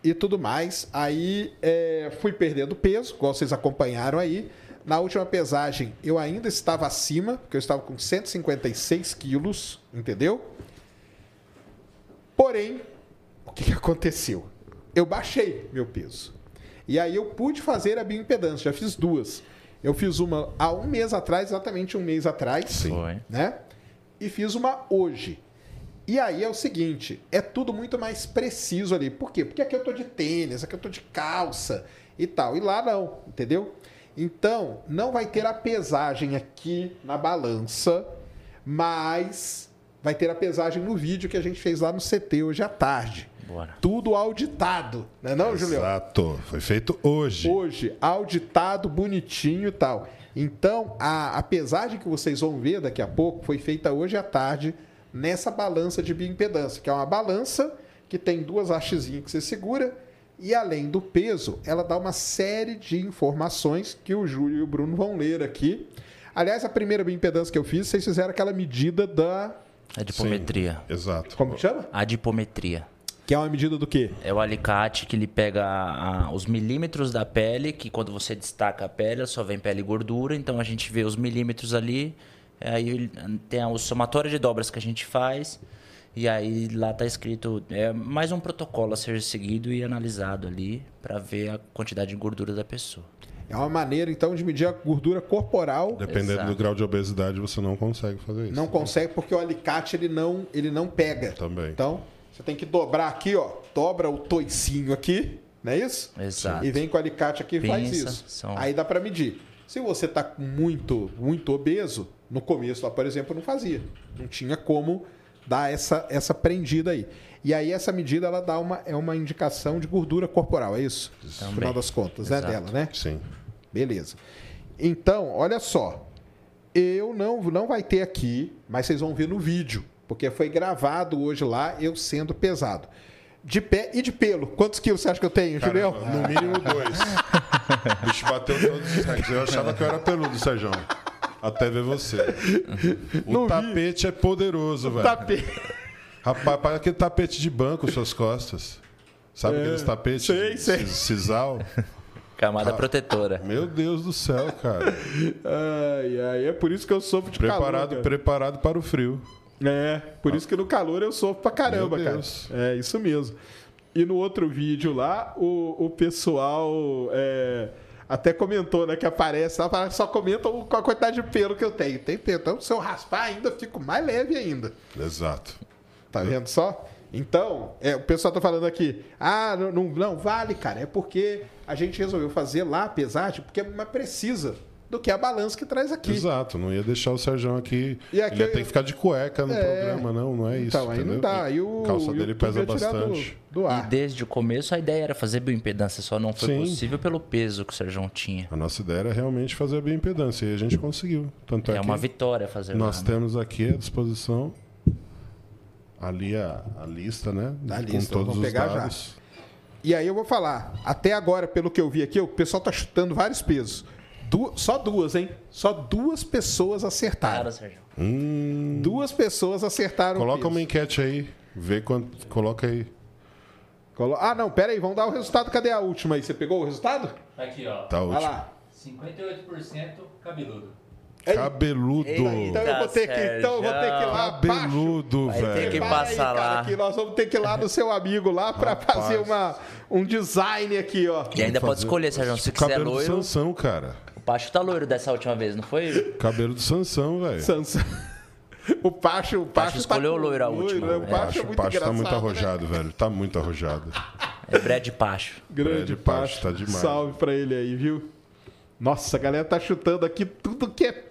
A: e tudo mais. Aí é, fui perdendo peso, igual vocês acompanharam aí. Na última pesagem, eu ainda estava acima, porque eu estava com 156 quilos, entendeu? Porém, o que, que aconteceu? Eu baixei meu peso. E aí eu pude fazer a bioimpedância, já fiz duas. Eu fiz uma há um mês atrás, exatamente um mês atrás,
B: Foi.
A: né? E fiz uma hoje. E aí é o seguinte, é tudo muito mais preciso ali. Por quê? Porque aqui eu tô de tênis, aqui eu tô de calça e tal. E lá não, entendeu? Então, não vai ter a pesagem aqui na balança, mas vai ter a pesagem no vídeo que a gente fez lá no CT hoje à tarde.
B: Bora.
A: Tudo auditado, não é não, Julião?
C: Exato. Foi feito hoje.
A: Hoje, auditado, bonitinho e tal. Então, a, a pesagem que vocês vão ver daqui a pouco foi feita hoje à tarde nessa balança de bioimpedância, que é uma balança que tem duas hastezinhas que você segura e além do peso, ela dá uma série de informações que o Júlio e o Bruno vão ler aqui. Aliás, a primeira bioimpedância que eu fiz, vocês fizeram aquela medida da...
B: Adipometria.
C: Exato.
A: Como que chama?
B: Adipometria.
A: Que é uma medida do quê?
B: É o alicate que ele pega a- a- os milímetros da pele, que quando você destaca a pele, só vem pele e gordura, então a gente vê os milímetros ali, aí ele- tem o somatório de dobras que a gente faz, e aí lá tá escrito, é mais um protocolo a ser seguido e analisado ali, para ver a quantidade de gordura da pessoa.
A: É uma maneira, então, de medir a gordura corporal.
C: Dependendo
B: Exato.
C: do grau de obesidade, você não consegue fazer isso.
A: Não consegue porque o alicate ele não, ele não pega.
C: Também.
A: Então, você tem que dobrar aqui, ó. Dobra o toicinho aqui, não é isso?
B: Exato.
A: E vem com o alicate aqui e faz isso.
B: são-
A: Aí dá pra medir. Se você tá muito, muito obeso, no começo lá, por exemplo, não fazia. Não tinha como dar essa, essa prendida aí. E aí essa medida ela dá uma, é uma indicação de gordura corporal, é isso? No final das contas, é
B: Exato.
A: dela, né?
C: Sim.
A: Beleza. Então, olha só. Eu não, não vai ter aqui, mas vocês vão ver no vídeo, porque foi gravado hoje lá, eu sendo pesado. De pé e de pelo. Quantos quilos você acha que eu tenho, Julião?
C: No mínimo dois. O bicho bateu todos os recordes. Eu achava que eu era peludo, Sérgio. Até ver você. O
A: Não vi.
C: tapete é poderoso, velho.
A: Tapete.
C: Rapaz, para aquele tapete de banco, suas costas. Sabe aqueles tapetes?
A: sei,
C: de
A: sei.
C: Sisal?
B: Camada
C: Ah.
B: protetora.
C: Meu Deus do céu, cara.
A: Ai, ai, é por isso que eu sofro de
C: Preparado,
A: calor. cara.
C: preparado para o frio.
A: É, por isso que no calor eu sofro pra caramba, cara. É, isso mesmo. E no outro vídeo lá, o, o pessoal é, até comentou, né, que aparece lá, só comentam com a quantidade de pelo que eu tenho. Tem pelo. Então, se eu raspar ainda, fico mais leve ainda.
C: Exato.
A: Tá vendo só? Então, é, o pessoal tá falando aqui, ah, não, não, não vale, cara, é porque a gente resolveu fazer lá a pesagem, porque é mais precisa do que a balança que traz aqui.
C: Exato. Não ia deixar o Sérgio aqui.
A: E aqui
C: Ele ia
A: eu-
C: ter que ficar de cueca no
A: É.
C: programa, não, não é isso.
A: Então, aí não
C: entendeu?
A: dá. Aí o
C: A calça
A: o
C: dele
A: YouTube
C: pesa bastante.
A: Do, do
B: E
A: ar.
B: desde o começo a ideia era fazer bioimpedância, só não foi
C: Sim.
B: possível pelo peso que o Sérgio tinha.
C: A nossa ideia era realmente fazer a bioimpedância e a gente conseguiu. Tanto é,
B: É uma vitória fazer
C: nós
B: lá, né?
C: temos aqui à disposição ali a, a lista, né?
A: A
C: com
A: lista,
C: todos os
A: pegar já.
C: dados.
A: E aí eu vou falar, até agora, pelo que eu vi aqui, o pessoal tá chutando vários pesos. Du- só duas, hein? Só duas pessoas acertaram.
B: Cara, Sérgio.
C: Hum,
A: Duas pessoas acertaram
C: coloca uma enquete aí, vê quanto. Coloca aí.
A: Colo- Ah, não, pera aí, vamos dar o resultado. Cadê a última aí? Você pegou o resultado?
D: Aqui, ó.
C: Tá
A: Vai
C: último.
A: lá.
D: 58% cabeludo.
A: Ei,
C: Cabeludo.
A: Então eu vou ter que, então eu vou ter que ir lá.
C: Cabeludo,
B: Vai ter
C: velho.
B: que
A: Para aí,
B: passar
A: cara,
B: lá.
A: que nós vamos ter que ir lá no seu amigo lá pra
C: Rapaz.
A: fazer uma, um design aqui, ó.
B: E ainda pode escolher, Sérgio, se quiser
C: Cabelo do
B: loiro.
C: Sansão, cara.
B: O Pacho tá loiro dessa última vez, não foi?
C: Cabelo do Sansão, velho.
A: Sansa. O Pacho, o Pacho,
B: escolheu
A: tá
B: o loiro a última,
A: né? O
B: né?
A: Pacho é
C: Pacho,
A: muito
C: Pacho tá muito
A: né?
C: arrojado, velho. Tá muito arrojado.
B: É Brad Pacho.
A: Grande
C: Brad Pacho,
A: Pacho,
C: tá demais.
A: Salve pra ele aí, viu? Nossa, a galera tá chutando aqui tudo que é.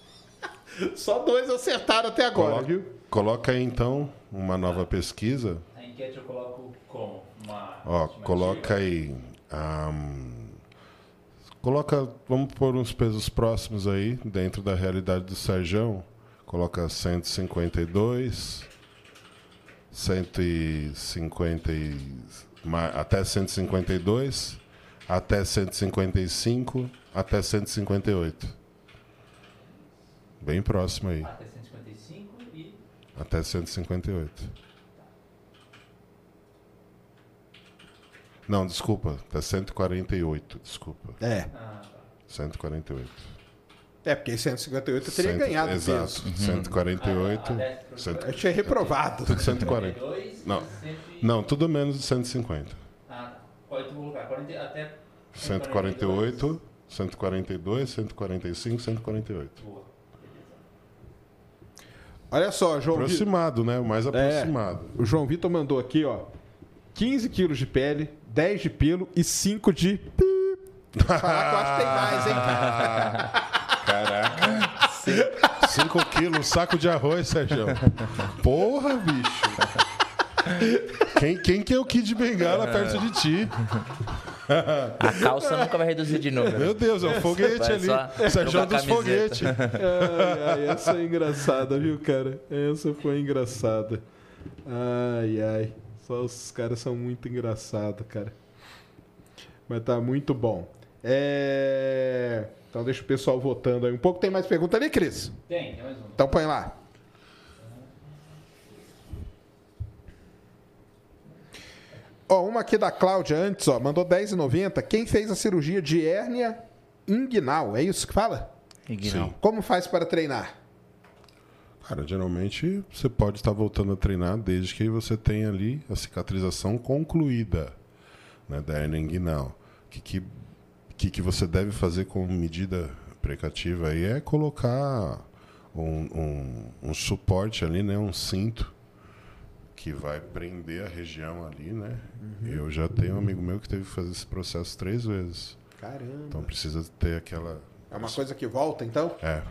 A: Só dois acertaram até agora,
C: Coloca,
A: viu?
C: coloca aí então uma nova pesquisa.
D: A enquete eu coloco como? Uma
C: Ó, coloca aí. ahn, coloca. Vamos pôr uns pesos próximos aí, dentro da realidade do Serjão. Coloca 152, 150, e- ma- até 152, até 155, até 158. Bem próximo aí,
D: Até 155 e
C: até 158. Não, desculpa, até 148, desculpa.
A: É.
D: Ah, tá.
C: 148.
A: É, porque 158 eu teria
C: Cento-
A: ganhado
C: Exato,
A: peso.
C: 148.
D: Ah, ah,
C: cento-
A: Eu tinha reprovado.
C: tudo 140.
D: 52
C: Não.
D: e 100 e-
C: Não, tudo menos de 150.
D: Ah, tá. Pode colocar 40, até
C: 148, 142, 145, 148.
D: Boa.
A: Olha só, João Vitor.
C: Aproximado, né? O mais aproximado.
A: O João Vitor mandou aqui, ó. 15 quilos de pele, 10 de pelo e 5 de. pi. Falar que eu acho que tem mais, hein?
C: Caraca. 5 quilos, um saco de arroz, Sérgio. Porra, bicho. Quem, quem que é o Kid Bengala perto de ti?
B: A calça nunca vai reduzir de número.
C: Meu Deus, é um foguete
B: Vai
C: ali. Sérgio
B: trocar
C: dos
B: camiseta.
C: foguetes.
A: Ai, ai, essa é engraçada, viu, cara? Essa foi engraçada. Ai, ai. Só os caras são muito engraçados, cara. Mas tá muito bom. É... Então deixa o pessoal votando aí um pouco. Tem mais pergunta ali, Cris?
D: Tem, tem mais um.
A: Então põe lá. Ó, uma aqui da Cláudia antes, ó, mandou 10,90. Quem fez a cirurgia de hérnia inguinal? É isso que fala?
B: Iguinal.
A: Como faz para treinar?
C: Cara, geralmente você pode estar voltando a treinar desde que você tenha ali a cicatrização concluída né, da hernia inguinal. O que, que, que, que você deve fazer com medida precativa aí é colocar um, um, um suporte ali, né, um cinto que vai prender a região ali, né? Eu já tenho um amigo meu que teve que fazer esse processo três vezes.
A: Caramba.
C: Então precisa ter aquela
A: É uma coisa que volta, então?
C: é.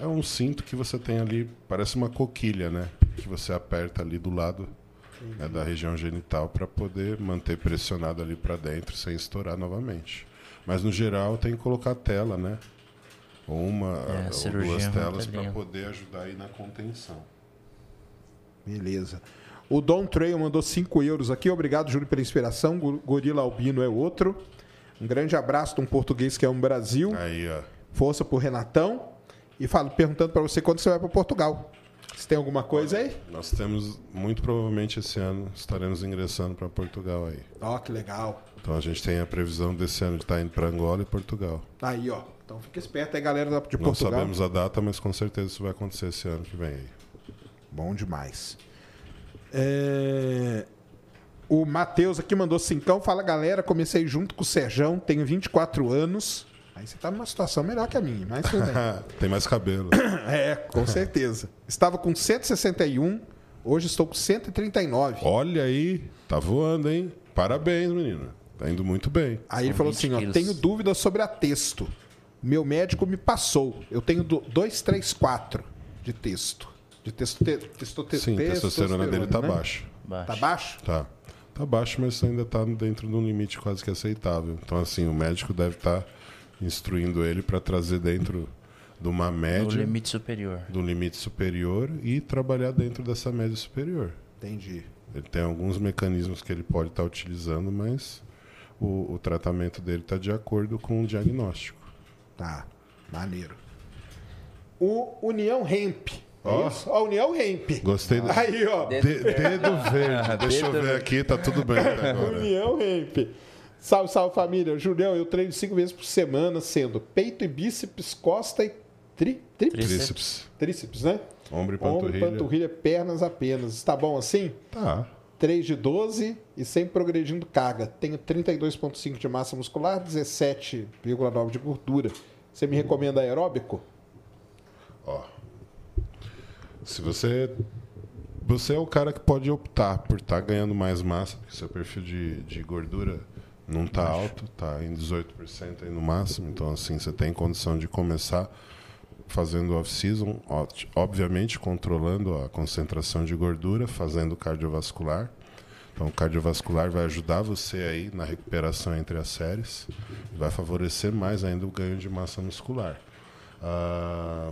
C: É um cinto que você tem ali, parece uma coquilha, né? Que você aperta ali do lado né, da região genital para poder manter pressionado ali para dentro sem estourar novamente. Mas no geral tem que colocar tela, né? Ou uma
B: É,
C: ou duas
B: é
C: telas para poder ajudar aí na contenção.
A: Beleza. O Dom Trail mandou 5 euros aqui. Obrigado, Júlio, pela inspiração. Gorila Albino é outro. Um grande abraço de um português que é um Brasil.
C: Aí, ó.
A: Força pro Renatão. E falo, perguntando para você quando você vai para Portugal. Se tem alguma coisa aí?
C: Nós temos, muito provavelmente esse ano, estaremos ingressando para Portugal aí.
A: Ó, que legal.
C: Então a gente tem a previsão desse ano de estar indo para Angola e Portugal.
A: Aí, ó. Então fica esperto aí, galera de
C: Não
A: Portugal.
C: sabemos a data, mas com certeza isso vai acontecer esse ano que vem aí.
A: Bom demais. É, O Matheus aqui mandou cincão. Fala, galera. Comecei junto com o Serjão. Tenho 24 anos. Aí você tá numa situação melhor que a minha, mas tudo bem.
C: tem mais cabelo.
A: É, com certeza. Estava com 161, hoje estou com 139.
C: Olha aí, tá voando, hein? Parabéns, menina. Tá indo muito bem.
A: Aí ele falou
B: 20
A: assim: ó, tenho dúvidas sobre a texto. Meu médico me passou. Eu tenho 234 de texto. De texto. Te, texto te,
C: Sim, a testosterona dele tá
A: né?
C: baixa.
B: Baixo.
A: Tá baixo?
C: Tá. Tá baixo, mas ainda tá dentro de um limite quase que aceitável. Então, assim, o médico deve estar instruindo ele para trazer dentro de uma média,
B: limite superior.
C: do limite superior e trabalhar dentro dessa média superior.
A: Entendi.
C: Ele tem alguns mecanismos que ele pode estar utilizando, mas o, o tratamento dele está de acordo com o diagnóstico.
A: Tá, maneiro. O União Hemp.
C: Ó.
A: É isso? Ó, União Hemp.
C: Gostei do...
A: Aí, ó.
C: De- dedo verde. Deixa eu
B: Dedo
C: ver aqui, tá tudo bem até agora.
A: União Hemp. Salve, salve família. Julião, eu treino cinco vezes por semana, sendo peito e bíceps, costa e tri,
B: Tríceps.
C: Tríceps,
A: tríceps, né?
C: ombro e
A: Ombro,
C: panturrilha.
A: panturrilha, pernas apenas. Está bom assim?
C: Tá.
A: 3 de 12 e sempre progredindo carga. Tenho 32,5 de massa muscular, 17,9 de gordura. Você me recomenda aeróbico?
C: Ó. Se você. Você é o cara que pode optar por estar ganhando mais massa, porque seu perfil de, de gordura não está alto, está em 18% aí no máximo. Então, assim, você tem condição de começar fazendo off-season, obviamente controlando a concentração de gordura, fazendo cardiovascular. Então, o cardiovascular vai ajudar você aí na recuperação entre as séries, vai favorecer mais ainda o ganho de massa muscular. Ah,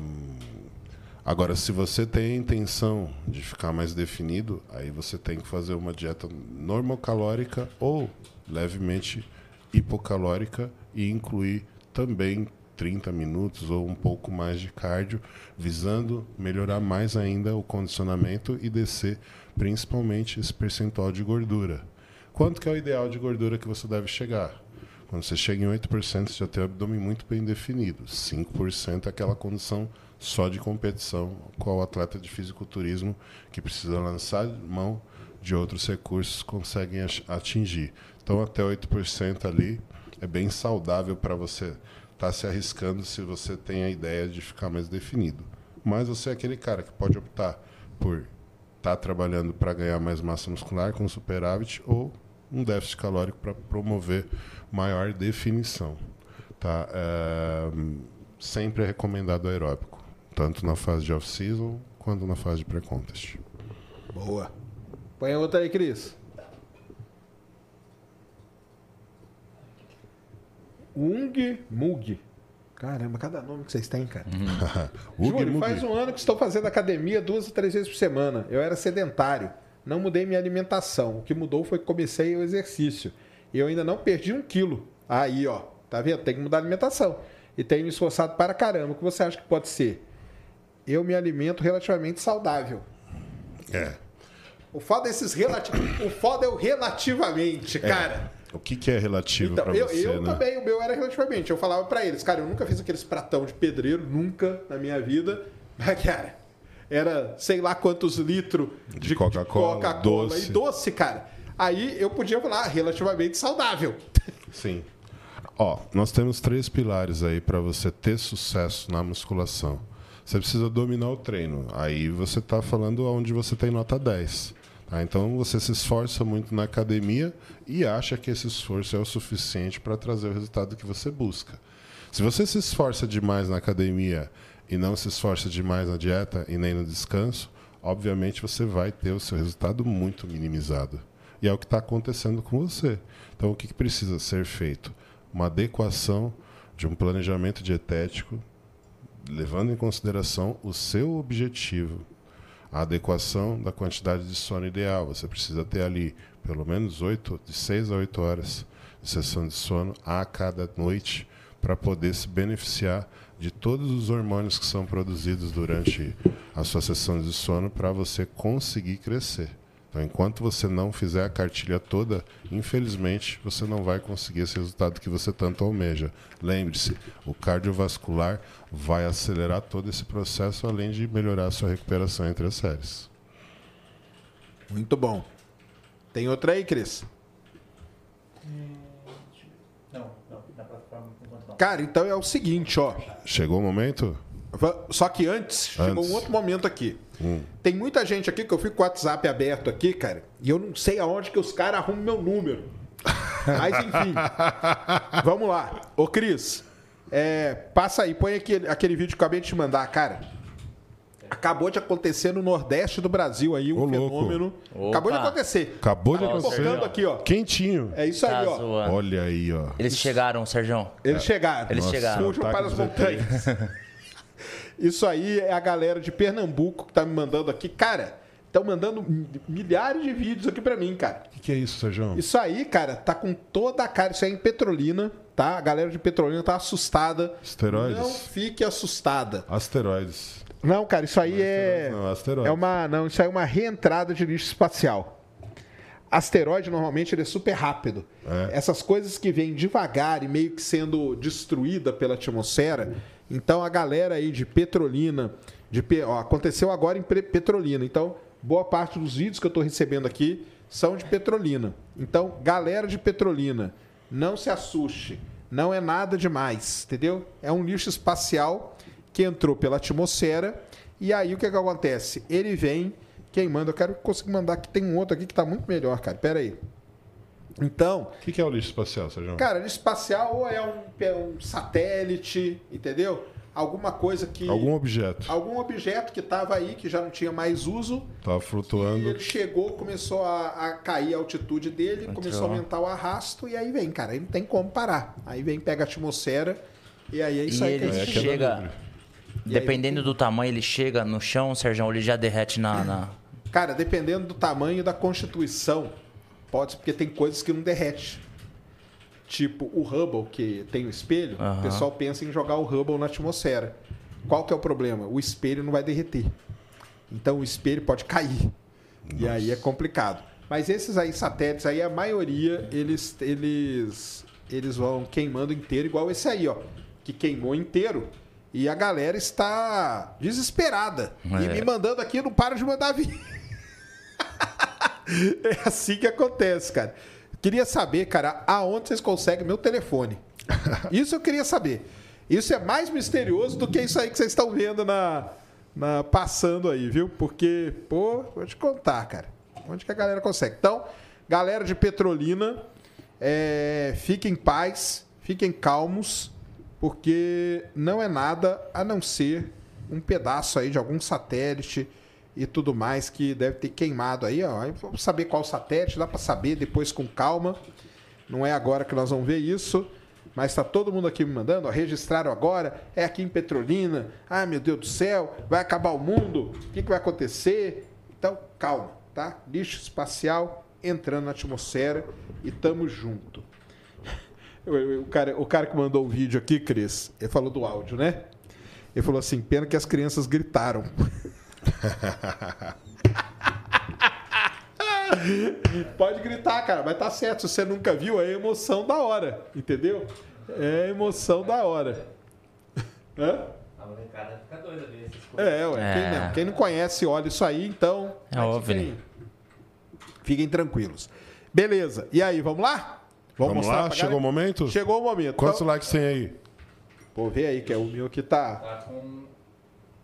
C: agora, se você tem a intenção de ficar mais definido, aí você tem que fazer uma dieta normocalórica ou levemente hipocalórica e incluir também 30 minutos ou um pouco mais de cardio, visando melhorar mais ainda o condicionamento e descer principalmente esse percentual de gordura. Quanto que é o ideal de gordura que você deve chegar? Quando você chega em 8%, você já tem o abdômen muito bem definido. 5% é aquela condição só de competição, qual o atleta de fisiculturismo que precisa lançar mão de outros recursos conseguem atingir. Então, até 8% ali é bem saudável para você estar se arriscando se você tem a ideia de ficar mais definido. Mas você é aquele cara que pode optar por estar trabalhando para ganhar mais massa muscular com superávit ou um déficit calórico para promover maior definição. Tá? É, sempre é recomendado aeróbico, tanto na fase de off-season quanto na fase de pré-contest.
A: Boa. Põe outra aí, Cris. Ung Mug. Caramba, cada nome que vocês têm, cara.
C: Ugi
A: Júlio, faz um ano que estou fazendo academia duas ou três vezes por semana. Eu era sedentário. Não mudei minha alimentação. O que mudou foi que comecei o exercício. E eu ainda não perdi um quilo. Aí, ó. Tá vendo? Tem que mudar a alimentação. E tenho me esforçado para caramba. O que você acha que pode ser? Eu me alimento relativamente saudável.
C: É.
A: O foda é esses relativos. O foda é o relativamente, cara.
C: O que, que é relativo
A: Então,
C: pra
A: eu,
C: você,
A: eu
C: né?
A: também, o meu era relativamente. Eu falava pra eles, cara, eu nunca fiz aqueles pratão de pedreiro, nunca na minha vida. Mas, cara, era sei lá quantos litros
C: De Coca-Cola,
A: Coca-Cola
C: doce.
A: e doce, cara. Aí eu podia falar, ah, relativamente saudável.
C: Sim. Ó, nós temos três pilares aí para você ter sucesso na musculação. Você precisa dominar o treino. Aí você está falando onde você tem nota 10. Tá? Então você se esforça muito na academia e acha que esse esforço é o suficiente para trazer o resultado que você busca. Se você se esforça demais na academia e não se esforça demais na dieta e nem no descanso, obviamente você vai ter o seu resultado muito minimizado. E é o que está acontecendo com você. Então, o que, que precisa ser feito? Uma adequação de um planejamento dietético, levando em consideração o seu objetivo. A adequação da quantidade de sono ideal. Você precisa ter ali pelo menos 8, de 6 a 8 horas de sessão de sono a cada noite para poder se beneficiar de todos os hormônios que são produzidos durante a sua sessão de sono para você conseguir crescer. Então, enquanto você não fizer a cartilha toda, infelizmente, você não vai conseguir esse resultado que você tanto almeja. Lembre-se, o cardiovascular vai acelerar todo esse processo, além de melhorar a sua recuperação entre as séries.
A: Muito bom. Tem outra aí, Cris?
D: Não, não, na plataforma enquanto não.
A: Cara, então é o seguinte, ó.
C: Chegou o momento?
A: Só que antes, chegou
C: Antes.
A: um outro momento aqui.
C: Hum.
A: Tem muita gente aqui que eu fico com o WhatsApp aberto aqui, cara, e eu não sei aonde que os caras arrumam meu número. Mas enfim. Vamos lá. Ô, Cris, é, passa aí, põe aquele, aquele vídeo que eu acabei de te mandar, cara. Acabou de acontecer no Nordeste do Brasil aí, um
C: Ô,
A: fenômeno.
B: Opa.
A: Acabou de acontecer.
C: Acabou de
B: Nossa,
C: acontecer.
A: Focando aqui, ó.
C: Quentinho.
A: É isso
B: Tá
A: aí, ó.
B: zoando.
C: Olha aí, ó.
B: Eles chegaram, Sérgio.
A: Eles chegaram.
B: Eles chegaram.
A: Fujam
C: ataque
A: para as
C: dos
A: montanhas. Isso aí é a galera de Pernambuco que tá me mandando aqui. Cara, estão mandando milhares de vídeos aqui pra mim, cara.
C: O que, que é isso, Sérgio?
A: Isso aí, cara, tá com toda a cara. Isso aí é em Petrolina, tá? A galera de Petrolina tá assustada.
C: Esteroides?
A: Não fique assustada.
C: Asteroides.
A: Não, cara, isso aí é.
C: Não, asteroides.
A: É uma. Não, isso aí é uma reentrada de lixo espacial. Asteroide, normalmente, ele é super rápido.
C: É.
A: Essas coisas que vêm devagar e meio que sendo destruída pela atmosfera. Então, a galera aí de Petrolina. De, ó, aconteceu agora em Petrolina. Então, boa parte dos vídeos que eu estou recebendo aqui são de Petrolina. Então, galera de Petrolina, não se assuste. Não é nada demais, entendeu? É um lixo espacial que entrou pela atmosfera. E aí, o que, que acontece? Ele vem queimando. Eu quero conseguir mandar que tem um outro aqui que está muito melhor, cara. Pera aí. Então,
C: O que, que é o lixo espacial, Sérgio?
A: Cara, lixo espacial ou é um, é um satélite, entendeu? Alguma coisa que.
C: Algum objeto.
A: algum objeto que estava aí, que já não tinha mais uso.
C: Tava
A: E
C: flutuando.
A: ele chegou, começou a, a cair a altitude dele,
B: Entrou.
A: começou a aumentar o arrasto, e aí vem, cara. Aí não tem como parar. Aí vem, pega a atmosfera, e aí é isso
B: E
A: aí que
B: ele
A: a
C: É
A: gente
C: queda
B: chega. Dependendo do tamanho, ele chega no chão, Sérgio, ou ele já derrete na. na-
A: Cara, dependendo do tamanho da constituição, pode ser porque tem coisas que não derrete. Tipo o Hubble, que tem o espelho, o
B: Aham.
A: pessoal pensa em jogar o Hubble na atmosfera. Qual que é o problema? O espelho não vai derreter. Então o espelho pode cair. E aí é complicado. Mas esses aí satélites aí, a maioria, eles, eles, eles vão queimando inteiro, igual esse aí, ó. Que queimou inteiro. E a galera está desesperada. E
B: É.
A: me mandando aqui, não para de mandar vídeo. É assim que acontece, cara. Queria saber, cara, aonde vocês conseguem meu telefone. Isso eu queria saber. Isso é mais misterioso do que isso aí que vocês estão vendo na, na passando aí, viu? Porque, pô, vou te contar, cara. Onde que a galera consegue? Então, galera de Petrolina, é, fiquem em paz, fiquem calmos, porque não é nada a não ser um pedaço aí de algum satélite e tudo mais que deve ter queimado aí, ó. Vamos saber qual satélite, dá para saber depois com calma. Não é agora que nós vamos ver isso, mas está todo mundo aqui me mandando, ó, registraram agora, é aqui em Petrolina. Ah, meu Deus do céu, vai acabar o mundo. O que, que vai acontecer? Então, calma, tá? Lixo espacial entrando na atmosfera e tamo junto. O cara, o cara que mandou o vídeo aqui, Cris, ele falou do áudio, né? Ele falou assim: pena que as crianças gritaram. Pode gritar, cara, mas tá certo. Se você nunca viu, é emoção da hora, entendeu? É emoção da hora. Hã?
D: A molecada fica doida ver essas coisas.
A: É, ué. Quem,
B: É.
A: não, quem não conhece, olha isso aí, então.
B: É
A: mas
B: OVNI.
A: Fiquem, fiquem tranquilos. Beleza. E aí, vamos lá?
C: Vamos
A: mostrar
C: lá? Chegou o
A: galera?
C: momento?
A: Chegou o momento.
C: Quantos
A: Então,
C: likes tem aí?
A: Vou ver aí, que é o meu que tá.
D: Tá com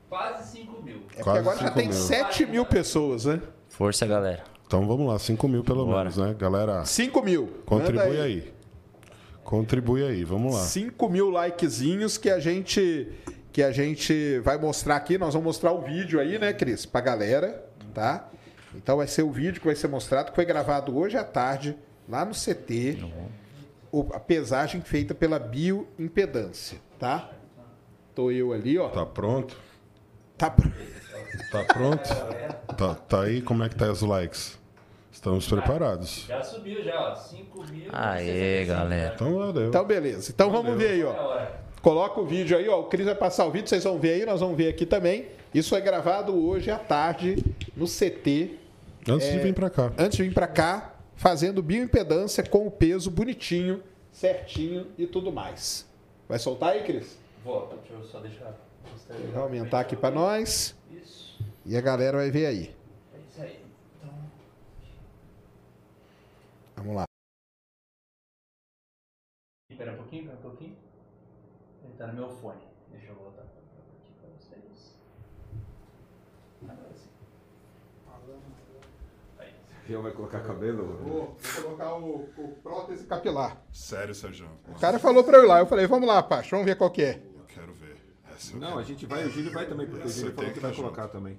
D: quase 5 mil.
A: É
C: Quase
A: agora já tem
C: mil.
A: 7 mil pessoas, né?
B: Força, galera.
C: Então vamos lá, 5 mil pelo
B: Bora.
C: menos, né? Galera,
A: 5 mil.
C: contribui
A: Manda
C: aí. Contribui aí, vamos lá.
A: 5 mil likezinhos que a gente que a gente vai mostrar aqui. Nós vamos mostrar o vídeo aí, né, Cris? Pra galera, tá? Então vai ser o vídeo que vai ser mostrado, que foi gravado hoje à tarde, lá no CT. O- a pesagem feita pela bioimpedância, tá? Tô eu ali, ó.
C: Tá pronto?
A: Tá pr-
C: Tá pronto? Tá, tá aí? Como é que tá os likes? Estamos preparados.
D: Já subiu já, ó. 5 mil.
B: Aê, galera.
C: Então valeu.
A: Então, beleza. Então vamos ver aí,
D: É
A: ó.
D: hora.
A: Coloca o vídeo aí, ó. O Cris vai passar o vídeo, vocês vão ver aí, nós vamos ver aqui também. Isso foi gravado hoje à tarde no CT,
C: Antes
A: É.
C: de vir pra cá.
A: antes de vir pra cá, fazendo bioimpedância com o peso bonitinho, certinho e tudo mais. Vai soltar aí, Cris?
D: Vou, deixa eu só deixar.
A: Vou aumentar aqui pra nós
D: Isso.
A: e a galera vai ver aí.
D: É isso aí. Então,
A: Vamos lá.
D: espera um pouquinho, espera um pouquinho. Ele tá no meu fone. Deixa eu voltar aqui pra vocês. Agora sim. Aí.
E: Já vai colocar cabelo?
A: Vou, colocar o, prótese capilar.
C: Sério, Sérgio?
A: O cara falou pra eu ir lá, eu falei, vamos lá, Pacho, vamos ver qual que é.
C: Essa
E: Não, a gente vai, o Júlio vai também, porque o
C: Essa
E: Júlio
C: eu
E: falou que vai
C: tá
E: colocar
C: junto.
E: também.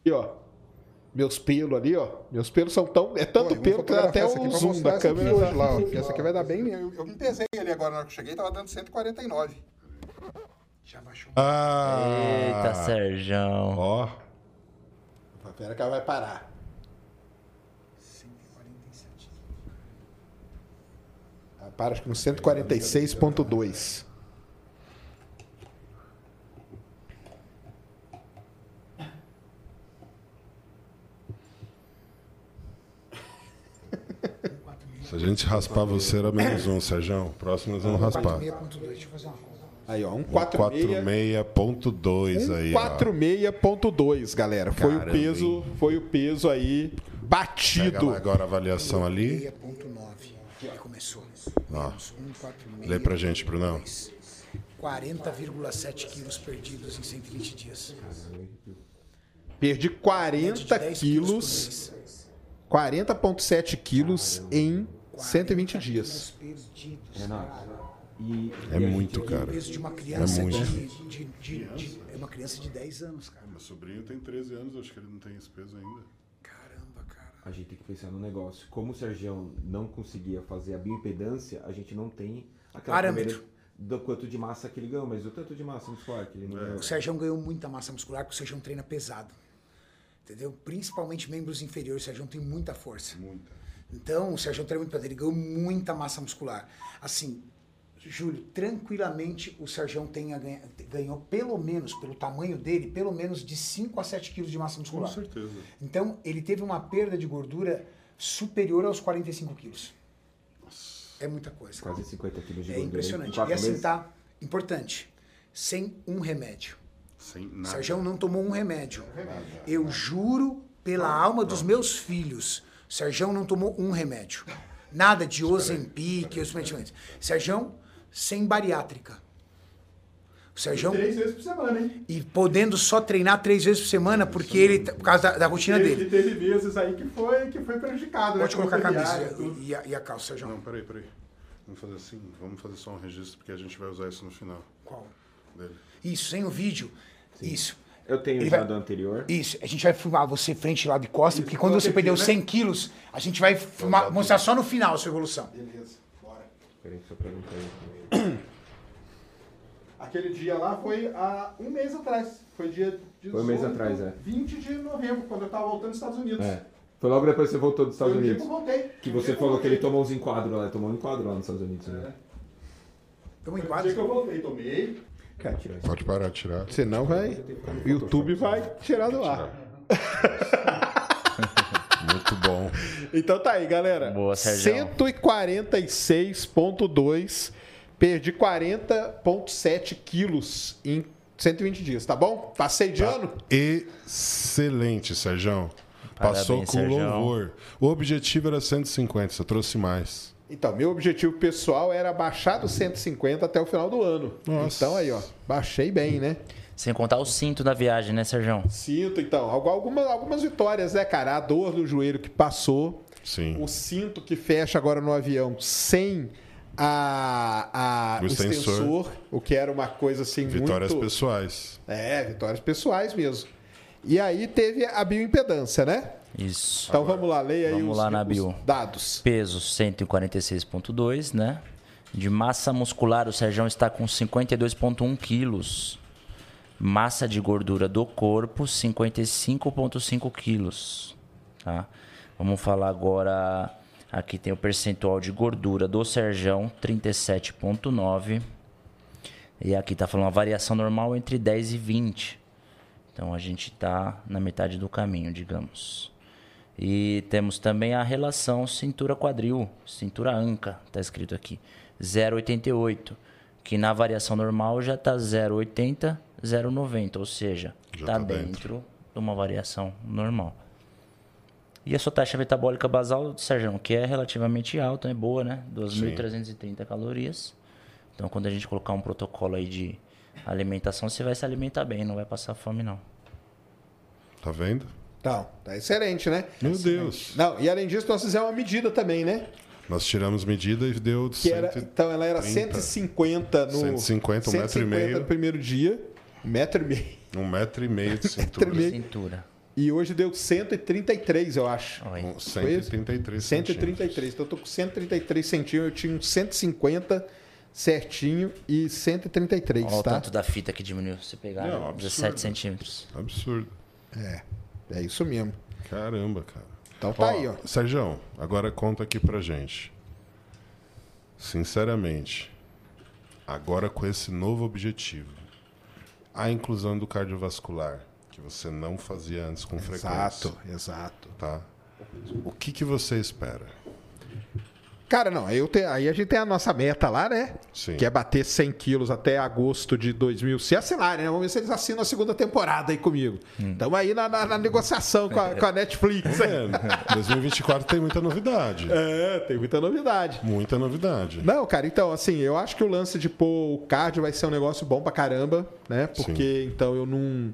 A: Aqui, ó. Meus pelos ali, ó. Meus pelos são tão. É tanto pelo que dá até o zoom da câmera.
F: hoje lá, ó. Essa aqui vai dar bem. Eu, eu me pesei ali agora na hora que eu cheguei, tava dando 149. Já baixou.
C: Ah!
B: Eita, Serjão.
C: Ó,
A: Pera que ela vai parar.
F: 147.
A: Ela para acho que no 146.2.
C: se a gente raspar você era menos um, Sérgio. Próximo nós vamos raspar.
F: 46.2, deixa eu fazer uma conta.
A: Aí, ó. Um 46.
C: 46.2 aí, ó.
A: 46.2, galera. Foi o peso,
C: hein?
A: foi o peso aí
C: Pega
A: batido.
C: lá agora a avaliação ali.
F: 6.9. Começou.
C: Ó,
F: Menos 146.
C: lê pra gente, Brunão.
F: 40,7 quilos perdidos em 120 dias.
A: Perdi
F: Média de
A: 40
F: 10
A: quilos,
F: por mês.
A: 40,7 quilos em 120 dias.
E: Renato. E,
C: É
E: e
C: muito, cara.
F: O peso de uma criança
C: É muito.
F: de, de- de- de- É uma criança de 10 anos, cara.
C: Meu sobrinho tem 13 anos, acho que ele não tem esse peso ainda.
E: A gente tem que pensar no negócio. Como o Sergião não conseguia fazer a bioimpedância, a gente não tem aquela
F: Parâmetro.
E: do quanto de massa que ele ganhou, mas o tanto de massa muscular que ele não ganhou.
F: O Sérgio ganhou muita massa muscular porque o Sérgio treina pesado. Entendeu? Principalmente membros inferiores. O Sérgio tem muita força.
C: Muita.
F: Então, o Sérgio treina muito pesado. Ele ganhou muita massa muscular. Assim, Júlio, tranquilamente o Sérgio tenha ganha, ganhou pelo menos, pelo tamanho dele, pelo menos de 5 a 7 quilos de massa
C: Com
F: muscular.
C: certeza.
F: Então, ele teve uma perda de gordura superior aos 45 quilos. É muita coisa.
E: Quase 50 quilos de
F: É
E: gordura. em
F: impressionante. E assim,
E: meses.
F: tá? Importante. Sem um remédio.
C: Sem
F: O
C: nada.
F: Sérgio não tomou um remédio. Eu juro pela alma dos meus filhos, o Sérgio não tomou um remédio. Nada de Ozempic, os medicamentos. Sérgio sem bariátrica. O Sérgio
A: Três vezes por semana, hein?
F: e podendo só treinar três vezes por semana porque ele por causa da, da rotina
A: Teve,
F: dele.
A: teve meses aí que foi, que foi prejudicado,
F: Pode
A: né?
F: colocar a camisa
A: tudo.
F: e a, e a calça, Sérgio.
C: Não, peraí, peraí. Vamos fazer assim, vamos fazer só um registro, porque a gente vai usar isso no final
F: Qual?
C: dele.
F: Isso, sem o vídeo. Isso.
E: Eu tenho
F: Ele
E: já
F: vai-
E: do anterior.
F: Isso, a gente vai filmar você frente lá de costas, porque quando você perdeu 100 quilos, a gente vai filmar- mostrar só no final a sua evolução.
A: Beleza, bora.
E: Peraí, só perguntar aí.
A: Aquele dia lá foi há um mês atrás. Foi dia 18,
E: Foi um mês atrás, é.
A: 20 de novembro, quando eu tava voltando dos Estados Unidos.
E: É. Foi logo depois que você voltou dos Estados
A: Foi o dia que
E: Unidos.
A: eu voltei.
E: Que
A: Foi
E: você falou que ele tomou uns enquadros lá. Ele tomou um enquadro lá nos Estados Unidos, né?
F: Tamo em
A: Foi o
F: quadro.
A: dia que eu voltei, tomei.
E: Cara, tira isso.
C: Pode parar de tirar.
A: Senão vai. O YouTube vai tirar do ar.
C: Muito bom.
A: Então tá aí, galera.
B: Boa, Sérgio.
A: 146,2. Perdi 40,7 quilos em 120 dias, tá bom? Passei de ano?
C: Excelente, Sérgio. Passou com
B: Sérgio.
C: louvor. O objetivo era 150, você trouxe mais.
A: Então, meu objetivo pessoal era baixar dos 150 até o final do ano.
C: Nossa.
A: Então aí, ó, baixei bem, né?
B: Sem contar o cinto da viagem, né, Sérgio?
A: Cinto, então. Algu- Algumas, algumas vitórias, né, cara? A dor do joelho que passou.
C: Sim.
A: O cinto que fecha agora no avião sem a, a,
C: O
A: extensor.
C: extensor.
A: o que era uma coisa assim
C: Vitórias
A: muito...
C: pessoais.
A: É, vitórias pessoais mesmo. E aí teve a bioimpedância, né?
B: Isso.
A: Então vamos lá, leia aí
B: Vamos
A: os,
B: lá na
A: os
B: bio.
A: dados.
B: Peso 146,2, né? De massa muscular, o Sérgio está com 52,1 quilos. Massa de gordura do corpo, 55,5 quilos. Tá? Vamos falar agora. Aqui tem o percentual de gordura do Serjão, 37,9. E aqui tá falando uma variação normal entre 10 e 20. Então a gente tá na metade do caminho, digamos. E temos também a relação cintura-quadril, cintura-anca, está escrito aqui, 0,88, que na variação normal já está 0,80, 0,90, ou seja,
C: Já
B: está
C: tá
B: dentro.
C: dentro.
B: de uma variação normal. E a sua taxa metabólica basal, Sérgio, que é relativamente alta, é boa, né? 2.330 calorias. Então, quando a gente colocar um protocolo aí de alimentação, você vai se alimentar bem, não vai passar fome, não.
C: Tá vendo?
A: Então, tá excelente, né?
C: Meu Deus.
A: Não, e além disso, nós fizemos uma medida também, né?
C: Nós tiramos medida e deu
A: Que era,
C: 130.
A: então ela era 150 no.
C: 150, um metro e meio.
A: no primeiro dia. Um metro e meio.
C: Um metro e meio de
A: e
C: cintura.
A: meio.
B: Cintura.
A: E hoje deu 133, eu acho.
C: Com 133 centímetros.
A: 133. Então eu tô com 133 centímetros. Eu tinha uns 150 certinho e 133,
B: Olha o
A: tá?
B: tanto da fita que diminuiu. Você pegar
C: Não,
B: né?
C: absurdo.
B: 17 centímetros.
C: Absurdo.
A: É. É isso mesmo.
C: Caramba, cara.
A: Então tá aí, ó.
C: Sérgio, agora conta aqui pra gente. Sinceramente, agora com esse novo objetivo, a inclusão do cardiovascular, que você não fazia antes com frequência.
A: Exato, exato.
C: Tá? O que, que você espera?
A: Cara, não, aí, eu te- aí a gente tem a nossa meta lá, né?
C: Sim.
A: Que é bater 100 quilos até agosto de 2000. Se assinarem, né? Vamos ver se eles assinam a segunda temporada aí comigo. Estamos aí na, na- na negociação com a, com a Netflix.
C: É, 2024 tem muita novidade.
A: É, tem muita novidade.
C: Muita novidade.
A: Não, cara, então, assim, eu acho que o lance de pôr o cardio vai ser um negócio bom pra caramba, né? Porque, então, eu não.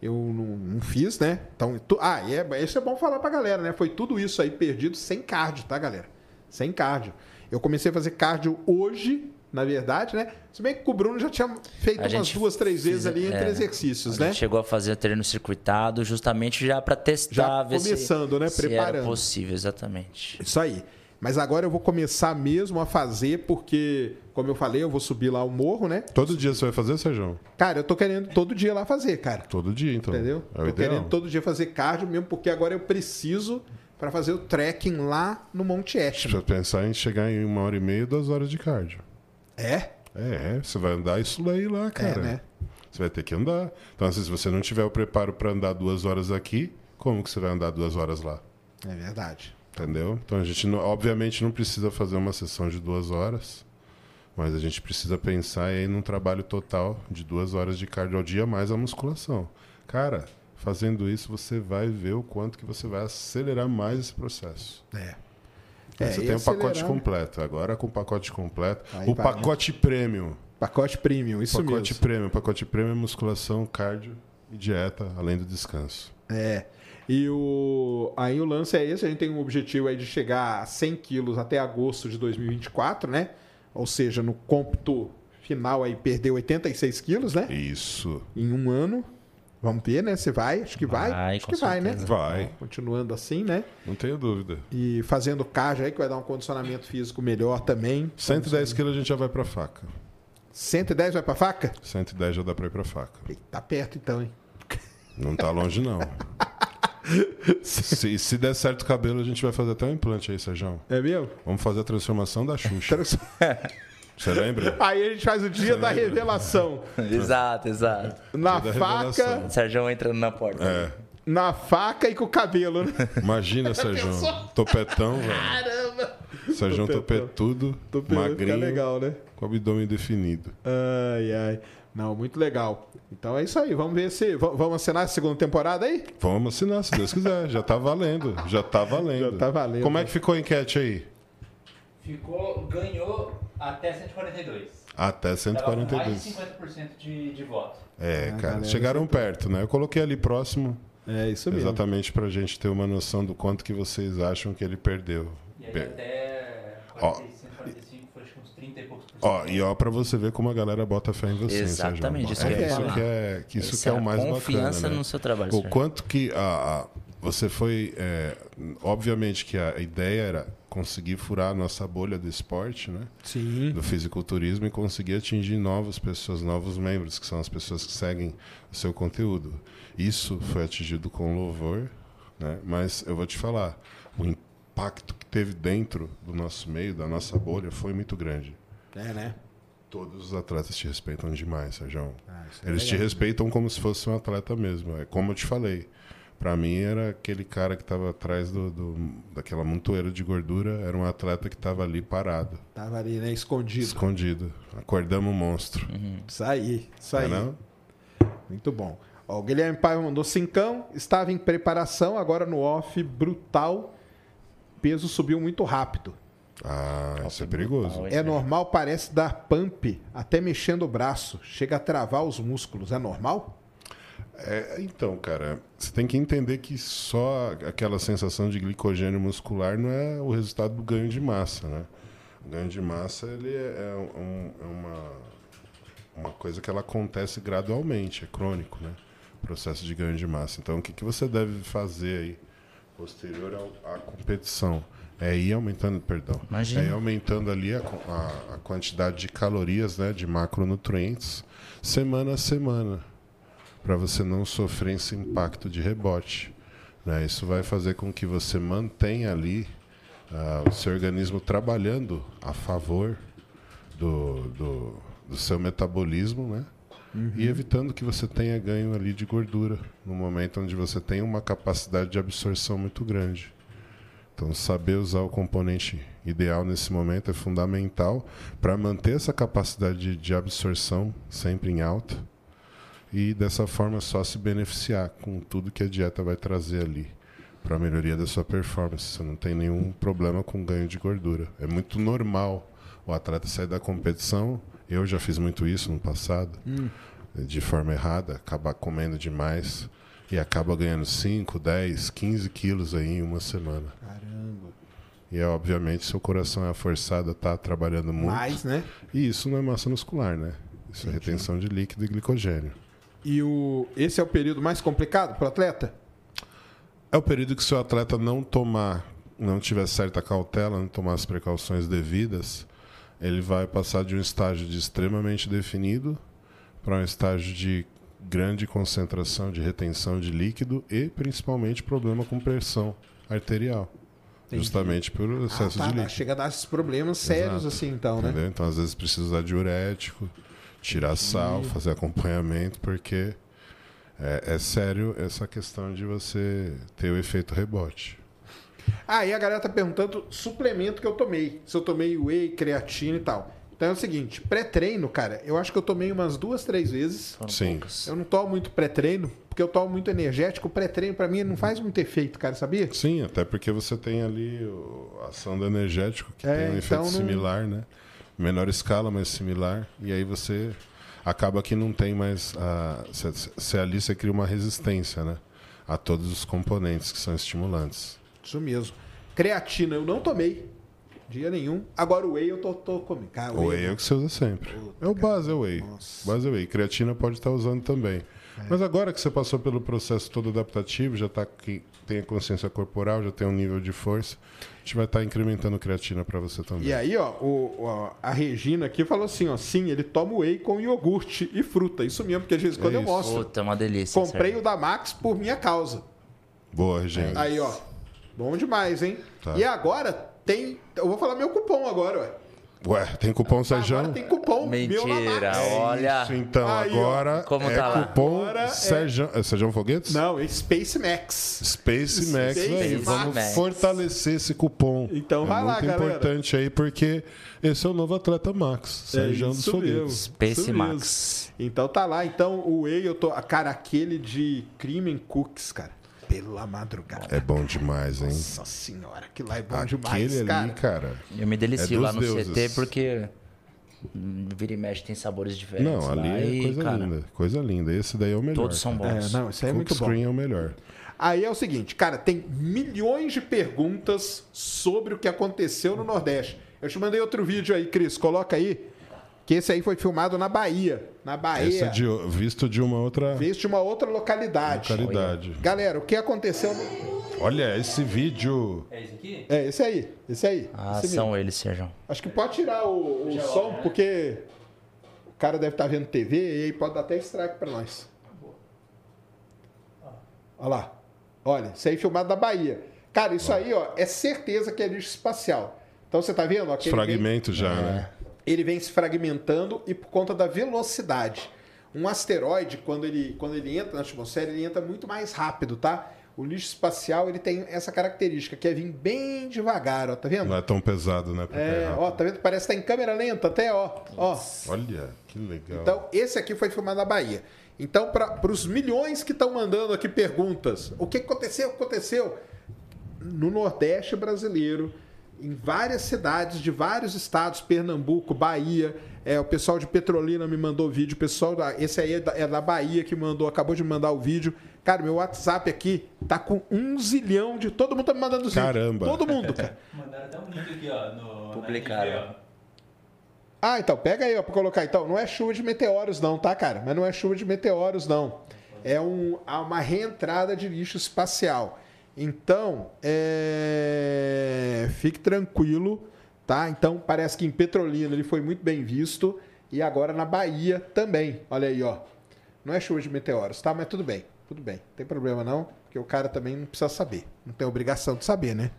A: Eu não, não fiz, né? Então, tu- ah, e é, isso é bom falar pra galera, né? Foi tudo isso aí perdido sem cardio, tá, galera? Sem cardio. Eu comecei a fazer cardio hoje, na verdade, né? Se bem que o Bruno já tinha feito
B: A
A: umas duas, três vezes ali entre
B: é,
A: exercícios, né?
B: chegou a fazer treino circuitado justamente já para testar,
A: Já
B: ver se-
A: começando, né?
B: se, era
A: Preparando.
B: possível, exatamente.
A: Isso aí. Mas agora eu vou começar mesmo a fazer, porque, como eu falei, eu vou subir lá o morro, né?
C: Todo dia você vai fazer, Sérgio?
A: Cara, eu tô querendo todo dia lá fazer, cara.
C: Todo dia, então.
A: Entendeu?
C: É
A: tô
C: ideal.
A: querendo todo dia fazer cardio mesmo, porque agora eu preciso para fazer o trekking lá no Monte Etna.
C: Precisa pensar em chegar em uma hora e meia, duas horas de cardio.
A: É?
C: É, você vai andar isso daí lá, cara.
A: É, né?
C: Você vai ter que andar. Então, assim, se você não tiver o preparo para andar duas horas aqui, como que você vai andar duas horas lá?
A: É verdade.
C: Entendeu? Então a gente, não- obviamente, não precisa fazer uma sessão de duas horas, mas a gente precisa pensar aí num trabalho total de duas horas de cardio ao dia mais a musculação. Cara, fazendo isso, você vai ver o quanto que você vai acelerar mais esse processo.
A: É. É,
C: você tem o pacote
A: acelerando.
C: completo. Agora com o pacote completo.
A: Aí
C: o
A: né?
C: pacote prêmio.
A: Pacote premium, isso
C: pacote
A: mesmo.
C: prêmio. Pacote prêmio é musculação, cardio e dieta, além do descanso.
A: É. E o... aí o lance é esse, a gente tem um objetivo aí de chegar a 100 quilos até agosto de 2024, né? Ou seja, no cômputo final aí perder 86 quilos, né?
C: Isso.
A: Em um ano. Vamos ver, né? Você vai? Acho que vai.
B: Vai,
A: Acho que vai, né?
B: certeza.
C: Vai.
A: Continuando assim, né?
C: Não tenho dúvida.
A: E fazendo cardio aí, que vai dar um condicionamento físico melhor também.
C: 110 quilos a gente já vai pra faca.
A: 110 vai pra faca?
C: 110 já dá pra ir pra faca.
A: Tá perto então, hein?
C: Não tá longe, não. se, se der certo o cabelo, a gente vai fazer até um implante aí, Sérgio.
A: É mesmo?
C: Vamos fazer a transformação da Xuxa.
A: Trans-
C: Você lembra?
A: Aí a gente faz o dia da revelação.
B: exato, exato.
A: Na
C: Dia
A: faca,
B: Sérgio entrando na porta.
C: É.
A: na faca e com o cabelo, né?
C: Imagina, Sérgio. Topetão, velho.
A: Caramba!
C: Sérgio
A: Topetão.
C: topetudo,
A: pegando, fica
C: magrinho,
A: legal, né?
C: com o abdômen definido.
A: Ai, ai. Não, muito legal. Então é isso aí. Vamos ver se. Vamos assinar a segunda temporada aí?
C: Vamos assinar, se Deus quiser. Já tá valendo. Já tá valendo.
A: Já tá valendo.
C: Como é que ficou a enquete aí?
D: Ficou, ganhou até 142.
C: Até
D: Tava com mais
C: 142.
D: de 50% de, de voto.
C: É,
A: A
C: cara.
A: galera
C: Chegaram perto, né? Eu coloquei ali próximo,
A: É isso mesmo.
C: exatamente pra gente ter uma noção do quanto que vocês acham que ele perdeu.
D: E aí até
C: Ó.
D: 45, 45, foi acho que uns 30 e poucos por cento.
C: Ó, e ó, pra você ver como a galera bota fé em você,
B: Exatamente, isso
C: é isso que é, que isso que é
B: é
C: o mais
B: confiança
C: bacana, né?
B: no seu trabalho,
C: O quanto que a, a- você foi. é, obviamente que a ideia era conseguir furar a nossa bolha do esporte, né?
A: Sim.
C: do fisiculturismo e conseguir atingir novas pessoas, novos membros, que são as pessoas que seguem o seu conteúdo. Isso foi atingido com louvor, né? mas eu vou te falar, o impacto que teve dentro do nosso meio, da nossa bolha, foi muito grande.
A: É, né?
C: Todos os atletas te respeitam demais, Sérgio.
A: Ah, é
C: Eles te
A: legal.
C: respeitam como se fosse um atleta mesmo. É como eu te falei. Pra mim era aquele cara que estava atrás do, do- daquela montoeira de gordura, era um atleta que estava ali parado,
A: Tava ali, né? Escondido.
C: escondido. Acordamos o monstro.
A: Isso aí. Isso aí.
C: Não é não?
A: Muito bom. Ó, o Guilherme Paiva mandou cincão, estava em preparação, agora no off, brutal. Peso subiu muito rápido.
C: Ah, isso é perigoso.
A: É normal, parece dar pump, até mexendo o braço. Chega a travar os músculos. É normal?
C: É, então, cara, você tem que entender que só aquela sensação de glicogênio muscular não é o resultado do ganho de massa, né? O ganho de massa ele é, é um- é uma, uma coisa que ela acontece gradualmente, é crônico, né? O processo de ganho de massa. Então, o que, que você deve fazer aí, posterior ao- à competição? É ir aumentando, perdão,
B: Imagina.
C: é ir aumentando ali a, a- a quantidade de calorias, né, de macronutrientes, semana a semana para você não sofrer esse impacto de rebote. né? Isso vai fazer com que você mantenha ali ah, o seu organismo trabalhando a favor do, do, do seu metabolismo, né? E evitando que você tenha ganho ali de gordura no momento onde você tem uma capacidade de absorção muito grande. Então, saber usar o componente ideal nesse momento é fundamental para manter essa capacidade de, de absorção sempre em alta e dessa forma só se beneficiar com tudo que a dieta vai trazer ali para a melhoria da sua performance. Você não tem nenhum problema com ganho de gordura. É muito normal o atleta sair da competição. Eu já fiz muito isso no passado, de forma errada, acabar comendo demais e acaba ganhando 5, 10, 15 quilos aí em uma semana.
A: Caramba.
C: E é obviamente seu coração é forçado a estar trabalhando muito.
A: Mais, né?
C: E isso não é massa muscular, né? Isso é retenção de líquido e glicogênio.
A: E o... esse é o período mais complicado para o atleta?
C: É o período que se o atleta não tomar, não tiver certa cautela, não tomar as precauções devidas, ele vai passar de um estágio de extremamente definido para um estágio de grande concentração de retenção de líquido e principalmente problema com pressão arterial.
A: Entendi.
C: Justamente por
A: Ah,
C: excesso
A: tá,
C: de
A: tá.
C: líquido.
A: Chega a dar esses problemas sérios
C: Exato.
A: assim, então, né?
C: Entendeu? Então, às vezes, precisa usar diurético, tirar sal, fazer acompanhamento, porque é, é sério essa questão de você ter o efeito rebote.
A: Ah, e a galera tá perguntando suplemento que eu tomei. Se eu tomei whey, creatina e tal. Então é o seguinte, pré-treino, cara, eu acho que eu tomei umas duas, três vezes.
B: Foram
C: Sim.
B: poucas.
A: Eu não tomo muito pré-treino, porque eu tomo muito energético. O pré-treino, pra mim, não faz muito efeito, cara, sabia?
C: Sim, até porque você tem ali o- a ação do energético, que
A: É,
C: tem um
A: então
C: efeito
A: não-
C: similar, né? Menor escala, mas similar. E aí você acaba que não tem mais. a- Você você ali você cria uma resistência, né? A todos os componentes que são estimulantes.
A: Isso mesmo. Creatina eu não tomei. Dia nenhum. Agora o whey eu tô, tô comendo. Cara,
C: O whey é o que você usa sempre. É o base, é o whey.
A: Nossa.
C: Base é whey. Creatina pode estar usando também. Mas agora que você passou pelo processo todo adaptativo, já tá aqui, tem a consciência corporal, já tem um nível de força, a gente vai estar incrementando creatina para você também.
A: E aí, ó, o- o- a Regina aqui falou assim, ó, sim, ele toma whey com iogurte e fruta. Isso mesmo, porque às vezes quando eu
C: isso.
A: mostro.
B: Puta, é uma delícia.
A: Comprei o da Max por minha causa.
C: Boa, Regina.
A: Aí, ó. Bom demais, hein?
C: Tá.
A: E agora tem. Eu vou falar meu cupom agora, ué.
C: Ué, tem cupom Sérgio?
A: Agora tem cupom
B: Mentira,
A: Miolamax.
B: olha.
C: Isso, então,
A: Aí,
C: agora
B: Como
C: é
B: tá lá?
C: cupom
A: Agora é-
C: Sérgio... É Sérgio Foguetes?
A: Não, é Space Max.
C: Space Max
A: Space
C: aí.
A: Max.
C: Vamos fortalecer esse cupom.
A: Então
C: é
A: vai lá,
C: muito
A: galera.
C: importante aí, porque esse é o novo atleta Max, Sérgio dos
A: isso mesmo.
C: Foguetes.
B: Space
A: Isso
B: Max.
A: mesmo. Então tá lá. Então o Whey, eu tô. Cara, aquele de Crimen Cooks, cara. Pela madrugada.
C: É bom demais, hein?
A: Nossa senhora, que lá é bom
C: Aquele
A: demais,
C: ali,
A: cara.
C: cara.
B: Eu me delicio
C: É
B: lá no
C: deuses.
B: CT porque hum, vira e mexe tem sabores diferentes.
C: Não, ali
B: lá,
C: é
B: e,
C: coisa
B: cara,
C: linda. Coisa linda. Esse daí é o melhor.
B: Todos são bons.
A: É, não, isso aí é muito bom.
C: Screen é o melhor.
A: Aí é o seguinte, cara, tem milhões de perguntas sobre o que aconteceu no Nordeste. Eu te mandei outro vídeo aí, Cris, coloca aí. Que esse aí foi filmado na Bahia. Na Bahia.
C: Esse é de, visto de uma outra
A: Visto de uma outra localidade.
C: localidade.
A: Galera, o que aconteceu. no-
C: Olha esse vídeo.
D: É esse aqui?
A: É, esse aí. Esse aí.
B: Ah,
A: esse
B: são
A: mesmo.
B: eles, Sérgio.
A: Acho que pode tirar o, o som, porque o cara deve estar vendo TV e aí pode dar até strike pra nós. Olha lá. Olha, isso aí filmado da Bahia. Cara, isso aí, ó, é certeza que é lixo espacial. Então você tá vendo? ó,
C: Os fragmentos já, né?
A: Ele vem se fragmentando e por conta da velocidade. Um asteroide, quando ele, quando ele entra na atmosfera, ele entra muito mais rápido, tá? O lixo espacial ele tem essa característica, que é vir bem devagar, ó, tá vendo?
C: Não é tão pesado, né?
A: É, ó, tá vendo? Parece que tá em câmera lenta até, ó. ó.
C: Olha, que legal.
A: Então, esse aqui foi filmado na Bahia. Então, para os milhões que estão mandando aqui perguntas, o que aconteceu? O que aconteceu? No Nordeste brasileiro, em várias cidades de vários estados, Pernambuco, Bahia, é, o pessoal de Petrolina me mandou vídeo, o pessoal da, esse aí é da, é da Bahia que mandou, acabou de me mandar o vídeo. Cara, meu WhatsApp aqui tá com um zilhão de. Todo mundo tá me mandando vídeo.
C: Caramba.
A: Todo mundo, cara.
D: Mandaram até um link aqui, ó. No,
B: Publicaram.
A: Ah, então, pega aí, ó, pra colocar. Então, não é chuva de meteoros, não, tá, cara? Mas não é chuva de meteoros, não. É um, há uma reentrada de lixo espacial. Então, é... fique tranquilo, tá? Então, parece que em Petrolina ele foi muito bem visto. E agora na Bahia também. Olha aí, ó. Não é chuva de meteoros, tá? Mas tudo bem, tudo bem. Não tem problema, não. Porque o cara também não precisa saber. Não tem obrigação de saber, né?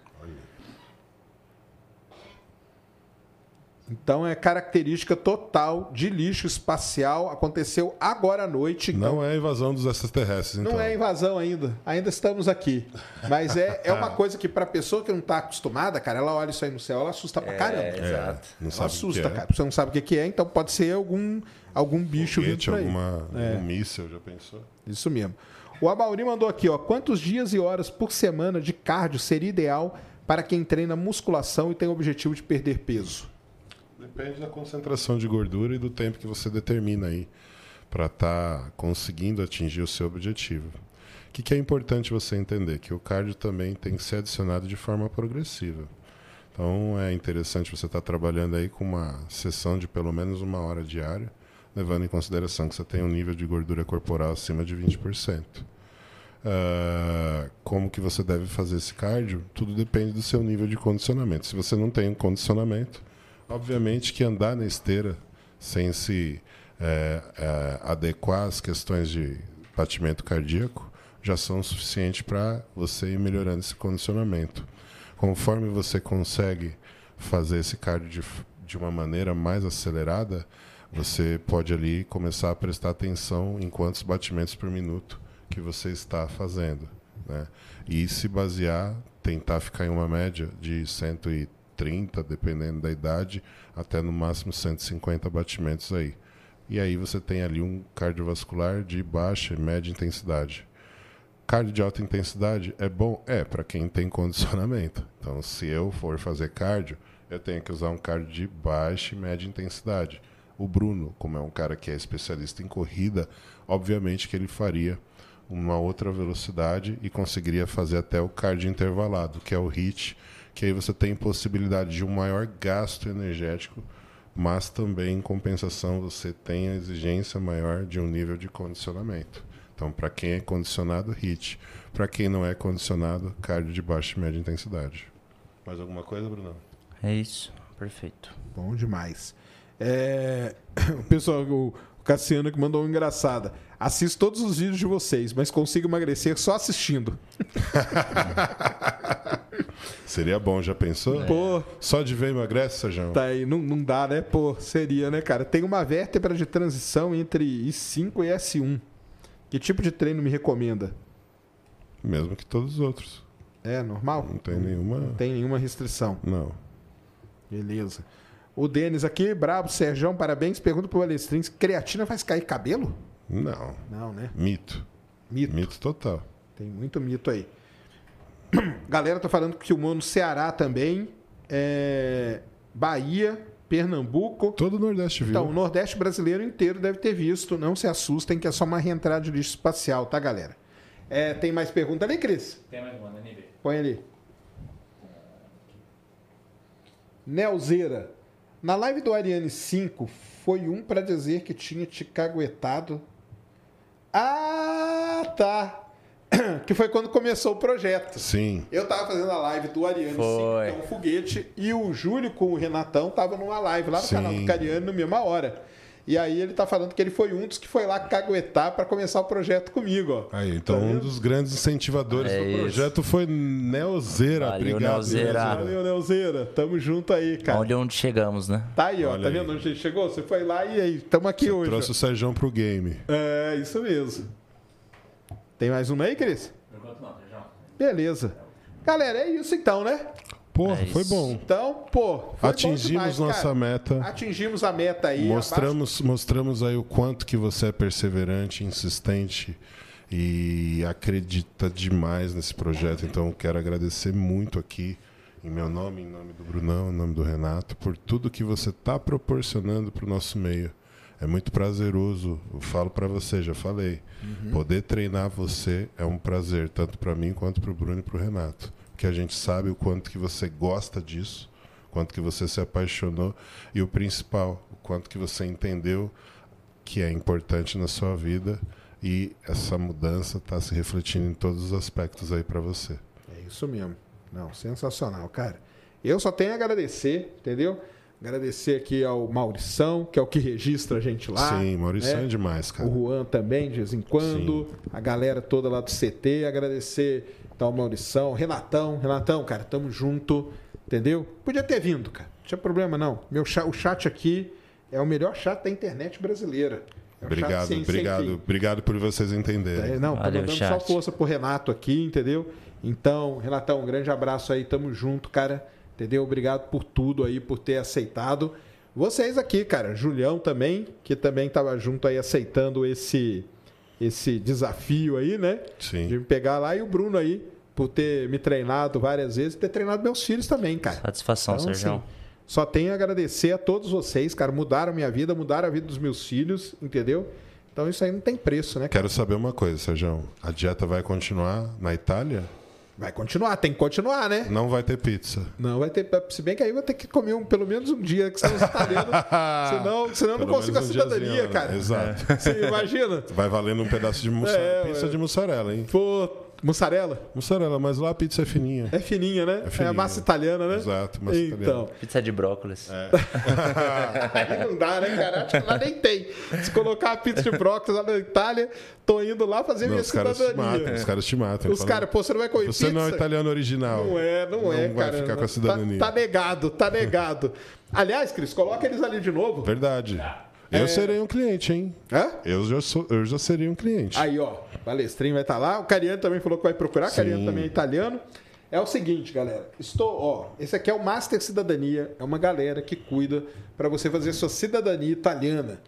A: Então é característica total de lixo espacial. Aconteceu agora à noite. Então
C: Não é a invasão dos extraterrestres, então.
A: não é invasão ainda. Ainda estamos aqui. Mas é, é uma coisa que, pra pessoa que não tá acostumada, cara, ela olha isso aí no céu, ela assusta pra caramba.
B: É,
C: É,
B: exato.
C: não
A: Ela
C: sabe
A: assusta,
C: é.
A: cara. Você não sabe o que é, então pode ser algum, algum bicho vindo
C: Foguete,
A: aí.
C: alguma,
A: É.
C: um míssil, já pensou?
A: Isso mesmo. O Amauri mandou aqui, ó. Quantos dias e horas por semana de cardio seria ideal para quem treina musculação e tem o objetivo de perder peso?
C: Depende da concentração de gordura e do tempo que você determina aí para estar conseguindo atingir o seu objetivo. O que, que é importante você entender? Que o cardio também tem que ser adicionado de forma progressiva. Então é interessante você estar trabalhando aí com uma sessão de pelo menos uma hora diária, levando em consideração que você tem um nível de gordura corporal acima de 20%. Ah, como que você deve fazer esse cardio? Tudo depende do seu nível de condicionamento. Se você não tem um condicionamento, obviamente que andar na esteira sem se eh, eh, adequar às questões de batimento cardíaco já são suficientes para você ir melhorando esse condicionamento. Conforme você consegue fazer esse cardio de, de uma maneira mais acelerada, você pode ali começar a prestar atenção em quantos batimentos por minuto que você está fazendo, né? E se basear, tentar ficar em uma média de 130, dependendo da idade, até no máximo 150 batimentos aí. E aí você tem ali um cardiovascular de baixa e média intensidade. Cardio de alta intensidade é bom? É, para quem tem condicionamento. Então, se eu for fazer cardio, eu tenho que usar um cardio de baixa e média intensidade. O Bruno, como é um cara que é especialista em corrida, obviamente que ele faria uma outra velocidade e conseguiria fazer até o cardio intervalado, que é o HIIT, que aí você tem possibilidade de um maior gasto energético, mas também em compensação você tem a exigência maior de um nível de condicionamento. Então, para quem é condicionado, HIIT. Para quem não é condicionado, cardio de baixa e média intensidade. Mais alguma coisa, Bruno?
B: É isso. Perfeito.
A: Bom demais. É, O pessoal, o Cassiano que mandou uma engraçada. Assisto todos os vídeos de vocês, mas consigo emagrecer só assistindo.
C: Seria bom, já pensou?
A: Pô,
C: Só de ver emagrece, Sérgio?
A: tá aí, não, não dá, né? Pô, seria, né, cara? Tem uma vértebra de transição entre I5 e S1. Que tipo de treino me recomenda?
C: Mesmo que todos os outros.
A: É normal?
C: Não tem nenhuma.
A: Não tem nenhuma restrição.
C: Não.
A: Beleza. O Denis aqui, brabo, Serjão, parabéns. Pergunta pro Alestrins, creatina faz cair cabelo?
C: Não.
A: Não, né?
C: Mito.
A: Mito.
C: Mito total.
A: Tem muito mito aí. Galera tá falando que filmou no Ceará também. É... Bahia, Pernambuco.
C: Todo o Nordeste viu.
A: Então, o Nordeste brasileiro inteiro deve ter visto. Não se assustem que é só uma reentrada de lixo espacial, tá, galera? É, tem mais pergunta ali, Cris?
D: Tem mais uma, NB.
A: Põe ali. Nelzeira. Na live do Ariane 5, foi um pra dizer que tinha te caguetado. Ah, tá. Que foi quando começou o projeto.
C: Sim.
A: Eu tava fazendo a live do Ariane 5,
B: Foi.
A: que é um foguete, e o Júlio com o Renatão tava numa live lá no
C: Sim.
A: canal do Cariane na mesma hora. E aí ele tá falando que ele foi um dos que foi lá caguetar pra começar o projeto comigo, ó.
C: Aí, então
A: Tá
C: um dos grandes incentivadores
B: É
C: do
B: isso.
C: projeto foi Nelzeira.
B: Valeu,
C: Obrigado,
B: Nelzeira.
A: Valeu, Nelzeira. Tamo junto aí, cara.
B: Onde, onde chegamos, né?
A: Tá aí, ó.
C: Olha
A: tá
C: aí.
A: vendo onde a gente chegou? Você foi lá e aí, tamo aqui hoje.
C: Trouxe
A: ó.
C: o Sérgio pro game.
A: É, isso mesmo. Tem mais uma aí, Cris? Beleza. Galera, é isso então, né?
C: Porra,
B: É
C: foi bom.
A: Então, pô. foi
C: Atingimos
A: bom demais,
C: nossa
A: cara.
C: meta.
A: Atingimos a meta aí.
C: Mostramos, mostramos aí o quanto que você é perseverante, insistente e acredita demais nesse projeto. Então, quero agradecer muito aqui, em meu nome, em nome do Brunão, em nome do Renato, por tudo que você está proporcionando para o nosso meio. É muito prazeroso, eu falo para você, já falei. Poder treinar você é um prazer, tanto para mim quanto para o Bruno e para o Renato. Porque a gente sabe o quanto que você gosta disso, quanto que você se apaixonou e o principal, o quanto que você entendeu que é importante na sua vida e essa mudança está se refletindo em todos os aspectos aí para você.
A: É isso mesmo. Não, sensacional, cara. Eu só tenho a agradecer, entendeu? Agradecer aqui ao Maurição, que é o que registra a gente lá.
C: Sim, Maurício
A: né?
C: é demais, cara.
A: O Juan também, de vez em quando. A galera toda lá do CT. Agradecer então, ao Maurição, Renatão. Renatão, cara, tamo junto. Entendeu? Podia ter vindo, cara. Não tinha problema, não. Meu cha- o chat aqui é o melhor chat da internet brasileira. É o chat
C: Obrigado,
A: sem- sem
C: obrigado,
A: fim.
C: obrigado por vocês entenderem.
A: É, não, tô
B: Valeu,
A: mandando só
B: chat.
A: força pro Renato aqui, entendeu? Então, Renatão, um grande abraço aí, tamo junto, cara. Entendeu? Obrigado por tudo aí, por ter aceitado. Vocês aqui, cara, Julião também, que também tava junto aí aceitando esse esse desafio aí, né?
C: Sim.
A: De me pegar lá e o Bruno aí por ter me treinado várias vezes, e ter treinado meus filhos também, cara.
B: Satisfação,
A: Então,
B: Sérgio.
A: assim, só tenho a agradecer a todos vocês, cara. Mudaram a minha vida, mudaram a vida dos meus filhos, entendeu? Então isso aí não tem preço, né? cara?
C: Quero saber uma coisa, Sérgio. A dieta vai continuar na Itália?
A: Vai continuar, tem que continuar, né?
C: Não vai ter pizza.
A: Não, vai ter. Se bem que aí eu vou ter que comer um- pelo menos um dia, que são os italianos. senão, senão eu não consigo a
C: um
A: cidadania,
C: diazinho, né?
A: cara.
C: Exato.
A: Você imagina?
C: Vai valendo um pedaço de mussarela.
A: É,
C: pizza
A: é.
C: de mussarela, hein?
A: Pô, mussarela?
C: Mussarela, mas lá a pizza é fininha.
A: É fininha, né? É,
C: fininha.
A: a massa italiana, né?
C: Exato, massa
A: então,
C: italiana.
B: Pizza de brócolis.
A: Aí não dá, né, cara? Acho que lá nem tem. Se colocar a pizza de brócolis lá na Itália, tô indo lá fazer
C: Não,
A: minha
C: os caras te
A: cidadania.
C: matam, os caras te matam.
A: Os caras, pô, você não vai comer
C: Você
A: pizza?
C: não é italiano original.
A: Não é, não, é,
C: Não vai
A: cara.
C: ficar com a
A: Tá-
C: cidadania.
A: Tá, negado, tá negado. Aliás, Cris, coloca eles ali de novo.
C: Verdade.
A: É.
C: Eu serei um cliente, hein?
A: Hã?
C: Eu já, sou, eu já seria um cliente.
A: Aí, ó, Palestrinho vai estar lá. O Cariano também falou que vai procurar. O Cariano
C: Sim.
A: também é italiano. É o seguinte, galera. Estou, ó, esse aqui é o Master Cidadania. É uma galera que cuida para você fazer sua cidadania italiana.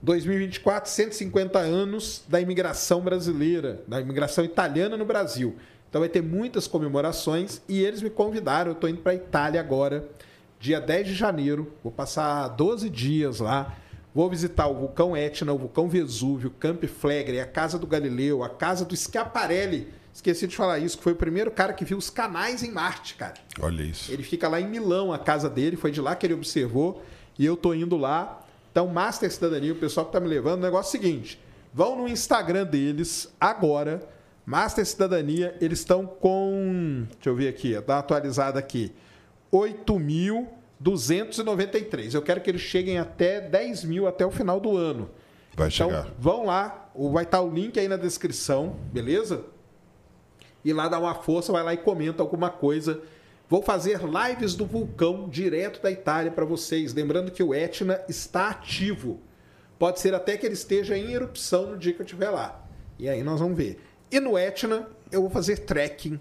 A: 2024, 150 anos da imigração brasileira, da imigração italiana no Brasil. Então vai ter muitas comemorações e eles me convidaram. Eu estou indo para a Itália agora, dia 10 de janeiro. Vou passar 12 dias lá. Vou visitar o vulcão Etna, o vulcão Vesúvio, Camp Flegrei, a Casa do Galileu, a Casa do Schiaparelli. Esqueci de falar isso, que foi o primeiro cara que viu os canais em Marte, cara.
C: Olha isso.
A: Ele fica lá em Milão, a casa dele, foi de lá que ele observou, e eu tô indo lá. Então, Master Cidadania, o pessoal que tá me levando, o negócio é o seguinte: vão no Instagram deles agora, Master Cidadania, eles estão com. Deixa eu ver aqui, dá uma atualizada aqui. 8.293. Eu quero que eles cheguem até 10 mil até o final do ano.
C: Vai
A: Então,
C: chegar.
A: vão lá, vai estar o link aí na descrição, beleza? ir lá dar uma força, vai lá e comenta alguma coisa. Vou fazer lives do vulcão direto da Itália para vocês. Lembrando que o Etna está ativo. Pode ser até que ele esteja em erupção no dia que eu estiver lá. E aí nós vamos ver. E no Etna, eu vou fazer trekking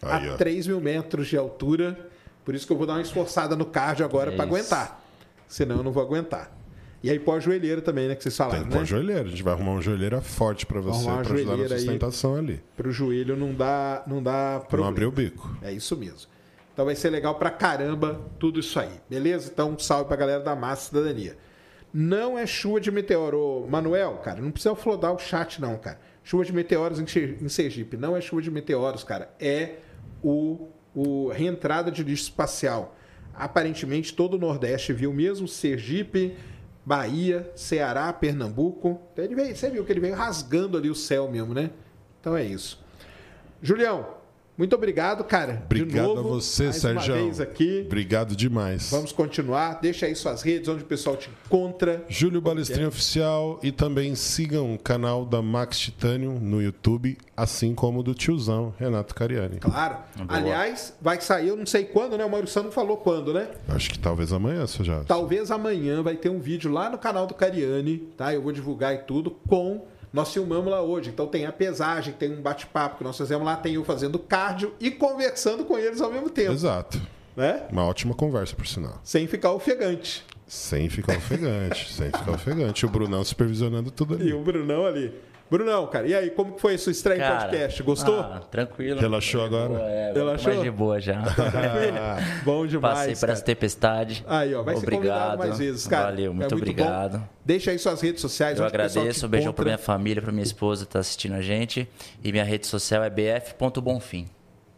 C: Aí,
A: a
C: ó.
A: 3 mil metros de altura. Por isso que eu vou dar uma esforçada no cardio agora
B: É
A: para aguentar. Senão eu não vou aguentar. E aí pós-joelheira também, né? Que vocês
C: Tem
A: falaram,
C: que
A: né?
C: pôr joelheira. A gente vai arrumar uma joelheira forte pra você, pra ajudar na sustentação ali.
A: Pro joelho não dá, não dá problema.
C: não abrir o bico.
A: É isso mesmo. Então vai ser legal pra caramba tudo isso aí. Beleza? Então um salve pra galera da Massa Cidadania. Não é chuva de meteoro. Ô, Manuel, cara, não precisa flodar o chat não, cara. Chuva de meteoros em Sergipe. Não é chuva de meteoros, cara. É o, o reentrada de lixo espacial. Aparentemente todo o Nordeste viu mesmo Sergipe, Bahia, Ceará, Pernambuco. Então, ele veio, você viu que ele veio rasgando ali o céu mesmo, né? Então é isso. Julião, muito obrigado, cara. De
C: Obrigado
A: novo,
C: a você,
A: mais Uma
C: Sérgio.
A: vez aqui.
C: Obrigado demais.
A: Vamos continuar. Deixa aí suas redes, onde o pessoal te encontra.
C: Júlio Balestrinho Oficial e também sigam o canal da Max Titanium no YouTube, assim como do tiozão Renato Cariani.
A: Claro. Aliás, vai sair, eu não sei quando, né? O Maurício não falou quando, né?
C: Acho que talvez amanhã você já.
A: Talvez amanhã vai ter um vídeo lá no canal do Cariani, tá? Eu vou divulgar e tudo com. Nós filmamos lá hoje, então tem a pesagem, tem um bate-papo que nós fizemos lá, tem eu fazendo cardio e conversando com eles ao mesmo tempo,
C: Exato.
A: né?
C: Uma ótima conversa, por sinal.
A: Sem ficar ofegante.
C: Sem ficar ofegante, sem ficar ofegante. O Brunão supervisionando tudo
A: E
C: ali.
A: o Brunão ali. Brunão, cara, e aí, como que foi a sua estreia em
B: Cara,
A: podcast? Gostou?
B: Ah, tranquilo.
C: Relaxou agora?
B: Boa, É,
A: Relaxou?
B: mais de boa já.
A: Bom demais.
B: Passei por
A: cara.
B: essa tempestade.
A: Aí, ó, vai ser convidado
B: Obrigado.
A: mais vezes, cara.
B: Valeu,
A: É
B: muito,
A: bom.
B: obrigado.
A: Deixa aí suas redes sociais.
B: Eu agradeço. Um beijão pra
A: encontra.
B: minha família, pra minha esposa que tá assistindo a gente. E minha rede social é bf.bonfim.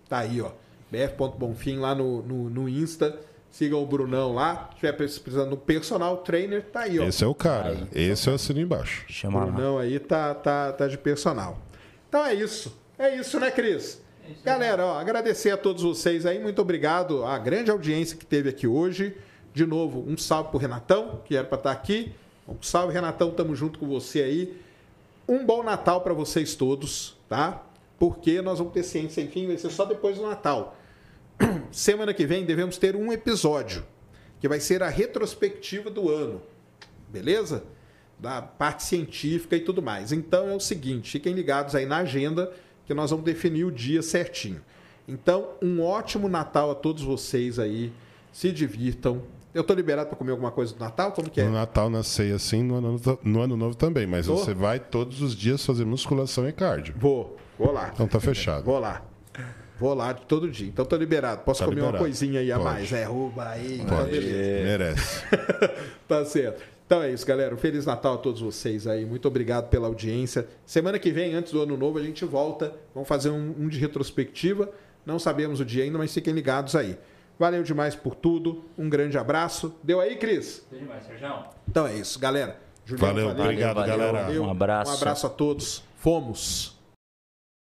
A: Tá aí, ó. bf.bonfim lá no, no, no Insta. Sigam o Brunão lá. Se tiver precisando de um personal trainer, tá aí, ó.
C: Esse é o cara.
B: Aí.
C: Esse eu assino embaixo.
B: Chama lá.
A: Brunão aí tá, tá, tá de personal. Então é isso. É isso, né, Cris? Galera, ó, agradecer a todos vocês aí. Muito obrigado à grande audiência que teve aqui hoje. De novo, um salve pro Renatão, que era para estar aqui. Um salve, Renatão. Tamo junto com você aí. Um bom Natal para vocês todos, tá? Porque nós vamos ter ciência, enfim, vai ser só depois do Natal. Semana que vem devemos ter um episódio, que vai ser a retrospectiva do ano. Beleza? Da parte científica e tudo mais. Então é o seguinte, fiquem ligados aí na agenda, que nós vamos definir o dia certinho. Então, um ótimo Natal a todos vocês aí. Se divirtam. Eu tô liberado para comer alguma coisa do Natal? Como que é?
C: No Natal, na ceia, sim, no ano, no ano Novo também. Mas
A: Tô.
C: você vai todos os dias fazer musculação e cardio.
A: Vou, vou lá.
C: Então tá fechado.
A: Vou lá. Vou lá de todo dia. Então tô liberado. Posso
C: Tá
A: comer uma
C: liberado.
A: coisinha aí a
C: Pode.
A: mais. É, rouba aí.
C: Pode.
A: beleza.
C: Merece.
A: Tá certo. Então é isso, galera. Um Feliz Natal a todos vocês aí. Muito obrigado pela audiência. Semana que vem, antes do ano novo, a gente volta. Vamos fazer um, um de retrospectiva. Não sabemos o dia ainda, mas fiquem ligados aí. Valeu demais por tudo. Um grande abraço. Deu aí, Cris?
D: Tudo demais, Sérgio.
A: Então é isso, galera. Julião,
C: Valeu, obrigado,
B: valeu.
C: galera.
A: Valeu.
B: Um abraço.
A: Um abraço a todos. Fomos.